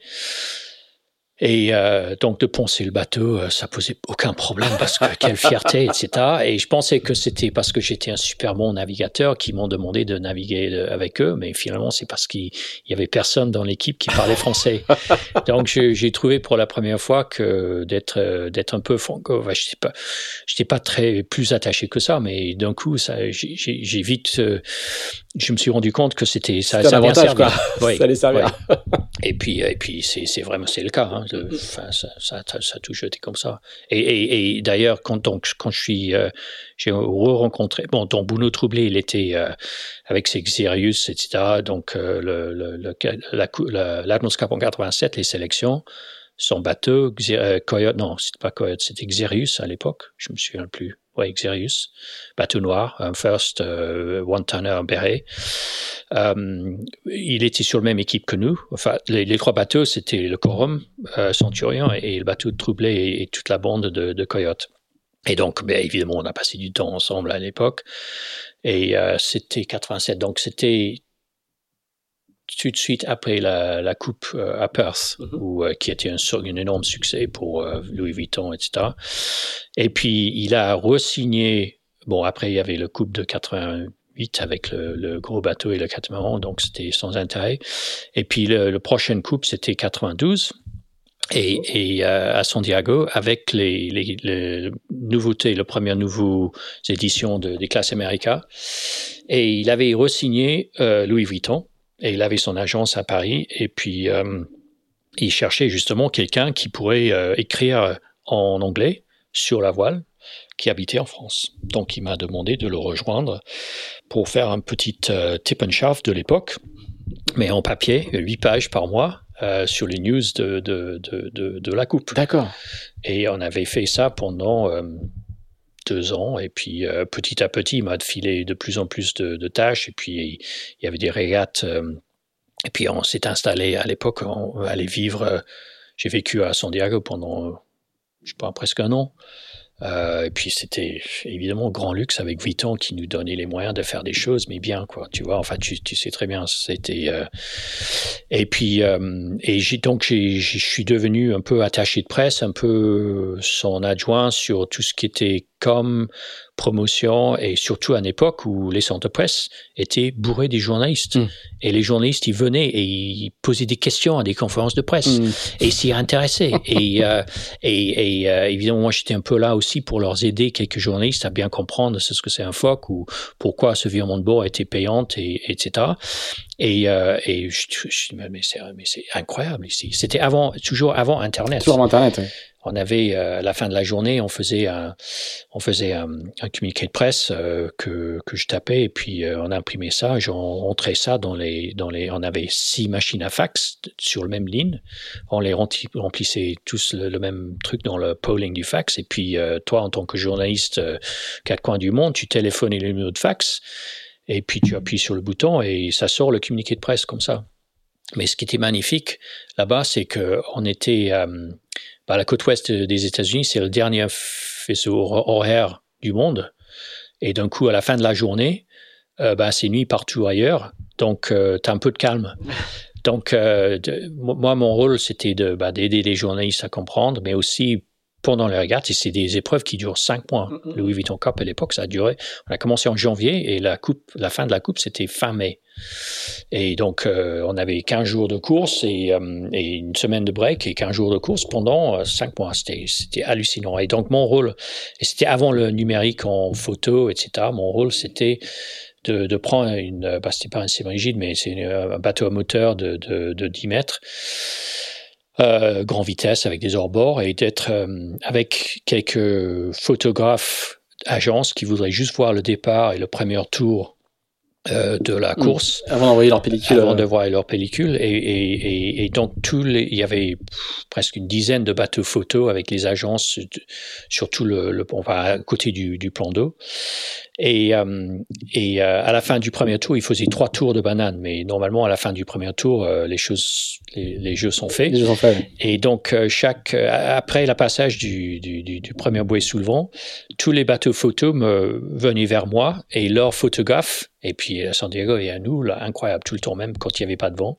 Et euh, donc de poncer le bateau, euh, ça posait aucun problème parce que quelle fierté, etc. Et je pensais que c'était parce que j'étais un super bon navigateur qui m'ont demandé de naviguer euh, avec eux, mais finalement c'est parce qu'il y avait personne dans l'équipe qui parlait français. donc j'ai trouvé pour la première fois que d'être euh, d'être un peu franco, je sais pas, j'étais pas très plus attaché que ça, mais d'un coup ça, j'ai vite, euh, je me suis rendu compte que c'était ça, ça avantage, quoi. Oui, ça allait servir. oui. Et puis, et puis c'est, vraiment c'est le cas. Hein, de- enfin, ça, ça, ça, a toujours été comme ça. Et, et, et d'ailleurs, quand donc quand je suis, euh, j'ai re-rencontré. Bon, donc Bruno Troublé, il était euh, avec ses Xerius, etc. Donc euh, le, le, le, la, en 87, les sélections, son bateau, euh, Coyote, non, c'était pas Coyote, c'était Xerius à l'époque. Je me souviens plus. Xerius, bateau noir, un first euh, one tonner béret. Euh, il était sur la même équipe que nous. Enfin, les, trois bateaux, c'était le Corum, euh, Centurion et, le bateau de Troublé et, toute la bande de, de Coyote. Et donc, ben, évidemment, on a passé du temps ensemble à l'époque. Et c'était 87, donc c'était tout de suite après la, la coupe euh, à Perth, Mhm. où, euh, qui était un, un énorme succès pour euh, Louis Vuitton, etc. Et puis, il a re-signé. Bon, après, il y avait le coupe de 88 avec le, le gros bateau et le catamaran, donc c'était sans intérêt. Et puis, le, le prochain coupe, c'était 92. Et, et à Santiago, avec les, les, les nouveautés, les premières nouvelles éditions de, des classes America. Et il avait re-signé Louis Vuitton, et il avait son agence à Paris. Et puis, euh, il cherchait justement quelqu'un qui pourrait euh, écrire en anglais sur la voile, qui habitait en France. Donc, il m'a demandé de le rejoindre pour faire un petit euh, tip and shaft de l'époque, mais en papier, huit pages par mois, euh, sur les news de, de, de, de, la coupe. D'accord. Et on avait fait ça pendant deux ans. Et puis, euh, petit à petit, il m'a filé de plus en plus de, tâches. Et puis, il y avait des régates. euh, et puis, on s'est installé à l'époque, on allait vivre. euh, J'ai vécu à San Diego pendant, je sais pas, presque un an. Et puis c'était évidemment grand luxe avec Vuitton qui nous donnait les moyens de faire des choses, mais bien quoi, tu vois. Enfin, tu, tu sais très bien, c'était. Et puis et j'ai donc je suis devenu un peu attaché de presse, un peu son adjoint sur tout ce qui était com, promotion et surtout à une époque où les centres de presse étaient bourrés des journalistes. Mm. Et les journalistes, ils venaient et ils posaient des questions à des conférences de presse Mm. et s'y intéressaient. et euh, et, et euh, évidemment, moi, j'étais un peu là aussi pour leur aider, quelques journalistes, à bien comprendre ce que c'est un phoque ou pourquoi ce virement de bord était payante, et, etc. Et, euh, et je, je, mais c'est, incroyable ici. C'était avant, toujours avant Internet. Toujours Internet. ouais. On avait euh, à la fin de la journée, on faisait un, on faisait un, un communiqué de presse euh, que, que je tapais et puis euh, on imprimait ça, j'en rentrais ça dans les, dans les, on avait six machines à fax sur le même ligne, on les rempli- remplissait tous le, même truc dans le polling du fax et puis toi en tant que journaliste quatre coins du monde, tu téléphonais le numéro de fax et puis tu appuies sur le bouton et ça sort le communiqué de presse comme ça. Mais ce qui était magnifique là-bas, c'est que on était bah, la côte ouest des États-Unis, c'est le dernier faisceau hor- horaire du monde. Et d'un coup, à la fin de la journée, bah, c'est nuit partout ailleurs. Donc, tu as un peu de calme. Donc, moi, mon rôle, c'était bah, d'aider les journalistes à comprendre, mais aussi pendant les regattes, et c'est des épreuves qui durent cinq mois. Mm, mm. Le Louis Vuitton Cup, à l'époque, ça a duré. On a commencé en janvier et la coupe, la fin de la coupe, c'était fin mai. Et donc, euh, on avait 15 jours de course et, euh, et, une semaine de break et 15 jours de course pendant euh, cinq mois. C'était hallucinant. Et donc, mon rôle, et c'était avant le numérique en photo, etc., mon rôle, c'était de, de, prendre une, bah, c'était pas un semi-rigide, mais c'est un bateau à moteur de, de, de 10 mètres euh, grand vitesse avec des hors et d'être euh, avec quelques photographes agences qui voudraient juste voir le départ et le premier tour de la mm. course. Avant d'envoyer leur pellicule. Avant de voir leur pellicule. Et, et, et, donc, tous les, il y avait presque une dizaine de bateaux photos avec les agences sur tout le, le à côté du, du plan d'eau. Et, euh, et euh, à la fin du premier tour, il faisait trois tours de banane. Mais normalement, à la fin du premier tour, les choses, les, jeux sont faits. Les jeux sont faits. Et donc, chaque, après le passage du, du, du, du premier bouée sous le vent, tous les bateaux photos me venaient vers moi et leurs photographes et puis à San Diego et à nous, là, incroyable tout le temps, même quand il n'y avait pas de vent.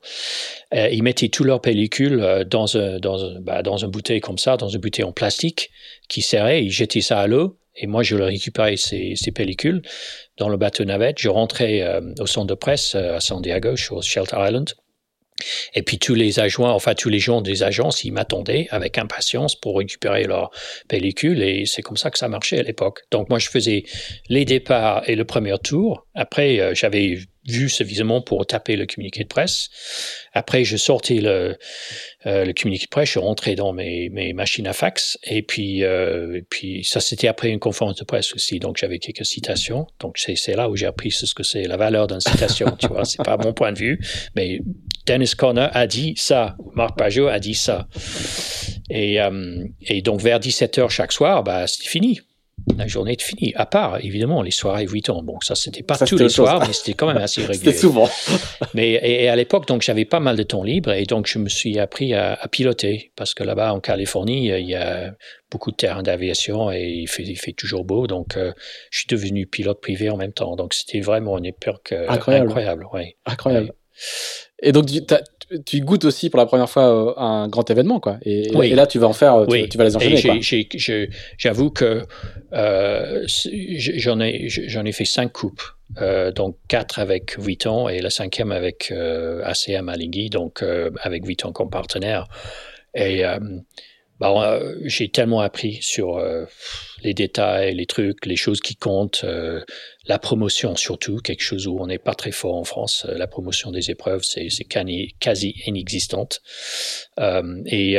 Euh, ils mettaient tous leurs pellicules euh, dans un, dans, un, bah, dans un bouteille comme ça, dans une bouteille en plastique qui serrait, ils jetaient ça à l'eau. Et moi, je récupérais ces, ces pellicules dans le bateau navette. Je rentrais euh, au centre de presse à San Diego, sur Shelter Island. Et puis tous les adjoints, enfin tous les gens des agences, ils m'attendaient avec impatience pour récupérer leur pellicule et c'est comme ça que ça marchait à l'époque. Donc moi je faisais les départs et le premier tour. Après euh, j'avais vu suffisamment pour taper le communiqué de presse. Après, je sortais le, euh, le communiqué de presse, je rentrais dans mes, machines à fax, et puis, euh, puis ça, c'était après une conférence de presse aussi, donc j'avais quelques citations. Donc c'est là où j'ai appris ce que c'est la valeur d'une citation, tu vois. C'est pas mon point de vue, mais Dennis Conner a dit ça, Marc Pajot a dit ça. Et, euh, et donc vers 17 h chaque soir, bah, c'était fini la journée est finie. À part, évidemment, les soirées 8 ans. Bon, ça, c'était pas tous les soirs, mais c'était quand même assez régulier. c'était souvent. mais et, à l'époque, donc, j'avais pas mal de temps libre et donc, je me suis appris à, piloter parce que là-bas, en Californie, il y a beaucoup de terrains d'aviation et il fait, il fait toujours beau. Donc, euh, je suis devenu pilote privé en même temps. Donc, c'était vraiment une époque euh, incroyable. Incroyable, ouais. incroyable. Et donc, tu, tu, goûtes aussi pour la première fois euh, un grand événement, quoi. Et, et, là, tu vas en faire, tu, tu vas les enchaîner. J'avoue que euh, j'en ai, j'en ai fait cinq coupes. Euh, donc quatre avec Vuitton et la cinquième avec euh, ACM Alinghi, donc euh, avec Vuitton comme partenaire. Et euh, bah, euh, j'ai tellement appris sur euh, les détails, les trucs, les choses qui comptent, euh, la promotion surtout, quelque chose où on n'est pas très fort en France. la promotion des épreuves, c'est quasi inexistante. et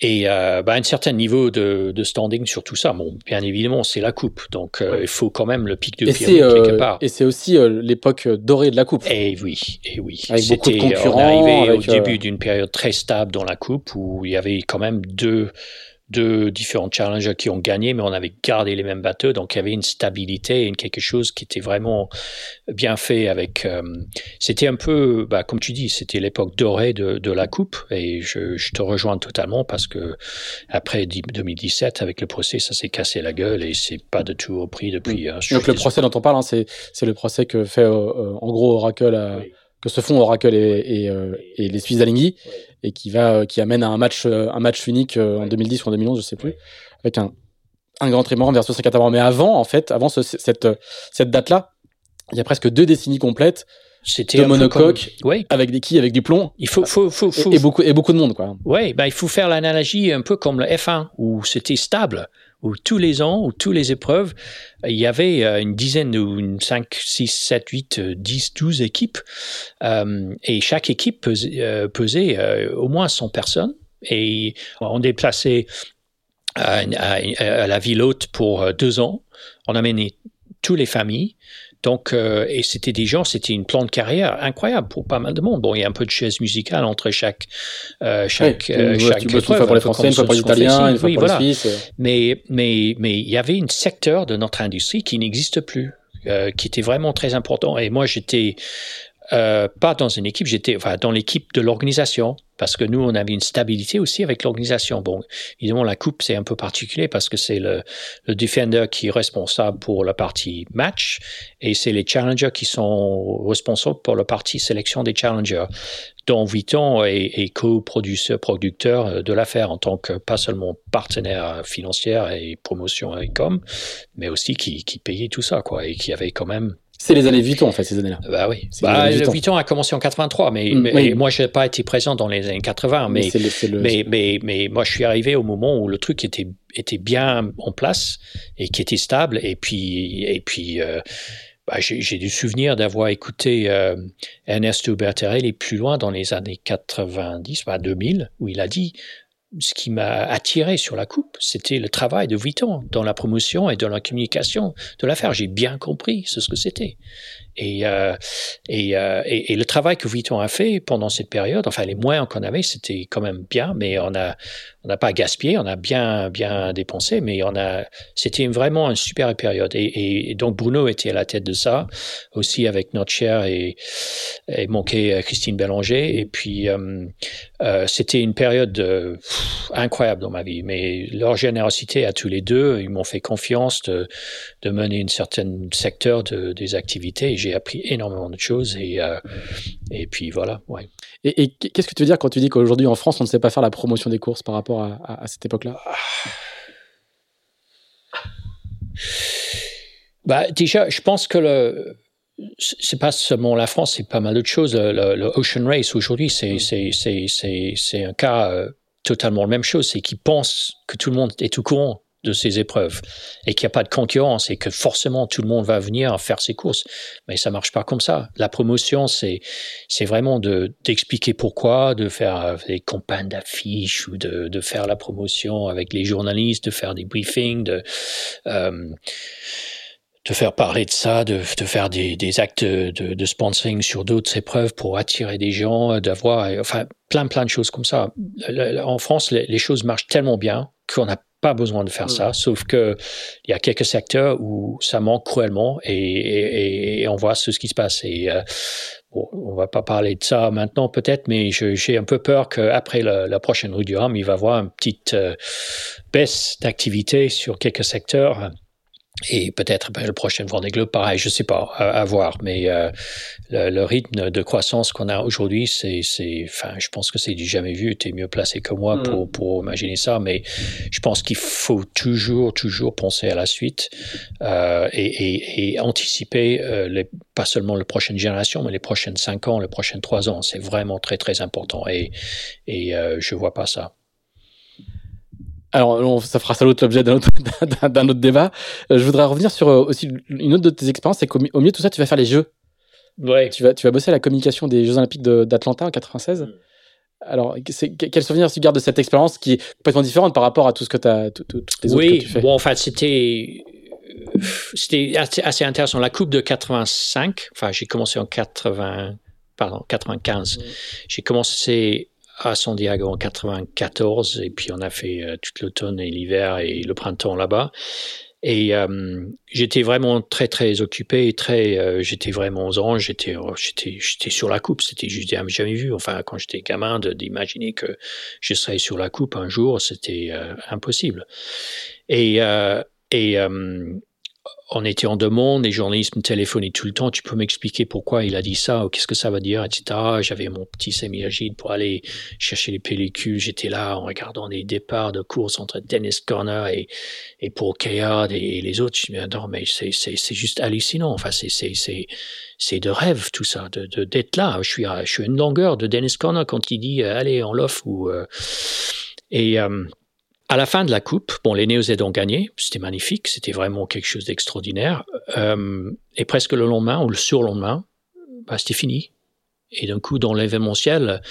et euh, bah, un certain niveau de, de, standing sur tout ça. Bon, bien évidemment, c'est la coupe, donc euh, il faut quand même le pic de pyramide quelque euh, part. Et c'est aussi euh, l'époque dorée de la coupe. Et eh oui, et eh oui. Avec beaucoup de concurrents. On arrivait au début d'une période très stable dans la coupe où il y avait quand même deux deux différents challengers qui ont gagné, mais on avait gardé les mêmes bateaux, donc il y avait une stabilité et quelque chose qui était vraiment bien fait. Avec, euh, c'était un peu, bah, comme tu dis, c'était l'époque dorée de, de, la coupe, et je, je, te rejoins totalement parce que après 2017, avec le procès, ça s'est cassé la gueule et c'est pas de tout repris depuis. Hein, donc le procès dont on parle, hein, c'est c'est le procès que fait euh, euh, en gros Oracle à, que se font Oracle et, et, euh, et les Suisses Alinghi et qui va euh, qui amène à un match euh, un match unique en 2010 ou en 2011 je sais plus avec un un grand trimaran versus un catamaran mais avant en fait avant ce, cette cette date là il y a presque deux décennies complètes c'était de monocoque avec des quilles avec du plomb. Il faut faut faut, faut... Et, beaucoup et beaucoup de monde quoi. Ouais bah il faut faire l'analogie un peu comme le F1 où c'était stable où tous les ans, ou toutes les épreuves, il y avait euh, une dizaine ou une 5, 6, 7, 8, 10, 12 équipes. Euh, et chaque équipe pesait, euh, pesait au moins 100 personnes. Et on déplaçait à, à la ville haute pour deux ans. On amenait toutes les familles. Donc, euh, et c'était des gens, c'était une plan de carrière incroyable pour pas mal de monde. Bon, il y a un peu de chaise musicale entre chaque euh, chaque oui, euh, chaque tu épreuve, une fois pour les Français, une fois pour les Italiens, une fois oui, pour voilà. les Suisses. Mais mais mais il y avait un secteur de notre industrie qui n'existe plus, euh, qui était vraiment très important. Et moi, j'étais euh, pas dans une équipe, j'étais enfin, dans l'équipe de l'organisation parce que nous, on avait une stabilité aussi avec l'organisation. Bon, évidemment, la coupe, c'est un peu particulier parce que c'est le, le defender qui est responsable pour la partie match et c'est les challengers qui sont responsables pour la partie sélection des challengers dont Vuitton est, est co-producteur producteur de l'affaire en tant que pas seulement partenaire financier et promotion et com, mais aussi qui, qui payait tout ça, quoi, et qui avait quand même c'est les années Vuitton, en fait, ces années-là. Bah oui. Bah, Vuitton. a commencé en 83, mais, mm, mais moi, je n'ai pas été présent dans les années 80. Mais mais, le, mais, mais, mais, moi, je suis arrivé au moment où le truc était, était bien en place et qui était stable. Et puis, et puis euh, bah, j'ai du souvenir d'avoir écouté euh, Ernesto Bertarelli plus loin dans les années 90, bah, 2000, où il a dit ce qui m'a attiré sur la coupe, c'était le travail de Vuitton dans la promotion et dans la communication de l'affaire. J'ai bien compris ce que c'était. Et, euh, et, euh, et, le travail que Vuitton a fait pendant cette période, enfin les moyens qu'on avait, c'était quand même bien, mais on a on n'a pas gaspillé, on a bien bien dépensé, mais on a c'était vraiment une super période. Et, et, donc Bruno était à la tête de ça, aussi avec notre chère et, et manqué Christine Bélanger. Et puis euh, euh c'était une période euh, incroyable dans ma vie. Mais leur générosité à tous les deux, ils m'ont fait confiance de, de mener un certain secteur de, des activités j'ai appris énormément de choses et, euh, et puis voilà. Ouais. Et, et qu'est-ce que tu veux dire quand tu dis qu'aujourd'hui en France, on ne sait pas faire la promotion des courses par rapport à, à, cette époque-là? Bah, Déjà, je pense que le, c'est pas seulement la France, c'est pas mal d'autres choses. Le, Ocean Race aujourd'hui, c'est c'est un cas euh, totalement la même chose. C'est qu'ils pensent que tout le monde est au courant de ces épreuves et qu'il n'y a pas de concurrence et que forcément tout le monde va venir faire ses courses. Mais ça marche pas comme ça. La promotion, c'est c'est vraiment de d'expliquer pourquoi, de faire des campagnes d'affiches ou de, de faire la promotion avec les journalistes, de faire des briefings, de euh, de faire parler de ça, de, de faire des, des actes de, de sponsoring sur d'autres épreuves pour attirer des gens, d'avoir, enfin, plein, plein de choses comme ça. En France, les, les choses marchent tellement bien qu'on n'a pas besoin de faire ça, mm. sauf que il y a quelques secteurs où ça manque cruellement et, et, on voit ce qui se passe. Et euh, bon, on va pas parler de ça maintenant peut-être, mais j'ai un peu peur qu'après la, la, prochaine rue du Rhum, il va y avoir une petite euh, baisse d'activité sur quelques secteurs et peut-être ben, le prochain Vendée Globe, pareil, je sais pas, à, voir. Mais euh, le, le, rythme de croissance qu'on a aujourd'hui, c'est, c'est, enfin, je pense que c'est du jamais vu. Tu es mieux placé que moi pour, mm. pour imaginer ça, mais je pense qu'il faut toujours, toujours penser à la suite euh, et, et, et, anticiper euh, les, pas seulement la prochaine génération, mais les prochaines cinq ans, les prochaines trois ans. C'est vraiment très, très important. Et, et euh, je vois pas ça. Alors, ça fera ça l'autre l'objet d'un autre, d'un autre débat. Euh, je voudrais revenir sur euh, aussi une autre de tes expériences, c'est qu'au milieu de tout ça, tu vas faire les Jeux. Ouais. Tu vas, tu vas bosser à la communication des Jeux Olympiques d'Atlanta en 96. Mm. Alors, quel souvenir tu gardes de cette expérience qui est complètement différente par rapport à tout ce que tu as, toutes les autres que tu fais? bon, en fait, c'était c'était assez, intéressant. La Coupe de 85, enfin, j'ai commencé en 80, pardon, 95. Mm. J'ai commencé à San Diego en 94 et puis on a fait euh, toute l'automne et l'hiver et le printemps là-bas. Et euh, j'étais vraiment très très occupé, très euh, j'étais vraiment aux anges, j'étais oh, j'étais j'étais sur la coupe, c'était juste jamais vu. Enfin quand j'étais gamin d'imaginer que je serais sur la coupe un jour, c'était impossible. Et et on était en demande, les journalistes me téléphonaient tout le temps, tu peux m'expliquer pourquoi il a dit ça, ou qu'est-ce que ça veut dire, etc. J'avais mon petit semi-agile pour aller chercher les pellicules, j'étais là en regardant des départs de course entre Dennis Corner et, et pour Kayard et, les autres. Je me dis, non, mais c'est, c'est, c'est juste hallucinant, enfin, c'est, c'est, c'est, c'est de rêve tout ça, de, d'être là. Je suis, je suis une longueur de Dennis Corner quand il dit, euh, allez, on l'offre, ou... Euh, et... Euh, à la fin de la coupe, bon, les Néo-Z ont gagné, c'était magnifique, c'était vraiment quelque chose d'extraordinaire. Euh, et presque le lendemain ou le surlendemain, bah, c'était fini. Et d'un coup, dans l'événementiel,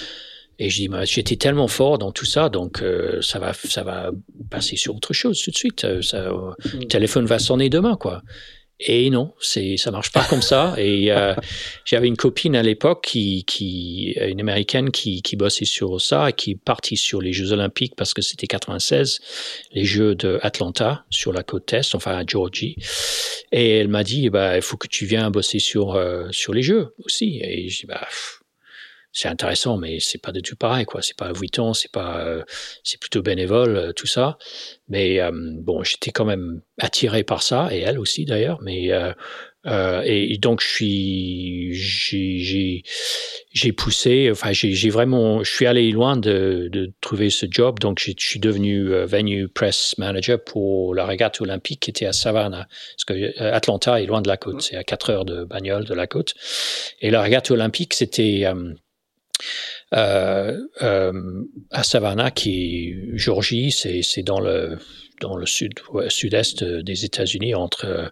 et je dis, bah, j'étais tellement fort dans tout ça, donc euh, ça va, ça va passer sur autre chose tout de suite. Euh, ça, Le mm. téléphone va sonner demain, quoi. Et non, c'est ça marche pas comme ça. Et euh, j'avais une copine à l'époque qui, qui, une américaine qui, qui bossait sur ça et qui est partie sur les Jeux Olympiques parce que c'était 96, les Jeux de Atlanta sur la côte est, enfin à Georgie. Et elle m'a dit, bah, il faut que tu viennes bosser sur euh, sur les Jeux aussi. Et j'ai bah, c'est intéressant, mais c'est pas du tout pareil, quoi. C'est pas à ans, c'est pas, euh, c'est plutôt bénévole, euh, tout ça. Mais euh, bon, j'étais quand même attiré par ça, et elle aussi d'ailleurs. Mais et, donc je suis, j'ai, j'ai poussé, enfin j'ai vraiment, je suis allé loin de, de trouver ce job. Donc je suis devenu venue press manager pour la régate olympique qui était à Savannah, parce que Atlanta est loin de la côte, c'est à 4 heures de bagnole de la côte. Et la régate olympique, c'était euh, euh, à Savannah, qui Georgie, c'est dans le dans le sud sud-est des États-Unis, entre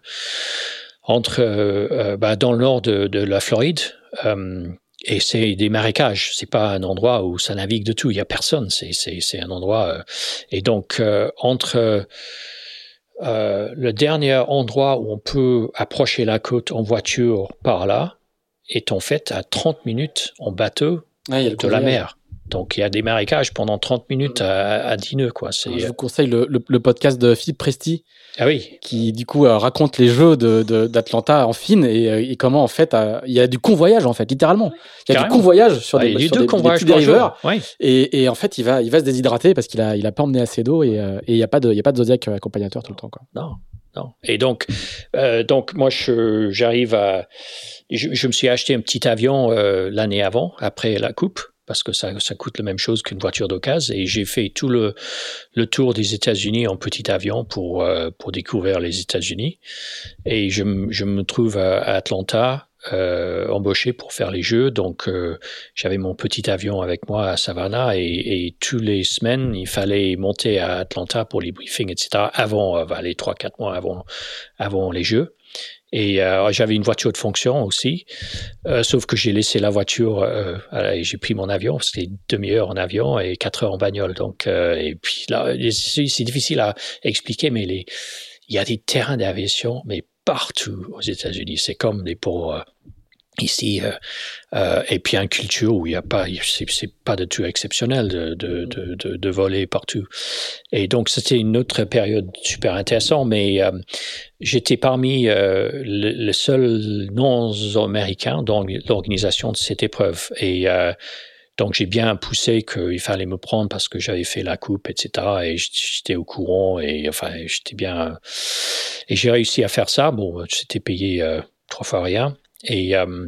entre euh, bah, dans le nord de, la Floride. et c'est des marécages. C'est pas un endroit où ça navigue de tout. Il y a personne. C'est un endroit. et donc entre le dernier endroit où on peut approcher la côte en voiture par là est en fait à 30 minutes en bateau de la mer. Donc il y a des marécages pendant 30 minutes à, à 10 nœuds. Quoi. Je vous euh, conseille le, le, podcast de Philippe Presti. Ah oui. Qui du coup euh, raconte les jeux d'Atlanta de, en fine et, euh, et, comment en fait il y a du convoyage en fait littéralement. Il y a du convoyage sur des, il sur des, dériveurs. Et, et, en fait il va il va se déshydrater parce qu'il a il a pas emmené assez d'eau et, et il y a pas de il y a pas de Zodiac accompagnateur tout le temps quoi. Non. Et donc, euh, donc moi, j'arrive à. Je, je, me suis acheté un petit avion euh, l'année avant, après la coupe, parce que ça, ça coûte la même chose qu'une voiture d'occasion. Et j'ai fait tout le, le tour des États-Unis en petit avion pour, euh, pour découvrir les États-Unis. Et je, je, me trouve à, Atlanta, euh, embauché pour faire les jeux. Donc, euh, j'avais mon petit avion avec moi à Savannah et, et tous les semaines, il fallait monter à Atlanta pour les briefings, etc. Avant, euh, les trois, quatre mois avant, avant les jeux. Et euh, j'avais une voiture de fonction aussi, sauf que j'ai laissé la voiture et j'ai pris mon avion. C'était demi-heure en avion et quatre heures en bagnole. Donc, et puis là, c'est difficile à expliquer, mais il y a des terrains d'aviation, mais partout aux États-Unis. C'est comme des pour ici euh, euh, et puis une culture où il n'y a pas c'est pas du tout exceptionnel de, de, de, de, voler partout et donc c'était une autre période super intéressante mais euh, j'étais parmi euh, le, le, seul non américain dans l'organisation de cette épreuve et euh, donc j'ai bien poussé qu'il fallait me prendre parce que j'avais fait la coupe, etc. Et j'étais au courant et enfin j'étais bien et j'ai réussi à faire ça. Bon, c'était payé euh, trois fois rien. Et, euh,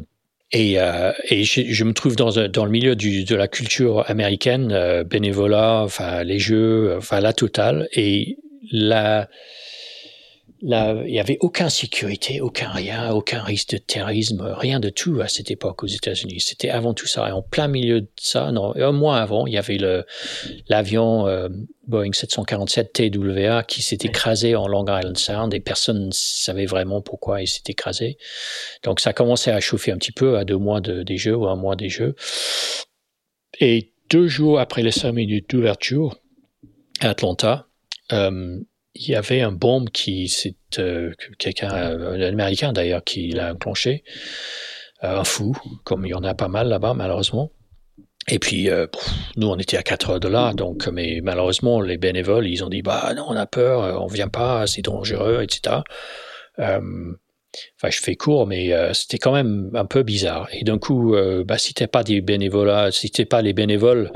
et, euh, et je, je, me trouve dans, dans le milieu du, de la culture américaine, euh, bénévolat, enfin les jeux, enfin la totale. Et la, Là, il n'y avait aucune sécurité, aucun rien, aucun risque de terrorisme, rien de tout à cette époque aux États-Unis. C'était avant tout ça. Et en plein milieu de ça, non, un mois avant, il y avait le l'avion euh, Boeing 747 TWA qui s'est écrasé en Long Island Sound et personne ne savait vraiment pourquoi il s'est écrasé. Donc ça commençait à chauffer un petit peu à deux mois de, des jeux ou un mois des jeux. Et deux jours après les cinq minutes d'ouverture à Atlanta, euh, il y avait un bombe qui, c'est euh, quelqu'un, un Américain d'ailleurs, qui l'a enclenché, euh, un fou, comme il y en a pas mal là-bas malheureusement. Et puis euh, nous on était à 4 heures de là, donc mais malheureusement les bénévoles ils ont dit bah non on a peur, on vient pas, c'est dangereux, etc. Euh, Enfin, je fais court, mais euh, c'était quand même un peu bizarre. Et d'un coup, euh, bah, si t'es pas des bénévoles, si t'es pas les bénévoles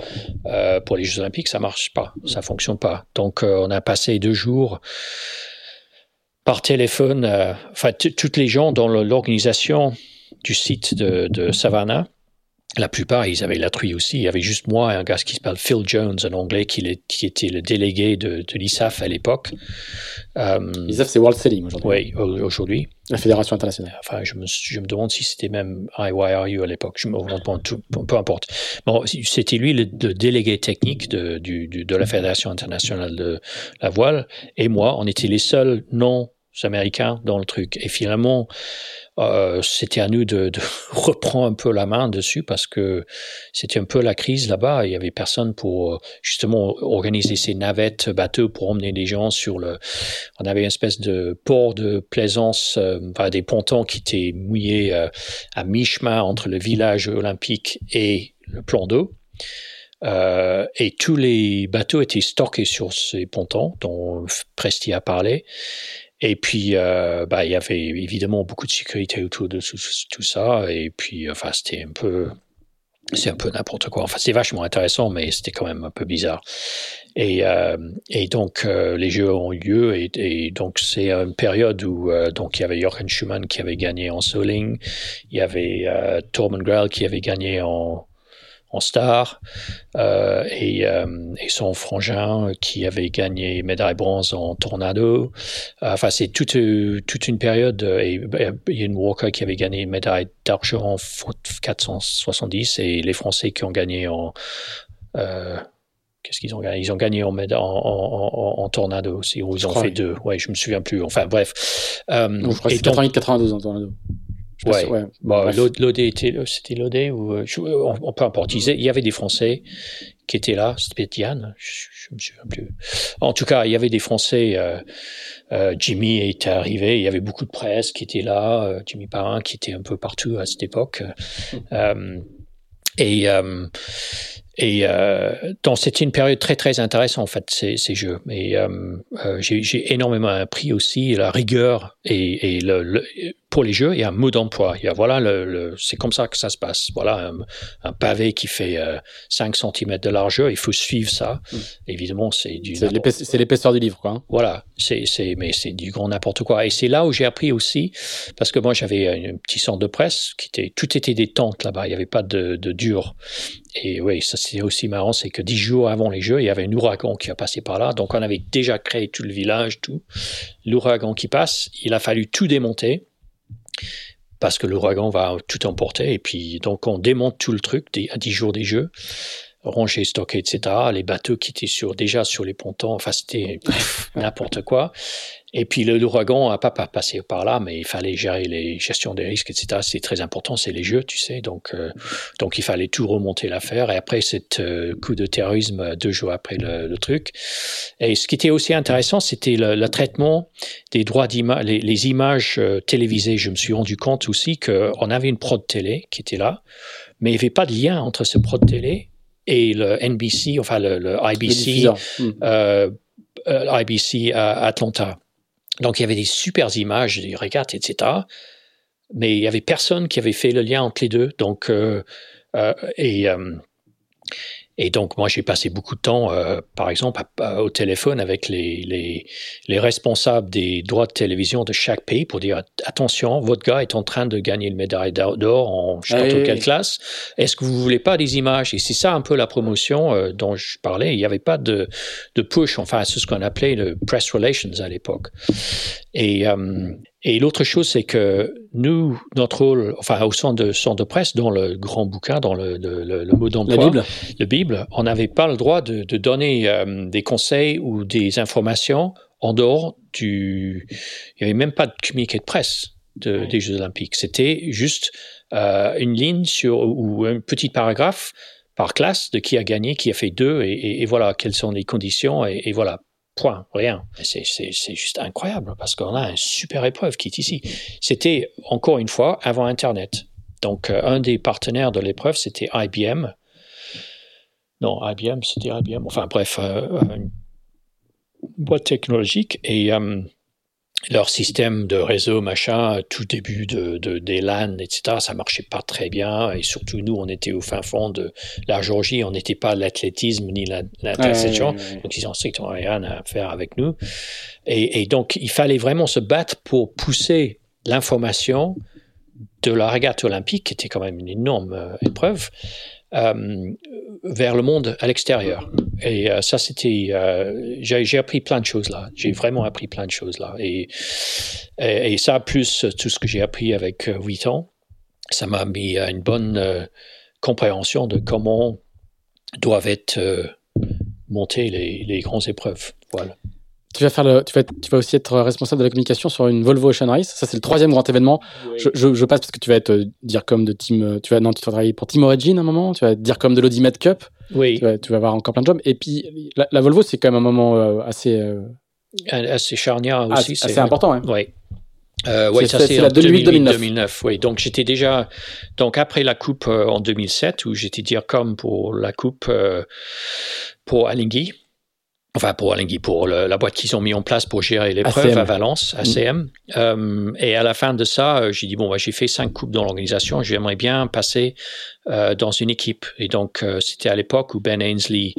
euh, pour les Jeux Olympiques, ça marche pas, ça fonctionne pas. Donc, euh, on a passé deux jours par téléphone. Enfin, toutes les gens dans l'organisation du site de Savannah la plupart, ils avaient la truie aussi. Il y avait juste moi et un gars qui s'appelle Phil Jones, un anglais, qui, qui était le délégué de, de l'ISAF à l'époque. Euh, L'ISAF, c'est World Sailing aujourd'hui. Oui, aujourd'hui. La Fédération internationale. Enfin, je me, je me demande si c'était même IYRU à l'époque. Je me demande tout, peu importe. Bon, c'était lui le, le, délégué technique de, du, de la Fédération internationale de la voile. Et moi, on était les seuls non Américains dans le truc. Et finalement, euh, c'était à nous de, reprendre un peu la main dessus parce que c'était un peu la crise là-bas. Il y avait personne pour euh, justement organiser ces navettes bateaux pour emmener des gens sur le. On avait une espèce de port de plaisance, euh, des pontons qui étaient mouillés à mi-chemin entre le village olympique et le plan d'eau. Et tous les bateaux étaient stockés sur ces pontons dont Presti a parlé. Et puis, euh, bah, il y avait évidemment beaucoup de sécurité autour de tout, ça. Et puis, enfin, c'était un peu, c'est un peu n'importe quoi. Enfin, c'est vachement intéressant, mais c'était quand même un peu bizarre. Et, euh, et donc, euh, les jeux ont eu lieu. Et, donc, c'est une période où euh, donc il y avait Jochen Schumann qui avait gagné en Soling. Il y avait euh, Torben Graal qui avait gagné en en star, euh, et, euh, et, son frangin qui avait gagné médaille bronze en tornado. Euh, enfin, c'est toute, toute une période. Et Ian Walker qui avait gagné médaille d'argent en 470 et les Français qui ont gagné en. Euh, Qu'est-ce qu'ils ont gagné? Ils ont gagné en, en, en, en tornado aussi, ou ils ont fait deux. Ouais, je me souviens plus. Enfin, bref. Je crois que c'est 88-92 en tornado. Ouais. ouais. Bon, l'OD c'était l'OD ou on, on, peu importe. Il y avait des Français qui étaient là. C'était Diane, je, je me souviens plus. En tout cas, il y avait des Français. Euh, euh, Jimmy était arrivé. Il y avait beaucoup de presse qui était là. Euh, Jimmy Parrain qui était un peu partout à cette époque. Mmh. et et euh, donc c'était une période très très intéressante en fait ces, ces jeux. Et euh, euh, j'ai énormément appris aussi la rigueur et, et le, le, pour les jeux, il y a un mot d'emploi. Il y a voilà, le, c'est comme ça que ça se passe. Voilà, un, un pavé qui fait euh, 5 cm de largeur, il faut suivre ça. Mmh. Évidemment, c'est du. C'est l'épaisseur du livre, quoi. Hein. Voilà, c'est mais c'est du grand n'importe quoi. Et c'est là où j'ai appris aussi, parce que moi j'avais un petit centre de presse qui était, tout était des tentes là-bas. Il n'y avait pas de, de dur. Et oui, ça c'est aussi marrant, c'est que dix jours avant les Jeux, il y avait un ouragan qui a passé par là. Donc on avait déjà créé tout le village, tout. L'ouragan qui passe, il a fallu tout démonter parce que l'ouragan va tout emporter. Et puis donc on démonte tout le truc à dix jours des Jeux ranger, stocker, etc. Les bateaux qui étaient sur, déjà sur les pontons, enfin c'était n'importe quoi. Et puis l'ouragan a pas, pas passé par là, mais il fallait gérer les gestions des risques, etc. C'est très important, c'est les jeux, tu sais. Donc, euh, donc il fallait tout remonter l'affaire. Et après, cette euh, coup de terrorisme deux jours après le, le, truc. Et ce qui était aussi intéressant, c'était le, le, traitement des droits d'image, les, les, images euh, télévisées. Je me suis rendu compte aussi qu'on avait une prod télé qui était là, mais il n'y avait pas de lien entre ce prod télé et le NBC, enfin le, le IBC, IBC à Atlanta. Donc il y avait des super images des régates, etc. Mais il y avait personne qui avait fait le lien entre les deux. Donc euh, euh, et euh, et donc, moi, j'ai passé beaucoup de temps, euh, par exemple, à, à, au téléphone avec les, les, les, responsables des droits de télévision de chaque pays pour dire attention, votre gars est en train de gagner le médaille d'or en je sais pas quelle classe. Est-ce que vous voulez pas des images? Et c'est ça un peu la promotion euh, dont je parlais. Il n'y avait pas de, de push, enfin, c'est ce qu'on appelait le press relations à l'époque. Et, euh, et l'autre chose, c'est que nous, notre rôle, enfin au centre de, centre de presse, dans le grand bouquin, dans le, le, le, le mot d'emploi, la Bible, le Bible on n'avait pas le droit de, de donner euh, des conseils ou des informations en dehors du... Il n'y avait même pas de communiqué de presse de, des Jeux olympiques. C'était juste euh, une ligne sur, ou un petit paragraphe par classe de qui a gagné, qui a fait deux, et, et, et voilà, quelles sont les conditions, et, et voilà, Rien. C'est juste incroyable parce qu'on a une super épreuve qui est ici. C'était, encore une fois, avant Internet. Donc, euh, un des partenaires de l'épreuve, c'était IBM. Non, IBM, c'était IBM. Enfin, bref, euh, une boîte technologique. Et euh, leur système de réseau, machin, tout début de, de, des LAN, etc., ça marchait pas très bien. Et surtout, nous, on était au fin fond de la Géorgie, on n'était pas l'athlétisme ni ouais. Donc, ils ont strictement rien à faire avec nous. Et, et, donc, il fallait vraiment se battre pour pousser l'information de la régate olympique, qui était quand même une énorme euh, épreuve, euh, vers le monde à l'extérieur. Et euh, ça, c'était, euh, j'ai appris plein de choses là. J'ai vraiment appris plein de choses là. Et, et, ça, plus tout ce que j'ai appris avec euh, 8 ans, ça m'a mis à une bonne compréhension de comment doivent être montées les, les grandes épreuves. Voilà. Tu vas faire le, tu vas, tu vas aussi être responsable de la communication sur une Volvo Ocean Race. Ça, c'est le troisième grand événement. Je, je, je, passe parce que tu vas être euh, dire comme de Team, euh, tu vas, non, tu vas travailler pour Team Origin à un moment. Tu vas dire comme de l'Audimet Cup. Oui. Tu vas, tu vas avoir encore plein de jobs. Et puis, la, la Volvo, c'est quand même un moment euh, assez, euh, assez charnière ah, aussi. assez important. Hein. Oui. Euh, ouais, ça c'est la en 2008-2009. 2009. Oui, donc j'étais déjà donc après la coupe euh, en 2007 où j'étais dire comme pour la coupe euh, pour Alinghi. Enfin, pour Alinghi, pour le- la boîte qu'ils ont mis en place pour gérer l'épreuve à Valence, ACM. Euh, et à la fin de ça, euh, j'ai dit, bon, bah, j'ai fait cinq coupes dans l'organisation, j'aimerais bien passer euh, dans une équipe. Et donc, euh, c'était à l'époque où Ben Ainsley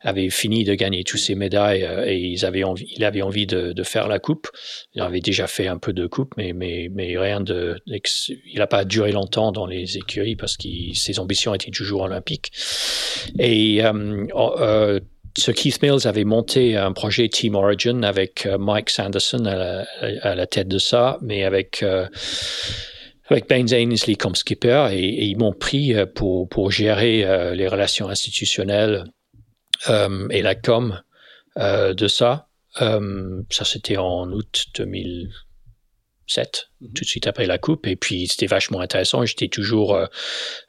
avait fini de gagner toutes ses médailles et ils avaient envie, il avait envie de, de faire la coupe. Il avait déjà fait un peu de coupe, mais, mais, mais rien de. Il n'a pas duré longtemps dans les écuries parce que ses ambitions étaient toujours olympiques. Et ce Keith Mills avait monté un projet Team Origin avec euh, Mike Sanderson à la, tête de ça, mais avec euh, avec Ben Ainsley comme skipper et, ils m'ont pris euh, pour pour gérer les relations institutionnelles euh, et la com euh, de ça. Ça c'était en août 2007, Mhm. tout de suite après la coupe, et puis c'était vachement intéressant. J'étais toujours, euh,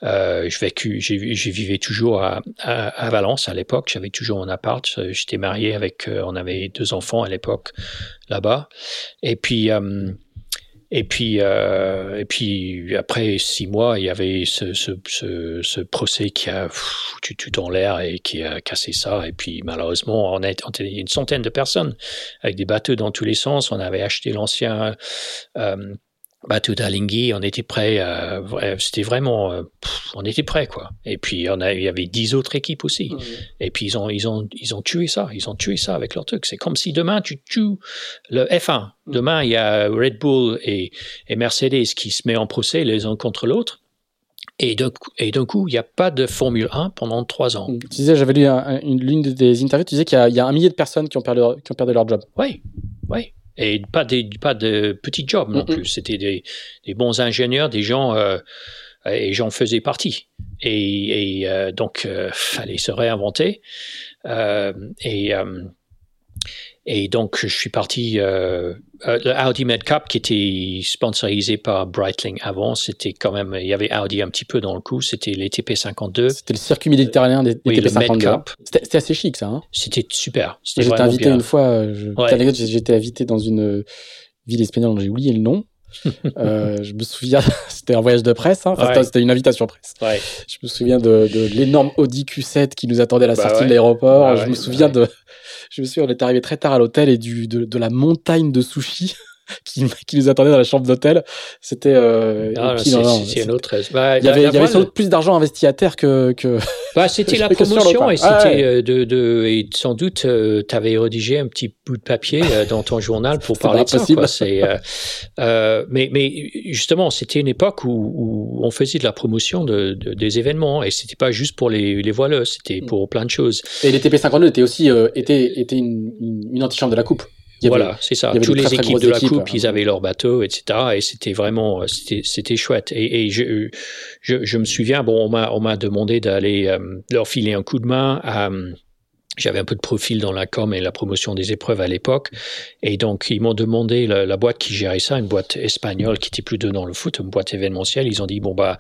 euh, je vécu, j'ai vivais toujours à, à, à Valence à l'époque. J'avais toujours un appart. Euh, J'étais marié avec, euh, on avait deux enfants à l'époque là-bas, et puis. Et puis, euh, et puis après six mois, il y avait ce, ce, ce, ce procès qui a foutu tout en l'air et qui a cassé ça. Et puis malheureusement, on était une centaine de personnes avec des bateaux dans tous les sens. On avait acheté l'ancien euh, bateau d'Alinghi. On était prêt. euh, C'était vraiment, euh, pff, on était prêt quoi. Et puis on a, il y avait dix autres équipes aussi. Et puis ils ont, ils ont, ils ont tué ça. Ils ont tué ça avec leur truc. C'est comme si demain tu tues le F1. Demain il y a Red Bull et, et Mercedes qui se met en procès les uns contre l'autre. Et d'un coup, il n'y a pas de Formule 1 pendant trois ans. Tu disais, j'avais lu un- un- une l'une des interviews, tu disais qu'il y, a- il y a un millier de personnes qui ont perdu leur, qui ont perdu leur job. Oui, oui. Et pas, des, pas de petits jobs non plus. C'était des, des bons ingénieurs, des gens, euh, et j'en faisais partie. Et, et euh, donc, euh, fallait se réinventer. Euh, et, euh, et donc, je suis parti. Euh, euh, le Audi Med Cup, qui était sponsorisé par Breitling avant, c'était quand même. Il y avait Audi un petit peu dans le coup. C'était les TP52. C'était le circuit méditerranéen des, Oui, le TP52. Med Cup. C'était assez chic, ça. Hein C'était super. J'étais invité bien. une fois, euh, je, Ouais. j'étais invité dans une ville espagnole dont j'ai oublié le nom. Euh, je me souviens, c'était un voyage de presse, hein. Enfin, Ouais. c'était- une invitation presse. Ouais. Je me souviens de, de l'énorme Audi Q7 qui nous attendait à la Bah sortie ouais. de l'aéroport. Bah je me bah souviens ouais. de, je me souviens, on est arrivé très tard à l'hôtel et du, de, de la montagne de sushis qui, qui nous attendait dans la chambre d'hôtel. C'était, euh, non, non, une autre. Bah, il y avait, la- il y avait la sans doute plus d'argent investi à terre que, que... Bah, c'était la promotion et c'était Ah ouais. euh, de, de et sans doute tu avais rédigé un petit bout de papier euh, dans ton journal pour parler de ça. possible. Quoi. C'est, euh, euh, mais, mais justement, c'était une époque où, où on faisait de la promotion de, de- des événements et c'était pas juste pour les, les voileux, Mm. c'était pour plein de choses. Et les TP52 étaient aussi, euh, étaient, étaient une, une, une antichambre de la coupe. Avait- Voilà, c'est ça. Tous les très, équipes de la équipes, coupe, hein. ils avaient leur bateau, etc. Et c'était vraiment, euh, c'était, c'était chouette. Et, et je, je, je me souviens, bon, on m'a, on m'a demandé d'aller euh, leur filer un coup de main. À, j'avais un peu de profil dans la com et la promotion des épreuves à l'époque. Et donc, ils m'ont demandé, la, la boîte qui gérait ça, une boîte espagnole qui était plus dans le foot, une boîte événementielle, ils ont dit, bon, bah,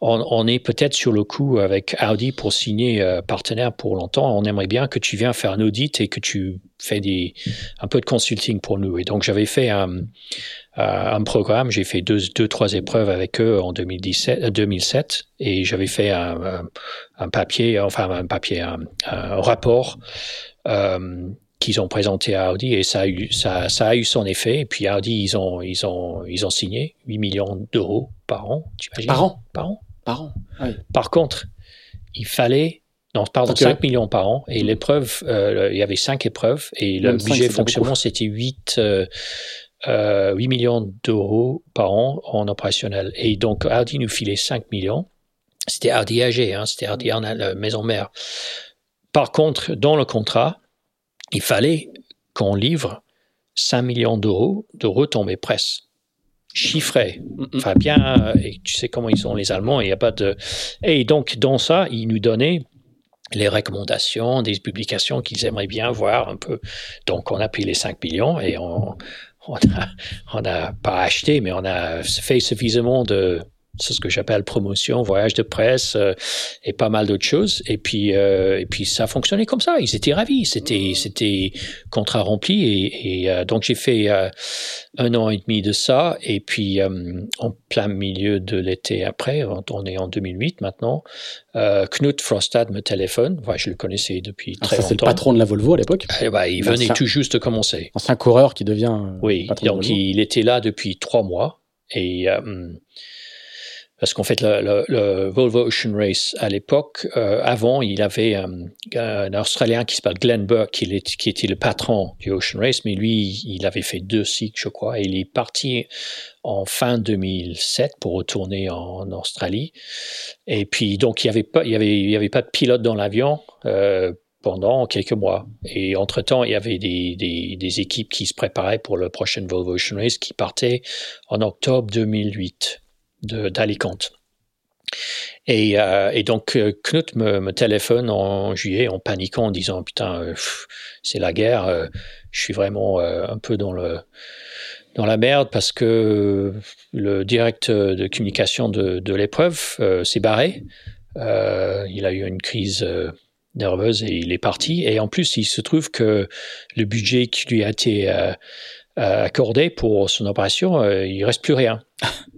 on, on est peut-être sur le coup avec Audi pour signer euh, partenaire pour longtemps. On aimerait bien que tu viennes faire un audit et que tu des, un peu de consulting pour nous. Et donc, j'avais fait un, euh, un programme, j'ai fait deux, deux, trois épreuves avec eux en 2017, euh, 2007 et j'avais fait un, un, papier, enfin un papier, un, un rapport euh, qu'ils ont présenté à Audi et ça a eu, ça, ça a eu son effet. Et puis Audi, ils ont, ils ont, ils ont signé 8 millions d'euros par an, tu imagines Par an? Par an. Par an. Oui. Par contre, il fallait, non, pardon, Ok. 5 millions par an. Et l'épreuve, euh, il y avait 5 épreuves. Et le Même budget c'est de pas fonctionnement, c'était 8, euh, euh, 8 millions d'euros par an en opérationnel. Et donc, Audi nous filait 5 millions. C'était Audi AG, hein, c'était en la maison mère. Par contre, dans le contrat, il fallait qu'on livre 5 millions d'euros de retombées presse. Chiffré. Mm, mm. Enfin, bien, euh, et tu sais comment ils sont les Allemands, il n'y a pas de. Et donc, dans ça, ils nous donnaient les recommandations, des publications qu'ils aimeraient bien voir un peu. Donc, on a pris les 5 millions et on n'a on a pas acheté, mais on a fait suffisamment de, c'est ce que j'appelle promotion, voyage de presse euh, et pas mal d'autres choses. Et puis, euh, et puis ça fonctionnait comme ça. Ils étaient ravis. C'était, c'était contrat rempli. Et, et euh, donc j'ai fait euh, un an et demi de ça. Et puis en plein milieu de l'été après, on est en 2008 maintenant. Knut Frostad me téléphone. Ouais, je le connaissais depuis ah, très longtemps. C'est le patron de la Volvo à l'époque. Ben, il venait tout juste de commencer. Ancien coureur qui devient. Oui. donc il était là depuis trois mois. Et parce qu'en fait, le, Volvo Ocean Race, à l'époque, euh, avant, il avait euh, un Australien qui s'appelle Glenn Burke, qui, était le patron du Ocean Race, mais lui, il avait fait deux cycles, je crois, et il est parti en fin 2007 pour retourner en, Australie. Et puis, donc, il n'y avait, pas, il avait, il y avait pas de pilote dans l'avion. Euh, pendant quelques mois. Et entre-temps, il y avait des, des, des, équipes qui se préparaient pour le prochain Volvo Ocean Race qui partait en octobre 2008 d'Alicante. Et, euh, et, donc euh, Knut me, me, téléphone en juillet en paniquant en disant putain euh, c'est la guerre, je suis vraiment un peu dans le dans la merde parce que le direct de communication de, de l'épreuve s'est barré. il a eu une crise nerveuse et il est parti. Et en plus, il se trouve que le budget qui lui a été accordé pour son opération, il reste plus rien.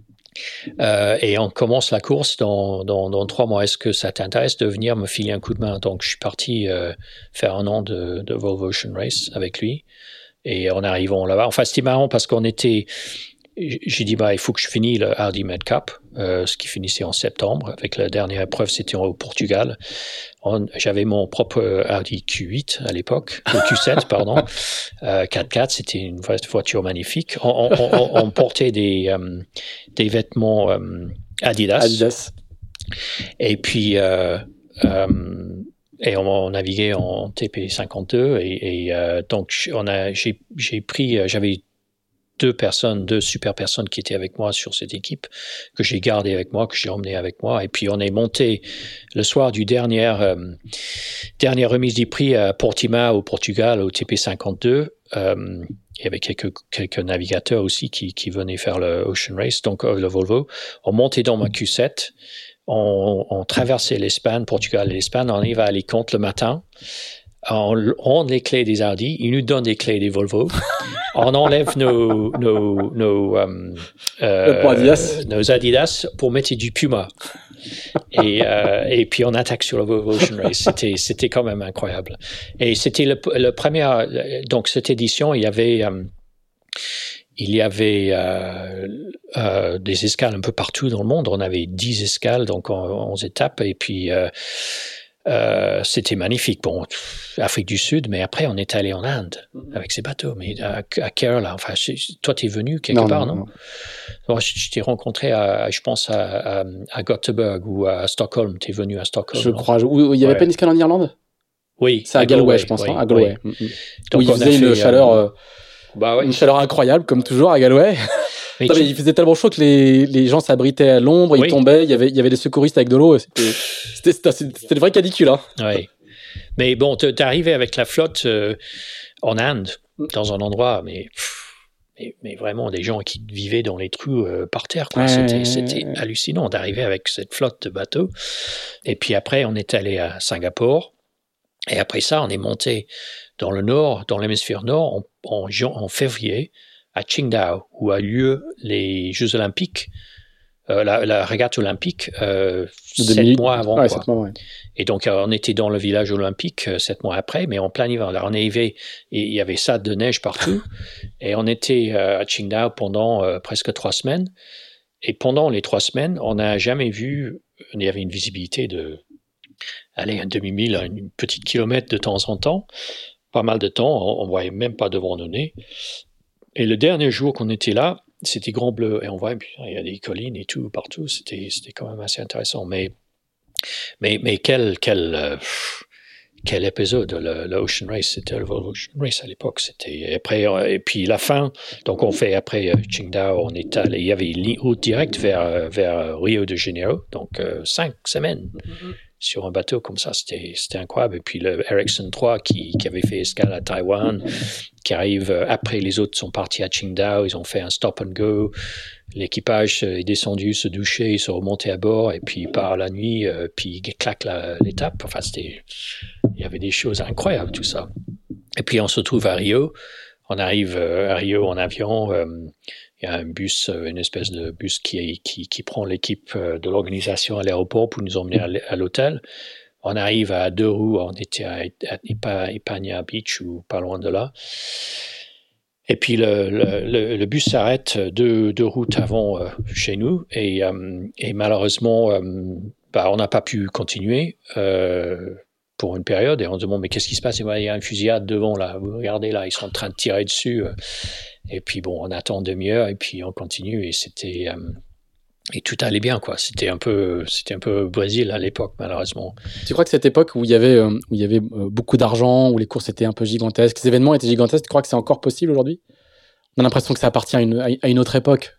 Euh, et on commence la course dans, trois mois. Est-ce que ça t'intéresse de venir me filer un coup de main? Donc, je suis parti euh, faire un an de, de Volvo Ocean Race avec lui. Et en arrivant là-bas, enfin, c'était marrant parce qu'on était, j'ai dit, bah, il faut que je finisse le Hardy Med Cup, euh, ce qui finissait en septembre. Avec la dernière épreuve, c'était au Portugal. J'avais mon propre Audi Q8 à l'époque, le Q7, pardon. Euh, 4x4, c'était une voiture magnifique. On, on, on portait des, euh, des vêtements euh, Adidas. Adidas. Et puis, euh, et on, naviguait en TP52 et, et donc on a j'ai pris j'avais deux personnes, deux super personnes qui étaient avec moi sur cette équipe, que j'ai gardé avec moi, que j'ai emmené avec moi. Et puis on est monté le soir du dernier, euh, dernière remise du prix à Portimao au Portugal, au TP52. Euh, il y avait quelques, quelques navigateurs aussi qui, qui venaient faire le Ocean Race, donc euh, le Volvo. On montait dans ma Q7, on, on traversait l'Espagne, Portugal et l'Espagne, on arrive à Alicante le matin on rend les clés des Audi, ils nous donnent des clés des Volvo. on enlève nos, nos, nos, euh, euh Adidas. nos Adidas pour mettre du Puma. et, euh, et puis on attaque sur le Volvo Ocean Race. C'était, c'était quand même incroyable. Et c'était le, le premier, donc cette édition, il y avait, euh, il y avait euh, euh, des escales un peu partout dans le monde. On avait 10 escales, donc 11 étapes. Et puis, euh, euh, c'était magnifique. Bon, Afrique du Sud, mais après, on est allé en Inde mhm. avec ces bateaux. Mais à, Kerala, enfin, toi, tu es venu quelque part, non, non, Je, t'ai rencontré, à, je pense, à, à, Gothenburg ou à Stockholm. Tu es venu à Stockholm. Je crois. il n'y avait pas une escale en Irlande? Oui. C'est à, Galway, je pense, hein, à Galway. Mm, mm. Donc, il faisait une chaleur. Euh, bah ouais. Une chaleur incroyable, comme toujours à Galway. il faisait tellement chaud que les, les gens s'abritaient à l'ombre, ils tombaient, il y avait, il y avait des secouristes avec de l'eau. C'était, c'était, le vrai canicule. Hein. Oui. Mais bon, t'es arrivé avec la flotte euh, en Inde, dans un endroit, mais, mais, mais, vraiment des gens qui vivaient dans les trous euh, par terre. Quoi. C'était, c'était hallucinant d'arriver avec cette flotte de bateaux. Et puis après, on est allé à Singapour. Et après ça, on est monté dans le nord, dans l'hémisphère nord, en, en, en février à Qingdao, où a lieu les Jeux Olympiques, euh, la, la, régate olympique, euh, sept mois avant. Ouais, sept mois, ouais. Et donc, euh, on était dans le village olympique euh, sept mois après, mais en plein hiver. Alors, on est arrivé, et il y avait ça de neige partout, et on était à Qingdao pendant presque trois semaines. Et pendant les trois semaines, on n'a jamais vu, il y avait une visibilité de, allez, un demi-mille, une petite kilomètre de temps en temps, pas mal de temps, on, ne voyait même pas devant nos nez. Et le dernier jour qu'on était là, c'était grand bleu. Et on voit, il y a des collines et tout partout. C'était, quand même assez intéressant. Mais, mais, mais quel, quel, euh, quel épisode, le, Ocean Race, c'était le Ocean Race à l'époque. C'était euh, et puis la fin. Donc on fait après euh, Qingdao, on est il y avait une route directe vers, vers Rio de Janeiro. Donc cinq semaines. Mm-hmm. Sur un bateau comme ça. C'était, incroyable. Et puis le Ericsson 3 qui, qui avait fait escale à Taïwan, qui arrive euh, après les autres sont partis à Qingdao, ils ont fait un stop and go. L'équipage est descendu, se doucher, ils sont remontés à bord et puis par la nuit, euh, puis ils claquent l'étape. Enfin, c'était, il y avait des choses incroyables tout ça. Et puis on se trouve à Rio. On arrive euh, à Rio en avion. Il y a un bus, une espèce de bus qui, prend l'équipe de l'organisation à l'aéroport pour nous emmener à l'hôtel. On arrive à deux roues, on était à, Ipania Beach ou pas loin de là. Et puis le, bus s'arrête deux, deux, routes avant euh, chez nous et, euh, malheureusement, euh, bah, on n'a pas pu continuer pour une période et on se demande mais qu'est-ce qui se passe? Il y a une fusillade devant là, vous regardez là, ils sont en train de tirer dessus. Et puis bon, on attend demi-heure et puis on continue et c'était et tout allait bien quoi c'était un peu c'était un peu Brésil à l'époque malheureusement tu crois que cette époque où il y avait euh, où il y avait euh, beaucoup d'argent où les courses étaient un peu gigantesques les événements étaient gigantesques tu crois que c'est encore possible aujourd'hui? On a l'impression que ça appartient à une, à une autre époque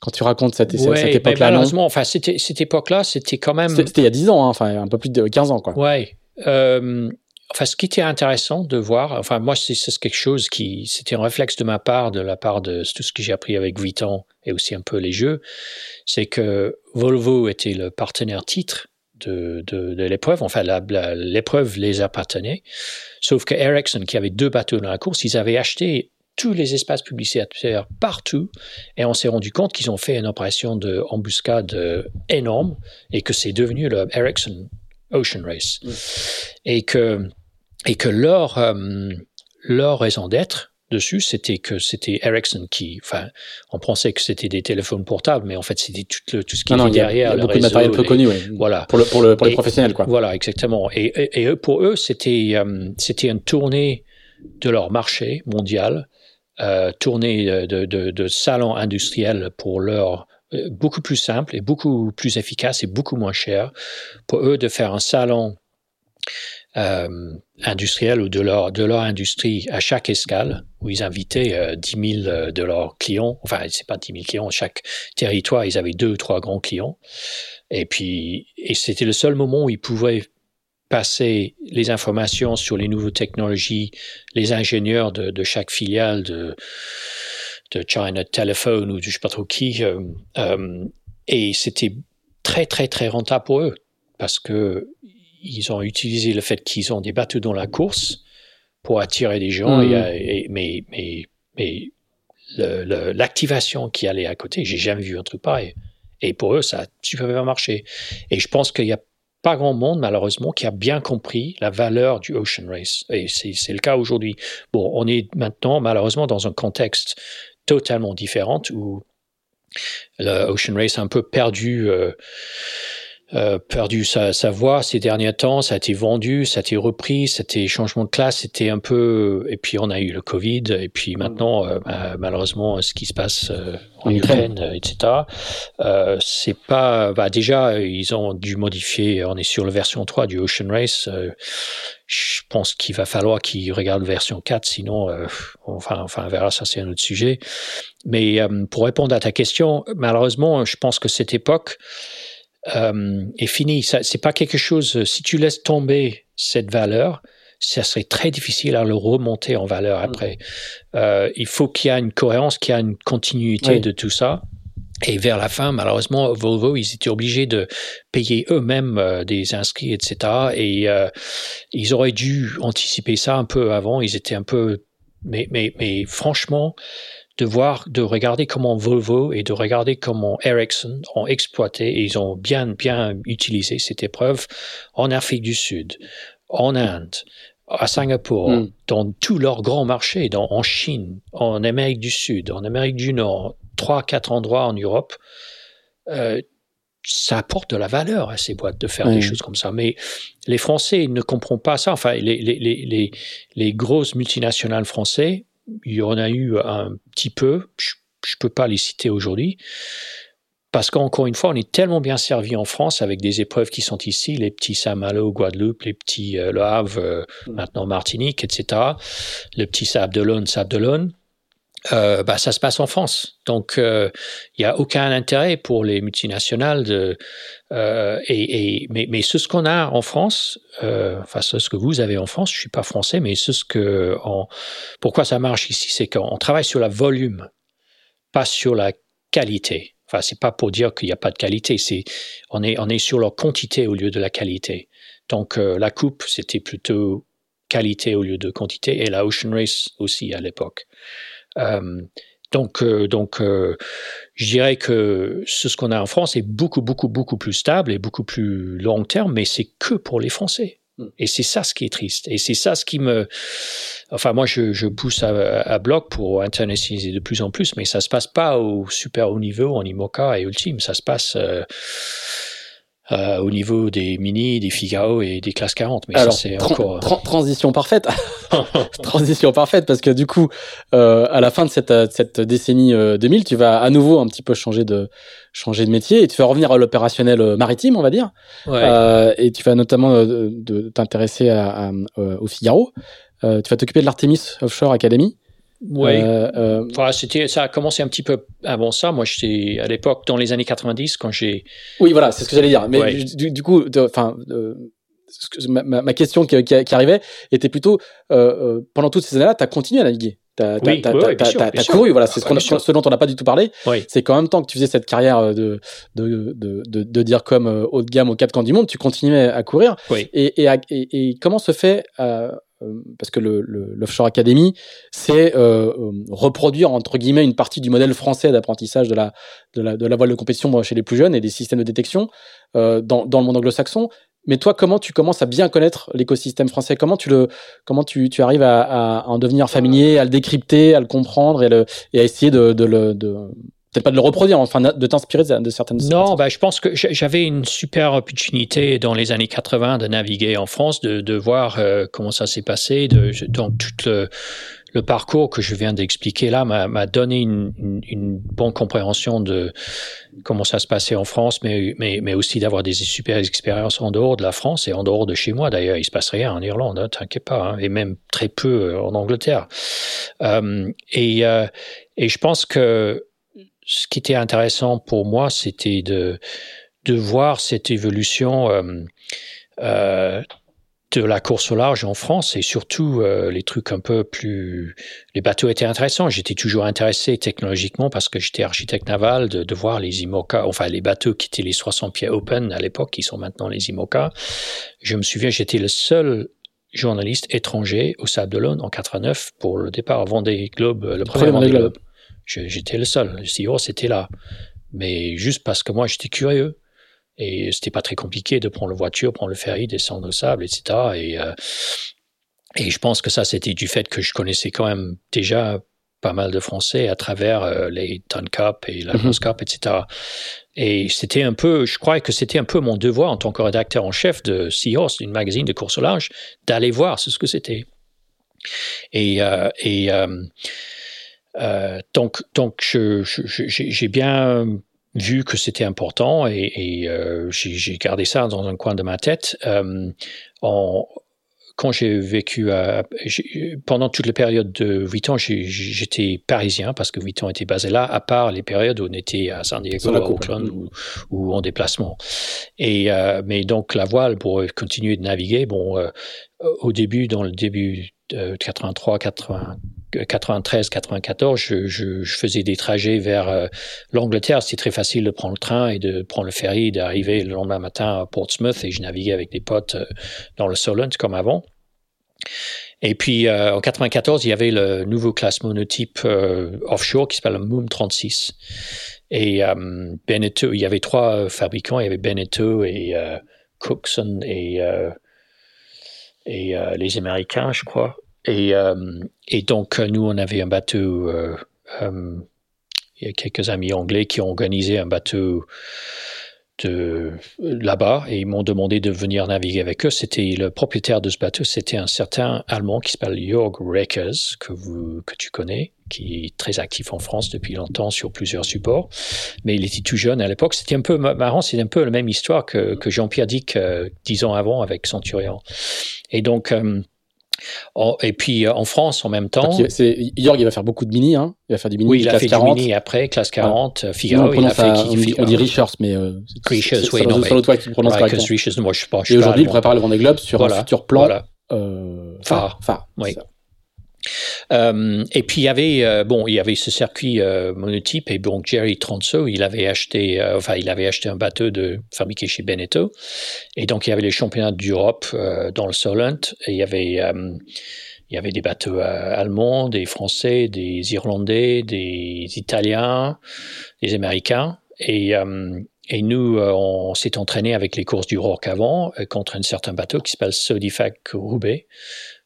quand tu racontes cette, cette époque-là. Malheureusement, enfin, cette époque-là, c'était quand même. C'était il y a 10 ans, hein, enfin, un peu plus de 15 ans, quoi. Ouais. Euh, enfin, ce qui était intéressant de voir, enfin, moi, c'est quelque chose qui, c'était un réflexe de ma part, de la part de tout ce que j'ai appris avec Vuitton et aussi un peu les jeux, c'est que Volvo était le partenaire titre de, de, de l'épreuve. Enfin, l'épreuve les appartenait. Sauf que Ericsson, qui avait deux bateaux dans la course, ils avaient acheté tous les espaces publicitaires partout et on s'est rendu compte qu'ils ont fait une opération de embuscade énorme et que c'est devenu le Ericsson Ocean Race. Et que et que leur, euh, leur raison d'être dessus, c'était que c'était Ericsson qui, enfin, on pensait que c'était des téléphones portables, mais en fait, c'était tout, le, tout ce qui était derrière. Il y a beaucoup de matériel peu connu, oui. Voilà. Pour, le, pour, le, pour les professionnels, quoi. Voilà, exactement. Et, et, pour eux, c'était, euh, c'était une tournée de leur marché mondial, euh, tournée de, de, de salons industriels pour leur euh, beaucoup plus simple et beaucoup plus efficace et beaucoup moins cher pour eux de faire un salon euh, industriels ou de leur, de leur industrie à chaque escale, où ils invitaient euh, 10 000 euh, de leurs clients. Enfin, c'est pas 10 000 clients, chaque territoire, ils avaient deux ou trois grands clients. Et puis, et c'était le seul moment où ils pouvaient passer les informations sur les nouvelles technologies, les ingénieurs de, de chaque filiale de, de China Telephone ou de je sais pas trop qui. Euh, euh, et c'était très, très, très rentable pour eux parce que ils ont utilisé le fait qu'ils ont des bateaux dans la course pour attirer des gens, et, mm. mais, mais, mais l'activation qui allait à côté, j'ai jamais vu un truc pareil. Et pour eux, ça a super bien marché. Et je pense qu'il n'y a pas grand monde, malheureusement, qui a bien compris la valeur du Ocean Race. Et c'est le cas aujourd'hui. Bon, on est maintenant, malheureusement, dans un contexte totalement différent où le Ocean Race a un peu perdu euh, euh, perdu sa, sa, voix ces derniers temps, ça a été vendu, ça a été repris, c'était changement de classe, c'était un peu et puis on a eu le Covid et puis maintenant euh, bah, malheureusement ce qui se passe euh, en Ukraine, etc. c'est pas bah, déjà ils ont dû modifier, on est sur la version 3 du Ocean Race. je pense qu'il va falloir qu'ils regardent version 4, sinon enfin enfin on verra ça c'est un autre sujet. Mais pour répondre à ta question, malheureusement je pense que cette époque euh, est fini. C'est pas quelque chose. Si tu laisses tomber cette valeur, ça serait très difficile à le remonter en valeur mm. après. Euh, il faut qu'il y ait une cohérence, qu'il y ait une continuité de tout ça. Et vers la fin, malheureusement, Volvo, ils étaient obligés de payer eux-mêmes euh, des inscrits, etc. Et euh, ils auraient dû anticiper ça un peu avant. Ils étaient un peu, mais, mais, mais franchement, de voir, de regarder comment Volvo et de regarder comment Ericsson ont exploité et ils ont bien, bien utilisé cette épreuve en Afrique du Sud, en Inde, à Singapour, hmm. dans tous leurs grands marchés, dans, en Chine, en Amérique du Sud, en Amérique du Nord, trois, quatre endroits en Europe. Euh, ça apporte de la valeur à ces boîtes de faire des choses comme ça. Mais les Français ne comprennent pas ça. Enfin, les, les, les, les grosses multinationales françaises il y en a eu un petit peu, je ne peux pas les citer aujourd'hui, parce qu'encore une fois, on est tellement bien servi en France avec des épreuves qui sont ici, les petits Saint-Malo, Guadeloupe, les petits euh, Le Havre, euh, mm. maintenant Martinique, etc., le petit Sable d'Olonne, Sable d'Olonne. Euh, bah, ça se passe en France. Donc, euh, il n'y a aucun intérêt pour les multinationales de. Euh, et, et, mais, mais ce qu'on a en France, euh, enfin ce que vous avez en France, je suis pas français, mais ce que en, pourquoi ça marche ici, c'est qu'on travaille sur la volume, pas sur la qualité. Enfin, c'est pas pour dire qu'il n'y a pas de qualité, c'est on est on est sur la quantité au lieu de la qualité. Donc euh, la coupe, c'était plutôt qualité au lieu de quantité, et la Ocean Race aussi à l'époque. Donc, euh, donc euh, je dirais que ce, qu'on a en France est beaucoup, beaucoup, beaucoup plus stable et beaucoup plus long terme, mais c'est que pour les Français. Hmm. Et c'est ça ce qui est triste. Et c'est ça ce qui me... Enfin, moi, je, je pousse à, à, bloc pour internationaliser de plus en plus, mais ça se passe pas au super haut niveau en IMOCA et Ultime. Ça se passe... Euh, euh, au niveau des mini, des Figaro et des classes 40. Mais Alors, c'est encore... Euh, transition parfaite. transition parfaite parce que du coup, euh, à la fin de cette, cette décennie 2000, tu vas à nouveau un petit peu changer de changer de métier et tu vas revenir à l'opérationnel maritime, on va dire. Ouais. et tu vas notamment t'intéresser à, au Figaro. tu vas t'occuper de l'Artemis Offshore Academy. Oui. Euh, euh, enfin, c'était, ça a commencé un petit peu avant ça. Moi, j'étais à l'époque, dans les années 90, quand j'ai. Oui, voilà, c'est ce que j'allais dire. Mais du, du, coup, enfin, euh, ma, ma, question qui, qui, qui, arrivait était plutôt euh, pendant toutes ces années-là, tu as continué à naviguer. T'as oui, oui, couru, voilà, c'est ce, ce, dont on n'a pas du tout parlé. C'est qu'en même temps que tu faisais cette carrière de, de, de, de, de dire comme haut de gamme au quatre camps du monde, tu continuais à courir. Et, et, et, et, comment se fait euh, euh, parce que l'Offshore le, Academy, c'est euh, euh, reproduire entre guillemets une partie du modèle français d'apprentissage de la, de la, de la voile de compétition chez les plus jeunes et des systèmes de détection dans, dans le monde anglo-saxon. Mais toi, comment tu commences à bien connaître l'écosystème français? Comment tu le, comment tu, tu arrives à, à, en devenir familier, à le décrypter, à le comprendre et, le, et à essayer de, de, le, de, peut-être pas de le reproduire, enfin de t'inspirer de certaines. Non, bah, je pense que j'avais une super opportunité dans les années 80 de naviguer en France, de, de voir euh, comment ça s'est passé, de, donc tout le, le, parcours que je viens d'expliquer là m'a donné une, une, une, bonne compréhension de comment ça se passait en France, mais, mais, mais aussi d'avoir des super expériences en dehors de la France et en dehors de chez moi. D'ailleurs, il se passe rien en Irlande, hein, t'inquiète pas, hein, et même très peu euh, en Angleterre. Euh, et, euh, et je pense que ce qui était intéressant pour moi, c'était de, de voir cette évolution euh, euh, de la course au large en France et surtout euh, les trucs un peu plus... Les bateaux étaient intéressants. J'étais toujours intéressé technologiquement parce que j'étais architecte naval de, de, voir les IMOCA, enfin les bateaux qui étaient les 60 pieds open à l'époque, qui sont maintenant les IMOCA. Je me souviens, j'étais le seul journaliste étranger au Sable d'Olonne en 89 pour le départ Vendée Globe, le, premier Vendée Globe. J'étais le seul. Le CEO, c'était là. Mais juste parce que moi, j'étais curieux. Et c'était pas très compliqué de prendre la voiture, prendre le ferry, descendre au sable, etc. Et, euh, et je pense que ça, c'était du fait que je connaissais quand même déjà pas mal de Français à travers euh, les Ton Cup et la mm Cup, etc. Et c'était un peu, je crois que c'était un peu mon devoir en tant que rédacteur en chef de Seahorse, une magazine de course au large, d'aller voir ce que c'était. Et, euh, et euh, euh, donc, donc j'ai bien vu que c'était important et, et euh, j'ai gardé ça dans un coin de ma tête. Euh, en, quand j'ai vécu à, pendant toute la période de 8 ans, j'étais parisien parce que 8 ans était basé là, à part les périodes où on était à San Diego, à Auckland ou, ou, en déplacement. Et euh, mais donc la voile pour continuer de naviguer, bon, euh, au début, dans le début de 83, 80 93, 94, je, je, je, faisais des trajets vers euh, l'Angleterre. C'était très facile de prendre le train et de prendre le ferry, d'arriver le lendemain matin à Portsmouth et je naviguais avec des potes euh, dans le Solent comme avant. Et puis euh, en 94, il y avait le nouveau classe monotype offshore qui s'appelle le Moom 36. Et Beneteau, il y avait trois fabricants, il y avait Beneteau et Cookson et et les Américains, je crois. Et, euh, et donc, nous, on avait un bateau, euh, euh, il y a quelques amis anglais qui ont organisé un bateau de là-bas et ils m'ont demandé de venir naviguer avec eux. C'était le propriétaire de ce bateau, c'était un certain Allemand qui s'appelle Jörg Reckers, que, vous, que tu connais, qui est très actif en France depuis longtemps sur plusieurs supports. Mais il était tout jeune à l'époque. C'était un peu marrant, c'est un peu la même histoire que, que Jean-Pierre Dick dix ans avant avec Centurion. Et donc, et puis en France en même temps. York, il va faire beaucoup de mini, hein. Il va faire du mini. Oui, il a fait 40. du mini après, classe 40, Figaro. il a fait, on, dit, on dit Richards, mais euh, Richards, oui, non, mais toi qui prononce pas. Richards, moi je sais pas. Et aujourd'hui, il prépare le Vendée Globe sur un futur plan. Euh, phare. phare. Oui. Euh, et puis il y avait euh, bon il y avait ce circuit euh, monotype et donc Jerry Tronso il avait acheté enfin il avait acheté un bateau de fabriqué chez Beneteau. Et donc il y avait les championnats d'Europe dans le Solent et il y avait il y avait des bateaux allemands des français des irlandais des italiens des américains. Et et nous, on s'est entraîné avec les courses du Rourke avant contre un certain bateau qui s'appelle Sodifac Roubaix,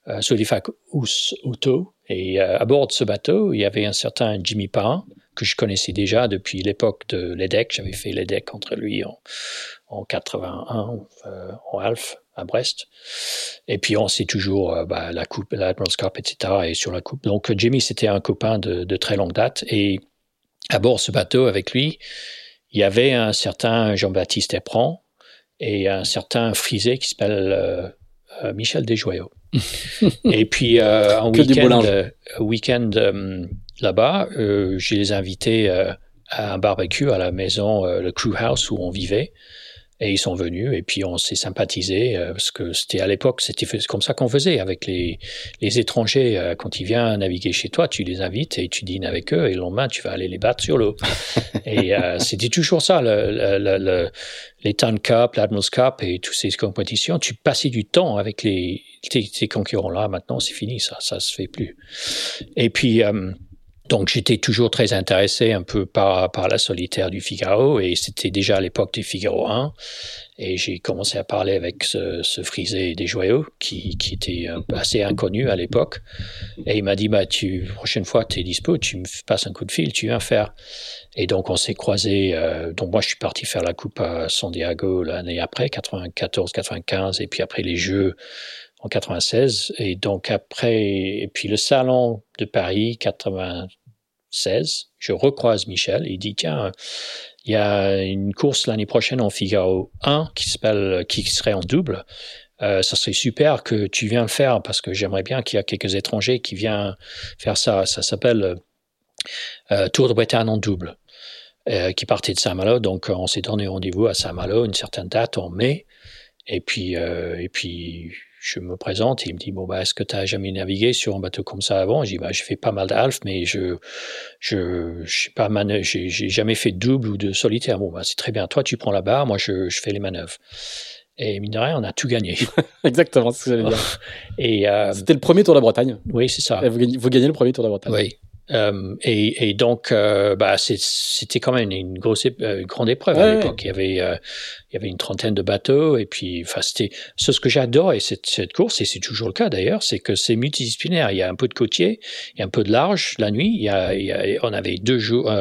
euh, Sodifac Uto. Et euh, à bord de ce bateau, il y avait un certain Jimmy Parr, que je connaissais déjà depuis l'époque de l'EDEC. J'avais fait l'EDEC contre lui en, en 81, euh, en Alf, à Brest. Et puis on sait toujours bah, la coupe, l'Admiral's Cup, etc. et sur la coupe. Donc Jimmy, c'était un copain de, de, très longue date. Et à bord de ce bateau, avec lui, il y avait un certain Jean-Baptiste Epran et un certain Frisé qui s'appelle euh Michel Desjoyaux. et puis euh, un week-end, euh, week-end euh, là-bas, euh, je les invités à un barbecue à la maison, le Crew House où on vivait. Et ils sont venus et puis on s'est sympathisé euh, parce que c'était à l'époque, c'était comme ça qu'on faisait avec les, les étrangers. Euh, quand ils viennent naviguer chez toi, tu les invites et tu dînes avec eux et le lendemain, tu vas aller les battre sur l'eau. et euh, c'était toujours ça, le, le, le, les Town Cup, l'Admiral's Cup et toutes ces compétitions. Tu passais du temps avec les, tes, concurrents-là. Maintenant, c'est fini, ça, ça se fait plus. Et puis... Euh, donc j'étais toujours très intéressé un peu par, par la solitaire du Figaro et c'était déjà à l'époque du Figaro 1 et j'ai commencé à parler avec ce, ce frisé des joyaux qui, qui était assez inconnu à l'époque. Et il m'a dit bah tu prochaine fois tu es dispo tu me passes un coup de fil tu viens faire. Et donc on s'est croisé euh, donc moi je suis parti faire la coupe à San Diego l'année après 94 95 et puis après les jeux en 96 et donc après et puis le salon de Paris 96 je recroise Michel et il dit tiens il y a une course l'année prochaine en Figaro 1 qui s'appelle qui serait en double. Euh, ça serait super que tu viennes le faire parce que j'aimerais bien qu'il y a quelques étrangers qui viennent faire ça. Ça s'appelle euh, Tour de Bretagne en double euh, qui partait de Saint-Malo. Donc on s'est donné rendez-vous à Saint-Malo une certaine date en mai. Et puis et puis je me présente il me dit bon bah est-ce que tu as jamais navigué sur un bateau comme ça avant? Je dis bah je fais pas mal d'alf mais je je pas j'ai jamais fait de double ou de solitaire. Bon bah c'est très bien. Toi tu prends la barre, moi je, je fais les manœuvres. Et mine de rien, on a tout gagné. Exactement, c'est ce que j'allais dire. et euh, c'était le premier Tour de Bretagne. Oui, c'est ça. Vous gagnez, vous gagnez, le premier Tour de Bretagne. Oui. Euh, et, et, donc, euh, bah, c'était quand même une grosse, euh, grande épreuve ouais, à l'époque. Il y avait, euh, il y avait une trentaine de bateaux, et puis, enfin, c'était ce que j'adore et cette, cette course, et c'est toujours le cas d'ailleurs, c'est que c'est multidisciplinaire. Il y a un peu de côtier, il y a un peu de large la nuit. Il y a, il y a on avait deux jours,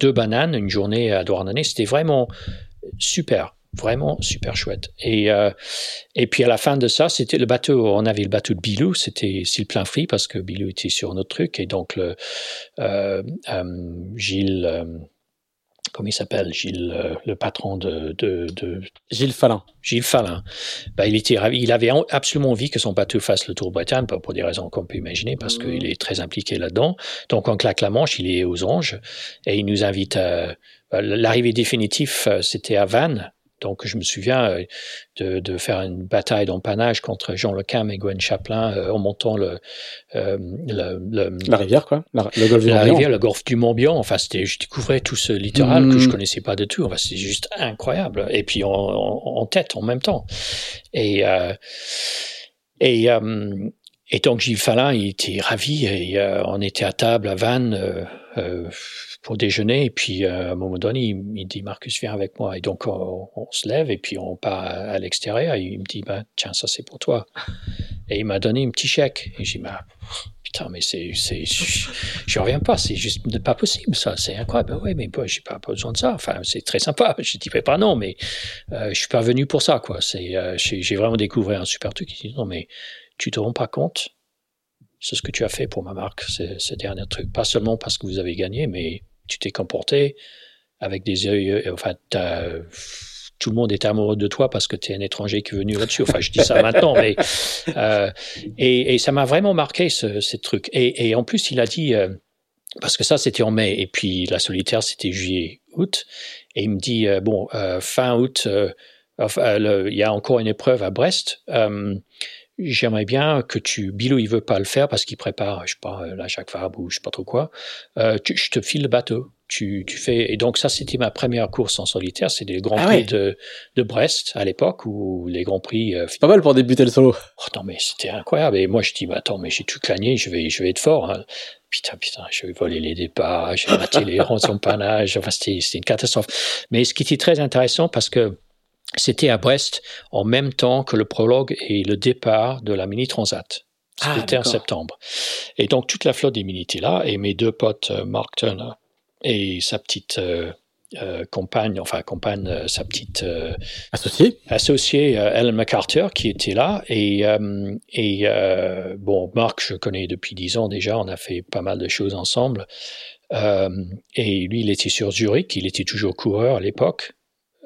deux bananes, une journée à Douarnenez. C'était vraiment super vraiment super chouette. Et, euh, et puis à la fin de ça, c'était le bateau, on avait le bateau de Bilou, c'était le plein free parce que Bilou était sur notre truc et donc le euh, euh, Gilles, comment il s'appelle, Gilles, le patron de, de, de, Gilles Fallin. Gilles Fallin. Ben, il était ravi, il avait absolument envie que son bateau fasse le tour Bretagne, pour des raisons qu'on peut imaginer, parce mmh. qu'il est très impliqué là-dedans. Donc on claque la manche, il est aux anges et il nous invite à L'arrivée définitive, c'était à Vannes, donc, je me souviens euh, de, de faire une bataille d'empannage contre Jean Lecam et Gwen Chaplin euh, en montant le, euh, le, le, la rivière, quoi, la, le golfe du la rivière, le golfe du Morbihan. Enfin, c'était, je découvrais tout ce littoral mmh. que je connaissais pas du tout. Enfin, c'est juste incroyable. Et puis en, en, en, tête en même temps. Et euh, et et donc Gilles Fallin, il était ravi et on était à table à Vannes pour déjeuner et puis euh, à un moment donné, il, il, dit Marcus viens avec moi. Et donc on, se lève et puis on part à, l'extérieur. Et il me dit bah tiens ça c'est pour toi. Et il m'a donné un petit chèque. Et j'ai dit bah putain mais c'est je, reviens pas c'est juste pas possible ça c'est incroyable. Bah, ouais mais bah, j'ai pas besoin de ça. Enfin c'est très sympa. Je dis pas non mais euh, je suis pas venu pour ça quoi. C'est euh, j'ai vraiment découvert un super truc. Il dit non mais tu te rends pas compte c'est ce que tu as fait pour ma marque, ce, ce dernier truc. Pas seulement parce que vous avez gagné, mais tu t'es comporté avec des yeux, enfin, tout le monde est amoureux de toi parce que tu es un étranger qui est venu là-dessus. Enfin, je dis ça maintenant, mais euh, et, ça m'a vraiment marqué ce, truc. Et, en plus, il a dit euh, parce que ça c'était en mai et puis la solitaire c'était juillet août et il me dit euh, bon euh, fin août euh, il y a encore une épreuve à Brest j'aimerais bien que tu Bilo il veut pas le faire parce qu'il prépare je sais pas la Jacques Vabre ou je sais pas trop quoi. Tu, je te file le bateau. Tu, tu fais et donc ça c'était ma première course en solitaire. C'est des grands ah prix de, de Brest à l'époque où les grands prix euh, pas mal pour débuter le solo. Oh, non mais c'était incroyable. Et moi je dis bah, attends mais j'ai tout clagné je vais je vais être fort hein. putain putain je vais voler les départs j'ai raté les rangs de panage enfin c'était c'était une catastrophe. Mais ce qui était très intéressant parce que c'était à Brest en même temps que le prologue et le départ de la mini transat c'était ah, en septembre. Et donc toute la flotte des mini était là et mes deux potes euh, Mark Turner et sa petite euh, euh, compagne, enfin compagne, euh, sa petite associée, associée Ellen MacArthur qui était là. Et et bon Marc je connais depuis dix ans déjà, on a fait pas mal de choses ensemble. Et lui il était sur Zurich, il était toujours coureur à l'époque.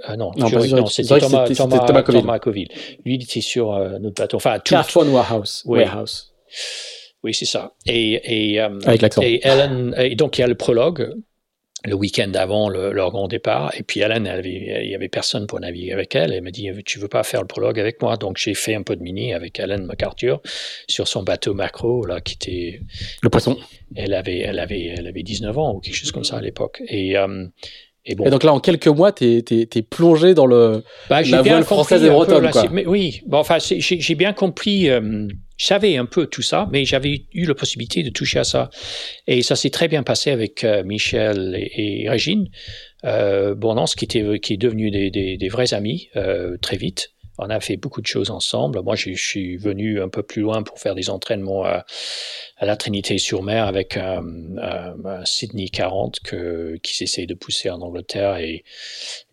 Ah non, non, non c'était Thomas, Thomas, Thomas, Thomas, Coville. Lui il était sur notre bateau, enfin tout. Carphone Warehouse. Oui. Warehouse. Oui, c'est ça. Et, et, Avec l'accent. Et Ellen, et donc il y a le prologue le week-end avant le, leur grand départ. Et puis Hélène, il y avait personne pour naviguer avec elle. Elle m'a dit, tu veux pas faire le prologue avec moi? Donc j'ai fait un peu de mini avec Hélène MacArthur sur son bateau macro là qui était le poisson. Elle avait, elle avait, elle avait 19 ans ou quelque chose comme ça à l'époque. Et euh, et, bon. et, donc là, en quelques mois, tu es, plongé dans le bah, la voile française et bretonne. oui, bon, enfin, j'ai bien compris. Euh, je savais un peu tout ça, mais j'avais eu la possibilité de toucher à ça. Et ça s'est très bien passé avec euh, Michel et, et Régine euh, Bournance, qui, était, qui est devenu des, des, des vrais amis euh, très vite. On a fait beaucoup de choses ensemble. Moi, je, suis venu un peu plus loin pour faire des entraînements à, la Trinité-sur-Mer avec un, un, un, Sydney 40 que, qui s'essaye de pousser en Angleterre. Et,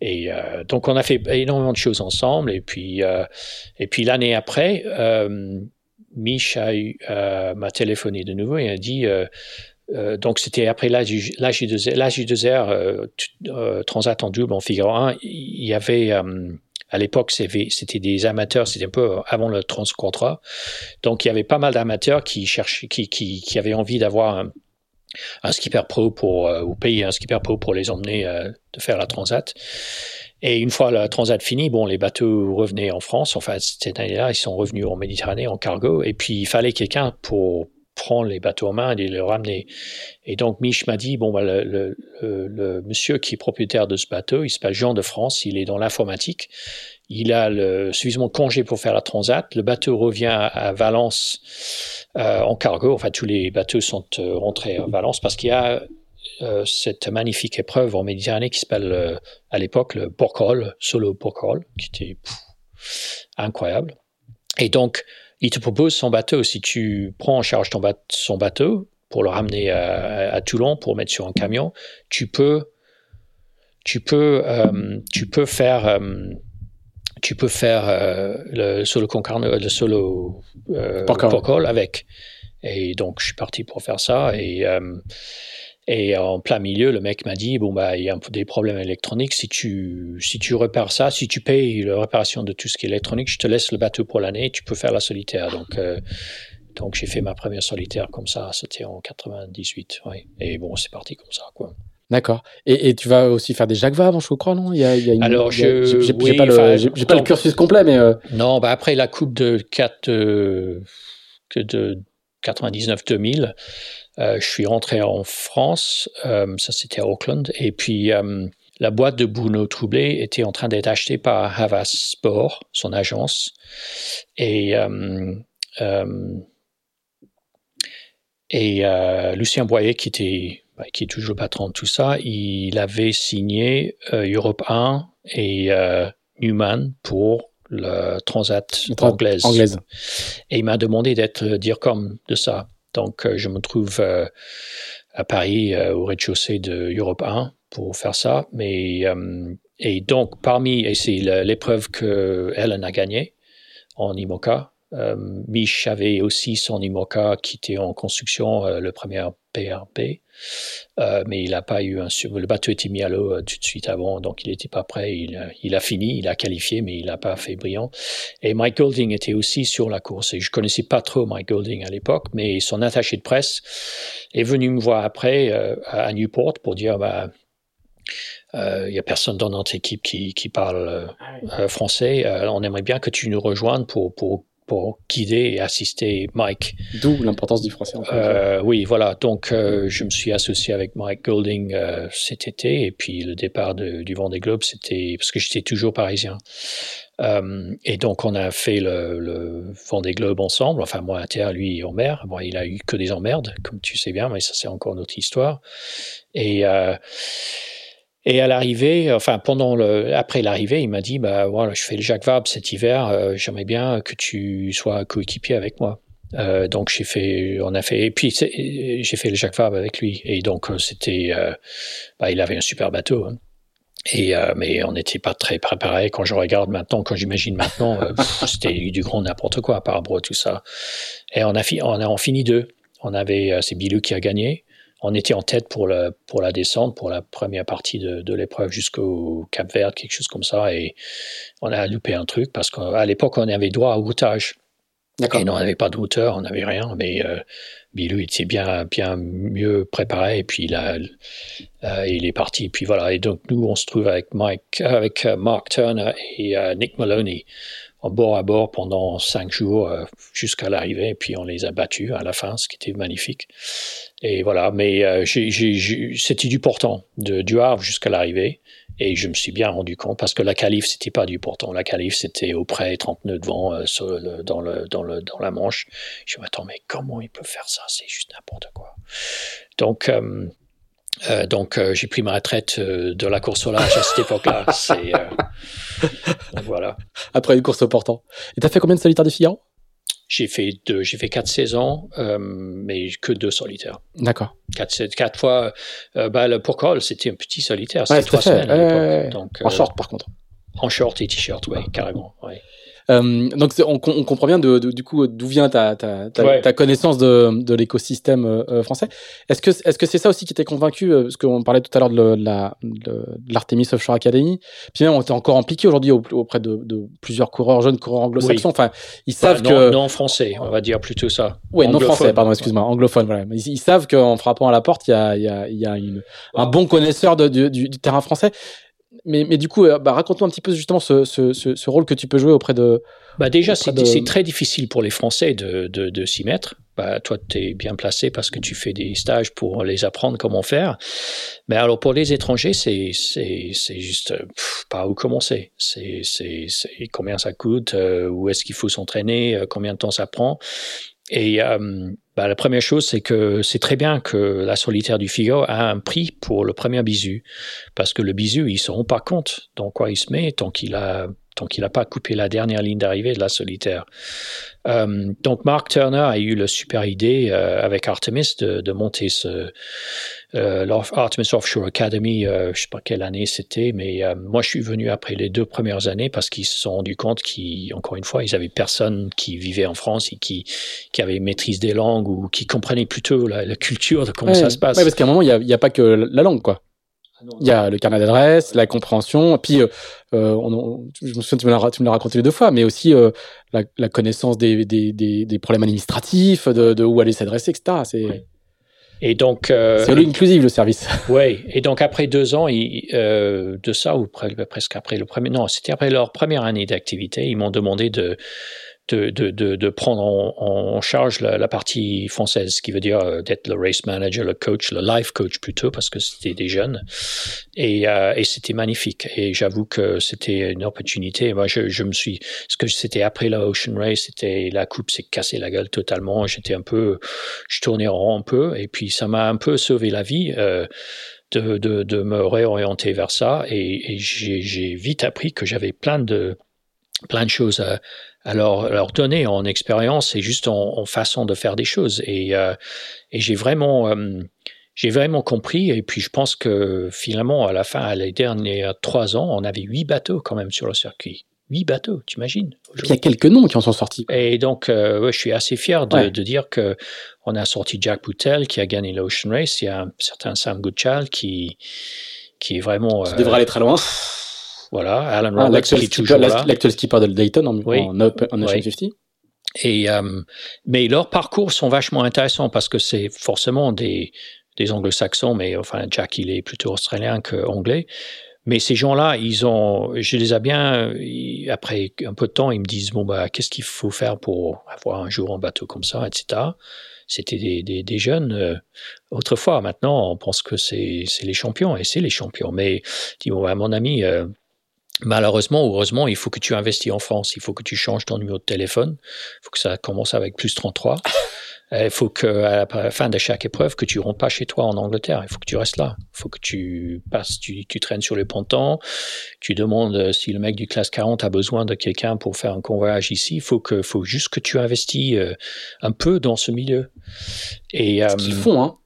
et euh, donc, on a fait énormément de choses ensemble. Et puis, euh, et puis l'année après, euh, Mich euh, m'a téléphoné de nouveau et a dit euh, euh, donc c'était après l'âge du 2R, euh, euh, Transat en double en figure 1, il y avait euh, à l'époque c'était des amateurs, c'était un peu avant le transcontra, donc il y avait pas mal d'amateurs qui cherchaient, qui, qui, qui avaient envie d'avoir un, skipper pro pour ou payer un skipper pro pour les emmener de faire la transat. Et une fois la transat finie, bon, les bateaux revenaient en France. Enfin, cette année-là, ils sont revenus en Méditerranée en cargo. Et puis, il fallait quelqu'un pour prendre les bateaux en main et les ramener. Et donc, Mich m'a dit, bon, bah, le, monsieur qui est propriétaire de ce bateau, il s'appelle Jean de France, il est dans l'informatique. Il a suffisamment de congé pour faire la transat. Le bateau revient à Valence euh, en cargo. Enfin, tous les bateaux sont euh, rentrés à Valence parce qu'il y a euh, cette magnifique épreuve en Méditerranée qui s'appelle euh, à l'époque le Porcol, solo Porcol, qui était incroyable. Et donc, il te propose son bateau. Si tu prends en charge ton bateau, son bateau pour le ramener à, à, Toulon, pour le mettre sur un camion, tu peux, tu peux, euh, tu peux faire, euh, tu peux faire euh, le solo concarne, le solo Porcol avec. Et donc, je suis parti pour faire ça et et en plein milieu, le mec m'a dit bon bah il y a des problèmes électroniques. Si tu si tu repères ça, si tu payes la réparation de tout ce qui est électronique, je te laisse le bateau pour l'année. Tu peux faire la solitaire. Donc euh, donc j'ai fait ma première solitaire comme ça. C'était en 98. Oui. Et bon c'est parti comme ça quoi. D'accord. Et, et, tu vas aussi faire des Jacques Vabre, je crois, non? Il y a, il y a une, Alors, je j'ai oui, pas, le, pas le cursus complet, mais euh... non. Bah après la coupe de 4 euh, que de 99-2000, euh, je suis rentré en France, euh, ça c'était à Auckland, et puis euh, la boîte de Bruno Troublé était en train d'être achetée par Havas Sport, son agence, et et Lucien Boyer qui était bah, qui est toujours le patron de tout ça, il avait signé Europe 1 et Newman pour le Transat anglaise. anglaise. Et il m'a demandé d'être DIRCOM de ça. Donc, euh, je me trouve euh, à Paris, euh, au rez-de-chaussée de Europe 1 pour faire ça. Mais, et donc, parmi, et c'est l'épreuve que Helen a gagnée en IMOCA, Mich avait aussi son IMOCA qui était en construction, le premier PRP. Euh, mais il n'a pas eu un le bateau était mis à l'eau euh, tout de suite avant, donc il n'était pas prêt. Il, il, a fini, il a qualifié, mais il n'a pas fait brillant. Et Mike Golding était aussi sur la course. Et je connaissais pas trop Mike Golding à l'époque, mais son attaché de presse est venu me voir après euh, à Newport pour dire bah il euh, y a personne dans notre équipe qui, qui parle ah français. on aimerait bien que tu nous rejoignes pour, pour pour guider et assister Mike. D'où l'importance du français. En euh, oui, voilà. Donc, euh, je me suis associé avec Mike Golding euh, cet été, et puis le départ de, du Vendée Globe, c'était parce que j'étais toujours parisien. Et donc, on a fait le, le Vendée Globe ensemble. Enfin, moi à terre, lui en mer. Bon, il a eu que des emmerdes, comme tu sais bien, mais ça c'est encore une autre histoire. Et et à l'arrivée, enfin pendant le, après l'arrivée, il m'a dit bah voilà, je fais le Jacques Vabre cet hiver, euh, j'aimerais bien que tu sois coéquipier avec moi. Euh, donc j'ai fait, on a fait, et puis j'ai fait le Jacques Vabre avec lui. Et donc euh, c'était, euh, bah, il avait un super bateau. Hein. Et euh, mais on n'était pas très préparé. Quand je regarde maintenant, quand j'imagine maintenant, c'était du grand n'importe quoi par rapport à tout ça. Et on a, fi on a en fini deux. On avait, c'est Bilou qui a gagné on était en tête pour, la pour la descente, pour la première partie de, de l'épreuve jusqu'au Cap Vert, quelque chose comme ça. Et on a loupé un truc parce qu'à l'époque, on avait droit à routage. Et non, on n'avait pas de hauteur, on n'avait rien, mais euh, Bilou était bien, bien mieux préparé et puis il, a, euh, il est parti. Et puis voilà. Et donc nous, on se trouve avec Mike, avec euh, Mark Turner et euh, Nick Maloney en bord à bord pendant cinq jours euh, jusqu'à l'arrivée. Et puis on les a battus à la fin, ce qui était magnifique. Et voilà, mais euh, c'était du portant, de, du Havre jusqu'à l'arrivée. Et je me suis bien rendu compte parce que la calife, c'était pas du portant. La calife, c'était auprès 30 nœuds de vent euh, dans, le, dans, le, dans la Manche. Je me dis, attends, mais comment il peut faire ça? C'est juste n'importe quoi. Donc, euh, euh donc euh, j'ai pris ma retraite de la course au large à cette époque-là. C'est voilà. Après une course au portant. Et t'as fait combien de solitaires du Figaro? J'ai fait deux, j'ai fait quatre saisons, euh, mais que deux solitaires. D'accord. Quatre, quatre fois. Euh, bah, le Pourcol, c'était un petit solitaire, c'était trois semaines à l'époque. En euh, short, par contre. En short et t-shirt, oui, carrément. Ouais. Euh, donc on, on, comprend bien de, de, du coup d'où vient ta, ta, ta, ouais. ta, connaissance de, de l'écosystème euh, français. Est-ce que est-ce que c'est ça aussi qui t'est convaincu euh, Parce qu'on parlait tout à l'heure de, la de l'Artemis Offshore Academy. Puis même on était encore impliqué aujourd'hui auprès de, de, plusieurs coureurs jeunes, coureurs anglo-saxons. Oui. Enfin, ils savent bah, que non français, on va dire plutôt ça. Oui, non français, pardon, excuse-moi, anglophone. Voilà. Ils, ils savent qu'en frappant à la porte, il y a il y a il y a une, un bon connaisseur du, du terrain français mais, mais du coup, euh, bah, raconte-nous un petit peu justement ce, ce, ce, ce, rôle que tu peux jouer auprès de. Bah déjà, c'est de... très difficile pour les Français de, de, de s'y mettre. Bah, toi, tu es bien placé parce que tu fais des stages pour les apprendre comment faire. Mais alors, pour les étrangers, c'est juste pff, pas où commencer. C'est combien ça coûte, euh, où est-ce qu'il faut s'entraîner, euh, combien de temps ça prend. Et euh, bah, la première chose, c'est que c'est très bien que la solitaire du Figaro a un prix pour le premier bisu, parce que le bisu, ils se rend pas compte dans quoi il se met tant qu'il a tant qu'il n'a pas coupé la dernière ligne d'arrivée de la solitaire. Euh, donc Mark Turner a eu la super idée euh, avec Artemis de, de monter ce euh, l'Artemis Offshore Academy, je sais pas quelle année c'était, mais moi je suis venu après les deux premières années parce qu'ils se sont rendus compte qu'encore une fois, ils avaient personne qui vivait en France et qui, qui avait maîtrise des langues ou qui comprenait plutôt la, la culture de comment ouais, ça se passe. Ouais, parce qu'à un moment, il n'y a, a, pas que la langue, quoi. Il y a le carnet d'adresse, la compréhension, et puis euh, on, on, je me souviens tu me l'as tu me l'as raconté deux fois, mais aussi euh, la, la, connaissance des, des, des, des, problèmes administratifs, de, de où aller s'adresser, etc. C'est ouais. Et donc euh, c'est inclusive le service. Oui. Et donc après deux ans il, euh, de ça ou pre presque après le premier non c'était après leur première année d'activité ils m'ont demandé de de, prendre en, charge la, partie française, ce qui veut dire euh, d'être le race manager, le coach, le life coach plutôt, parce que c'était des jeunes. Et, euh, c'était magnifique. Et j'avoue que c'était une opportunité. Moi, je, me suis, ce que c'était après la Ocean Race, c'était la coupe s'est cassée la gueule totalement. J'étais un peu, je tournais en rond un peu, et puis ça m'a un peu sauvé la vie. Euh, de, me réorienter vers ça et, et j'ai vite appris que j'avais plein de plein de choses à, leur, leur donner en expérience et juste en, en, façon de faire des choses. Et, euh, et j'ai vraiment, euh, j'ai vraiment compris. Et puis je pense que finalement, à la fin, à les dernières trois ans, on avait huit bateaux quand même sur le circuit. huit bateaux, tu imagines Il y a quelques noms qui en sont sortis. Et donc, euh, je suis assez fier de, de, dire que on a sorti Jack Boutel qui a gagné l'Ocean Race. Il y a un certain Sam Goodchild qui, qui est vraiment. Qui devrait aller très loin. Voilà, Alan ah, qui est toujours là. L'actuel skipper de Dayton en, en, Open, en Ocean 50. Et, euh, mais leurs parcours sont vachement intéressants parce que c'est forcément des, des anglo-saxons, mais enfin, Jack, il est plutôt australien qu'anglais. Mais ces gens-là, ils ont, je les ai bien, après un peu de temps, ils me disent, bon, bah, qu'est-ce qu'il faut faire pour avoir un jour un bateau comme ça, etc. C'était des, des, des, jeunes. Euh, autrefois, maintenant, on pense que c'est les champions, et c'est les champions. Mais, dis bon, bah, mon ami, euh, Malheureusement ou heureusement, il faut que tu investis en France. Il faut que tu changes ton numéro de téléphone. Il faut que ça commence avec plus 33. Il faut que à la fin de chaque épreuve, que tu rentres pas chez toi en Angleterre. Il faut que tu restes là. Il faut que tu passes, tu, tu traînes sur le ponton. Tu demandes si le mec du classe 40 a besoin de quelqu'un pour faire un convoyage ici. Il faut que, faut juste que tu investis euh, un peu dans ce milieu. Et ce qu'ils euh, font, hein.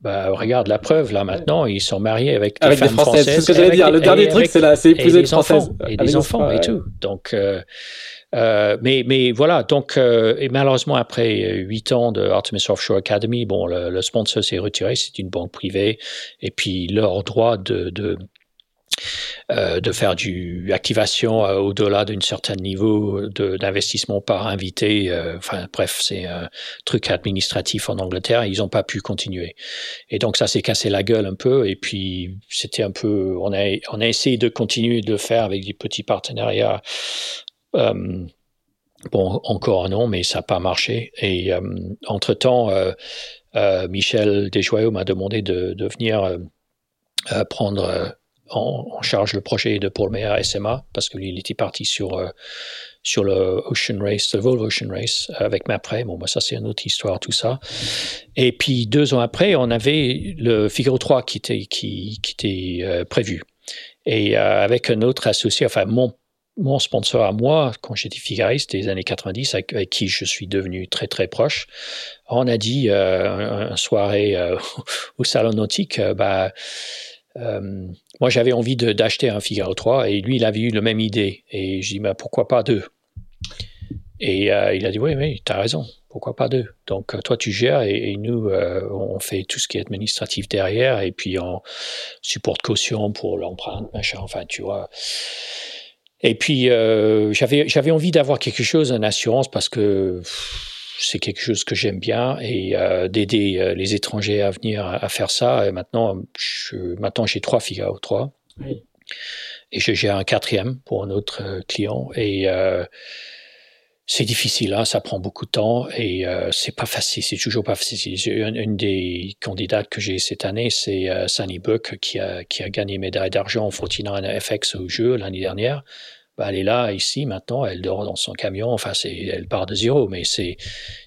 Bah, regarde la preuve, là, maintenant, ils sont mariés avec des avec femmes des françaises. C'est ce que j'allais dire. Le dernier truc, c'est c'est épouser une française. Et des enfants, et tout. Donc, euh, euh, mais, mais voilà, donc, euh, et malheureusement, après huit ans de Artemis Offshore Academy, bon, le, le sponsor s'est retiré, c'est une banque privée, et puis leur droit de, de euh, de faire du activation euh, au-delà d'un certain niveau d'investissement par invité. Euh, enfin bref, c'est un truc administratif en Angleterre. Ils n'ont pas pu continuer. Et donc ça s'est cassé la gueule un peu. Et puis c'était un peu, on a on a essayé de continuer de le faire avec des petits partenariats. Bon, encore non, mais ça n'a pas marché. Et entre-temps, Michel Desjoyaux m'a demandé de, de venir prendre en, charge le projet de Paul Meyer SMA parce que lui, il était parti sur euh, sur le Ocean Race, le Volvo Ocean Race avec Mapré. Bon, bah, ça, c'est une autre histoire, tout ça. Et puis, deux ans après, on avait le Figaro 3 qui était, qui, qui était euh, prévu. Et euh, avec un autre associé, enfin, mon, mon sponsor à moi, quand j'étais figariste des années 90, avec, qui je suis devenu très, très proche, on a dit, une soirée au Salon Nautique, bah, euh, moi, j'avais envie d'acheter un Figaro 3 et lui, il avait eu la même idée. Et je dis, mais pourquoi pas deux? Et euh, il a dit, oui, oui, tu as raison, pourquoi pas deux? Donc, euh, toi, tu gères et, nous, on fait tout ce qui est administratif derrière et puis on supporte caution pour l'empreinte, machin, enfin, tu vois. Et puis, j'avais envie d'avoir quelque chose, une assurance, parce que c'est quelque chose que j'aime bien et euh, d'aider euh, les étrangers à venir à, faire ça. Et maintenant, je, maintenant j'ai trois Figaro, trois. Oui. Et j'ai un quatrième pour un autre euh, client. Et c'est difficile, hein, ça prend beaucoup de temps et c'est pas facile, c'est toujours pas facile. Une, une des candidates que j'ai cette année, c'est Sunny Buck qui a, qui a gagné médaille d'argent en 49 FX au jeu l'année dernière. Bah, elle est là, ici, maintenant, elle dort dans son camion, enfin, elle part de zéro, mais c'est,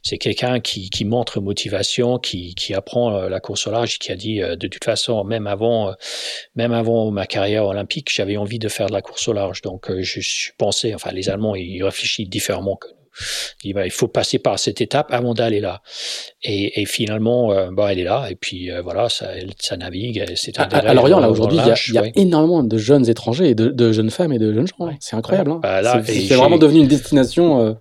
c'est quelqu'un qui, qui montre motivation, qui, qui apprend euh, la course au large, qui a dit, euh, de toute façon, même avant, euh, même avant ma carrière olympique, j'avais envie de faire de la course au large. Donc, je, je pensais, enfin, les Allemands, ils réfléchissent différemment que nous. Il, il faut passer par cette étape avant d'aller là. Et, et finalement, euh, bah, elle est là. Et puis euh, voilà, ça, ça navigue. C'est à, à Lorient, là, aujourd'hui, il y, a, énormément de jeunes étrangers, et de, de, jeunes femmes et de jeunes gens. C'est incroyable. Hein. Bah, c'est vraiment devenu une destination. Euh...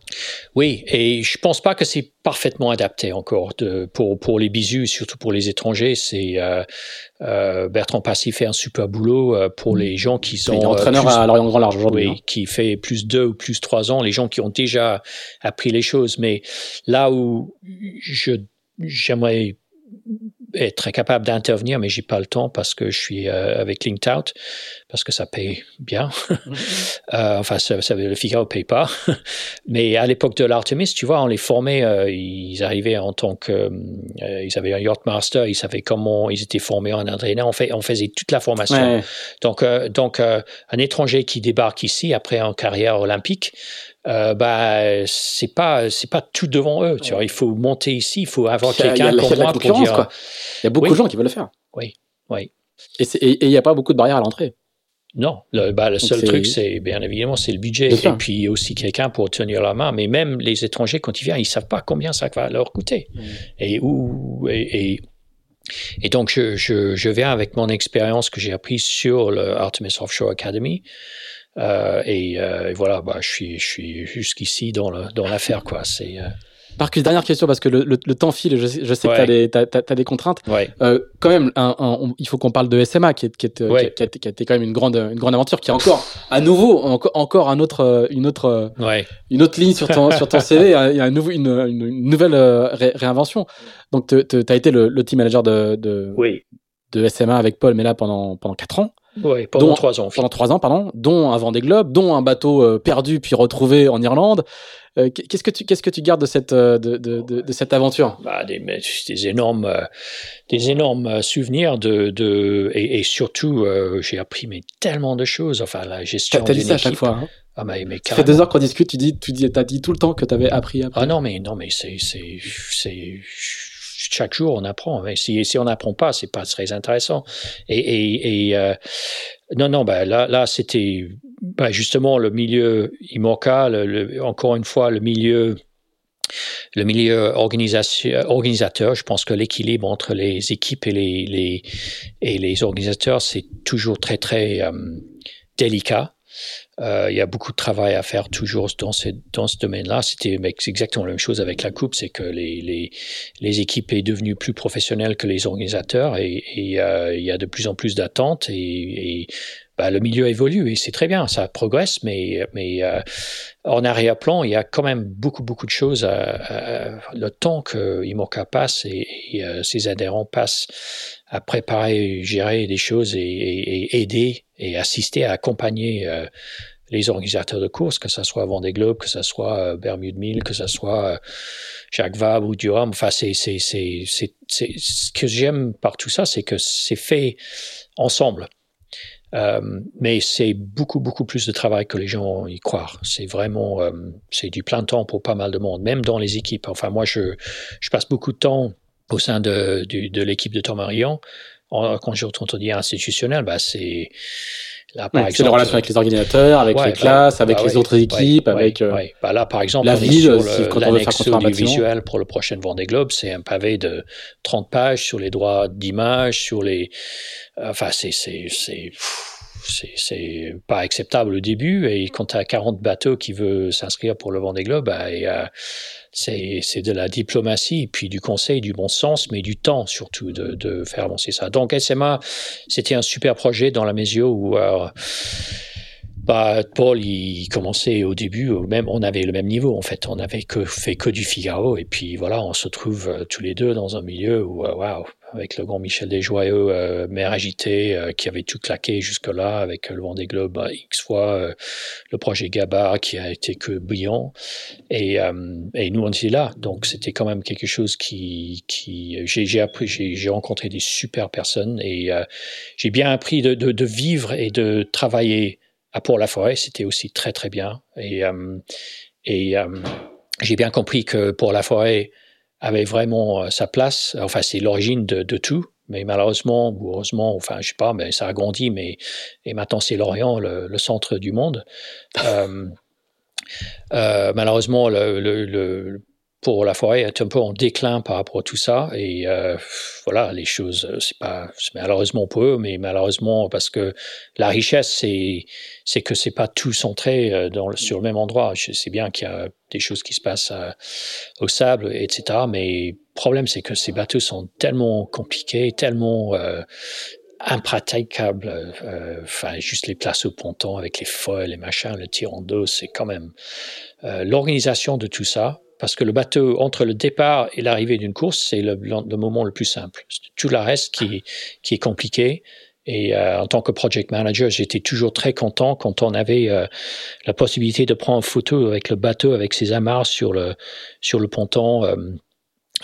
Oui, et je pense pas que c'est parfaitement adapté encore de, pour, pour les bisous, surtout pour les étrangers. C'est euh, euh, Bertrand Passy fait un super boulot euh, pour les gens qui sont. Il est entraîneur à Lorient Grand Large aujourd'hui. Oui, hein. qui fait plus deux ou plus trois ans, les gens qui ont déjà appris les choses. Mais là où je j'aimerais être capable d'intervenir, mais j'ai pas le temps parce que je suis euh, avec Linked Out, parce que ça paye bien. Euh, enfin, ça, ça, le Figaro paye pas. mais à l'époque de l'Artemis, tu vois, on les formait, euh, ils arrivaient en tant que, euh, ils avaient un yachtmaster, ils savaient comment ils étaient formés en entraîneur, on, fait, on faisait toute la formation. Ouais. Donc, euh, donc un étranger qui débarque ici après une carrière olympique, euh, bah c'est pas c'est pas tout devant eux. Tu vois, il faut monter ici, il faut avoir quelqu'un comme moi pour dire. Quoi. Il y a beaucoup oui. de gens qui veulent le faire. Oui, oui. Et il n'y a pas beaucoup de barrières à l'entrée. Non, le, bah, le seul truc, c'est bien évidemment, c'est le budget. Et puis aussi quelqu'un pour tenir la main. Mais même les étrangers, quand ils viennent, ils savent pas combien ça va leur coûter. Mm. Et où et, et, et, donc, je, je, je viens avec mon expérience que j'ai apprise sur le Artemis Offshore Academy et, voilà, bah, je suis, je suis jusqu'ici dans dans l'affaire, quoi. C'est Marcus, dernière question parce que le, le, temps file. Je, je sais que tu as, as, des contraintes. Ouais. Euh, quand même, un, un, il faut qu'on parle de SMA, qui, est, qui, est, qui, a, qui, a, été quand même une grande, une grande aventure, qui est encore, à nouveau, encore, encore un autre, une autre, une autre ligne sur ton, sur ton CV. Il y a un nouveau, une, une, nouvelle euh, réinvention. Donc, tu as été le, le, team manager de, de, oui. de SMA avec Paul, mais là pendant pendant quatre ans. Oui, pendant trois ans. Pendant trois ans, pardon, dont un Vendée Globe, dont un bateau euh, perdu puis retrouvé en Irlande. Euh, qu'est-ce que tu qu'est-ce que tu gardes de cette euh, de, de, de, cette aventure? Bah, des, des énormes des énormes souvenirs de, de et, et surtout j'ai appris mais tellement de choses. Enfin la gestion t'as dit ça à chaque fois hein. Ah mais, mais ça fait deux heures qu'on discute tu dis tu dis t'as dit tout le temps que t'avais appris, appris. Ah non mais non mais c'est c'est c'est chaque jour on apprend. Si, si on n'apprend pas, c'est pas très intéressant. Et, euh, non, non, bah là, c'était bah justement le milieu IMOCA, le, encore une fois, le milieu le milieu organisateur, je pense que l'équilibre entre les équipes et les, les, et les organisateurs, c'est toujours très, très euh, délicat. Euh, il y a beaucoup de travail à faire toujours dans ce, dans ce domaine-là. C'était exactement la même chose avec la Coupe, c'est que les, les, les, équipes est devenues plus professionnelles que les organisateurs et, et euh, il y a de plus en plus d'attentes et, et bah, le milieu évolue et c'est très bien, ça progresse, mais, mais euh, en arrière-plan, il y a quand même beaucoup, beaucoup de choses. le temps que IMOCA passe et, et euh, ses adhérents passent à préparer, gérer des choses et, et aider et assister à accompagner euh, les organisateurs de courses, que ce soit Vendée Globe, que ce soit euh, Bermude 1000, que ce soit euh, Jacques Vabre ou Durham. Enfin, c'est, c'est, c'est, c'est, ce que j'aime par tout ça, c'est que c'est fait ensemble. Euh, mais c'est beaucoup, beaucoup plus de travail que les gens y croient. C'est vraiment, euh, c'est du plein temps pour pas mal de monde, même dans les équipes. Enfin, moi, je, je passe beaucoup de temps au sein de, de, de l'équipe de Tom Marion. Quand je dire institutionnel, bah, c'est, Là, par exemple, c'est la relation avec les organisateurs, avec les bah, classes, avec bah les autres équipes, avec euh, bah là, par exemple, la ville, sur quand on veut faire un visuel pour le prochain Vendée Globe, c'est un pavé de 30 pages sur les droits d'image, sur les, enfin, c'est, c'est, c'est, c'est pas acceptable au début. Et quand tu as 40 bateaux qui veulent s'inscrire pour le Vendée Globe, bah, et, euh, c'est de la diplomatie, puis du conseil, du bon sens, mais du temps surtout de, de faire avancer ça. Donc SMA, c'était un super projet dans la mesure où euh, bah, Paul, il commençait au début, même on avait le même niveau en fait. On avait que fait que du Figaro et puis voilà, on se trouve euh, tous les deux dans un milieu où euh, waouh, avec le grand Michel Desjoyeux, euh, mère agité, euh, qui avait tout claqué jusque-là, avec le Vendée Globe bah, X fois, le projet Gabar qui a été que brillant, et, et nous on était là. Donc c'était quand même quelque chose qui, qui j'ai appris, j'ai rencontré des super personnes et j'ai bien appris de, de, de vivre et de travailler à Port-la-Forêt, c'était aussi très très bien. Et, euh, et euh, j'ai bien compris que Port-la-Forêt avait vraiment euh, sa place. Enfin, c'est l'origine de, tout. Mais malheureusement, ou heureusement, enfin, je sais pas, mais ça a grandi. Mais et maintenant, c'est l'Orient, le, le, centre du monde. euh, malheureusement, le, le, pour la forêt est un peu en déclin par rapport à tout ça. Et euh, voilà, les choses, euh, c'est pas malheureusement pour eux, mais malheureusement parce que la richesse, c'est c'est que c'est pas tout centré euh, dans sur le même endroit. Je sais bien qu'il y a des choses qui se passent à, au sable, etc. Mais le problème, c'est que ces bateaux sont tellement compliqués, tellement euh, impraticables. Enfin, juste les places au ponton avec les foils, les machins, le tirant d'eau, c'est quand même l'organisation de tout ça parce que le bateau, entre le départ et l'arrivée d'une course, c'est le, le, moment le plus simple. Tout le reste qui, qui est compliqué. Et euh, en tant que project manager, j'étais toujours très content quand on avait euh, la possibilité de prendre une photo avec le bateau, avec ses amarres sur le, sur le ponton, euh,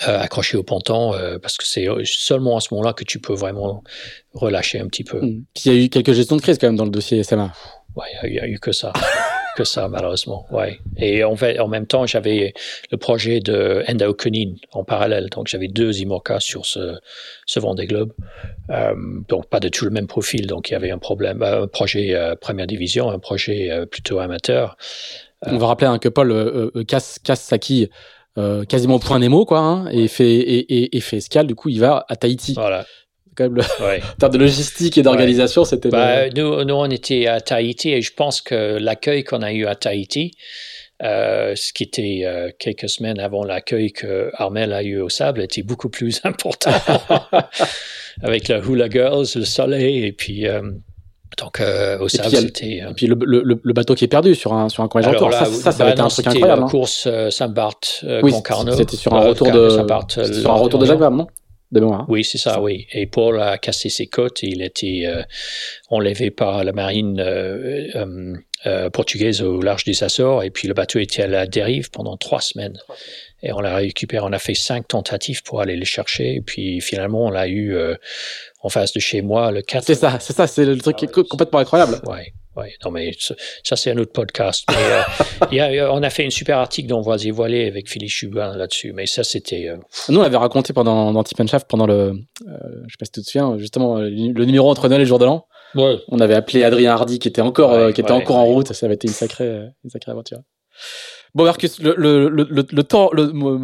accroché au ponton, parce que c'est seulement à ce moment-là que tu peux vraiment relâcher un petit peu. Mmh. il y a eu quelques gestions de crise quand même dans le dossier SMA. Ouais, il y, a eu que ça. que ça, malheureusement. Ouais. Et en, fait, en même temps, j'avais le projet de Endoconine en parallèle. Donc, j'avais deux IMOCA sur ce, ce Vendée Globe. Euh, donc, pas de tout le même profil. Donc, il y avait un problème, euh, un projet euh, première division, un projet euh, plutôt amateur. On va rappeler hein, que Paul casse, casse sa quille quasiment au point Nemo, quoi, hein, et, fait, et, et, et, fait escale. Du coup, il va à Tahiti. Voilà quand même le... en termes de logistique et d'organisation, c'était. Bah, nous, nous, on était à Tahiti et je pense que l'accueil qu'on a eu à Tahiti, euh, ce qui était euh, quelques semaines avant l'accueil que Armel a eu au sable, était beaucoup plus important. Avec la Hula Girls, le soleil, et puis. Euh, donc, au sable, c'était. Et puis le, le, le, bateau qui est perdu sur un, sur un coin retour. Ça, ça, ça, bah, été un truc incroyable. la hein. course Saint-Barth, oui, Concarneau. C'était sur un retour de. Sur un retour de Jacques Vabre, non de mémoire. Oui, c'est ça, oui. Et Paul a cassé ses côtes. Il était enlevé par la marine euh, portugaise au large des Açores. Et puis le bateau était à la dérive pendant trois semaines. Et on l'a récupéré. On a fait cinq tentatives pour aller le chercher. Et puis finalement, on l'a eu euh, en face de chez moi le 4. C'est ça, c'est ça, c'est le truc qui est complètement incroyable. Ouais. Ouais, non mais ça c'est un autre podcast. Mais, euh, on a fait une super article dans Voisier Voilé avec Philippe Chubin là-dessus. Mais ça c'était. Nous on avait raconté pendant dans Tip Shaft pendant le, je sais pas si tu te souviens, justement le, numéro entre Noël et le jour de l'an. On avait appelé Adrien Hardy qui était encore, euh, qui était encore en route. Ça avait été une sacrée, euh, une sacrée aventure. Bon Marcus, le, le, le, le temps, le, mon,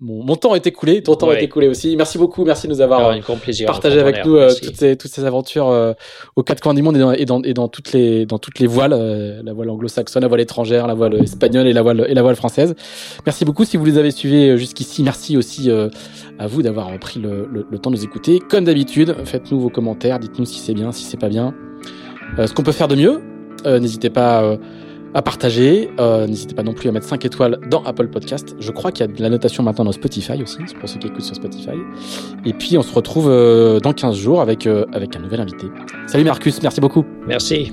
mon, temps est écoulé, ton temps est écoulé aussi. Merci beaucoup, merci de nous avoir euh, partagé avec nous toutes, ces, toutes ces aventures aux quatre coins du monde et dans, et dans, et dans toutes les dans toutes les voiles, la voile anglo-saxonne, la voile étrangère, la voile espagnole et la voile et la voile française. Merci beaucoup si vous les avez suivis jusqu'ici. Merci aussi à vous d'avoir pris le, le, temps de nous écouter. Comme d'habitude, faites-nous vos commentaires, dites-nous si c'est bien, si c'est pas bien, euh, ce qu'on peut faire de mieux. Euh, n'hésitez pas euh, à partager, n'hésitez pas non plus à mettre 5 étoiles dans Apple Podcast. Je crois qu'il y a de la notation maintenant dans Spotify aussi, pour ceux qui écoutent sur Spotify. Et puis on se retrouve dans 15 jours avec, avec un nouvel invité. Salut Marcus, merci beaucoup. Merci.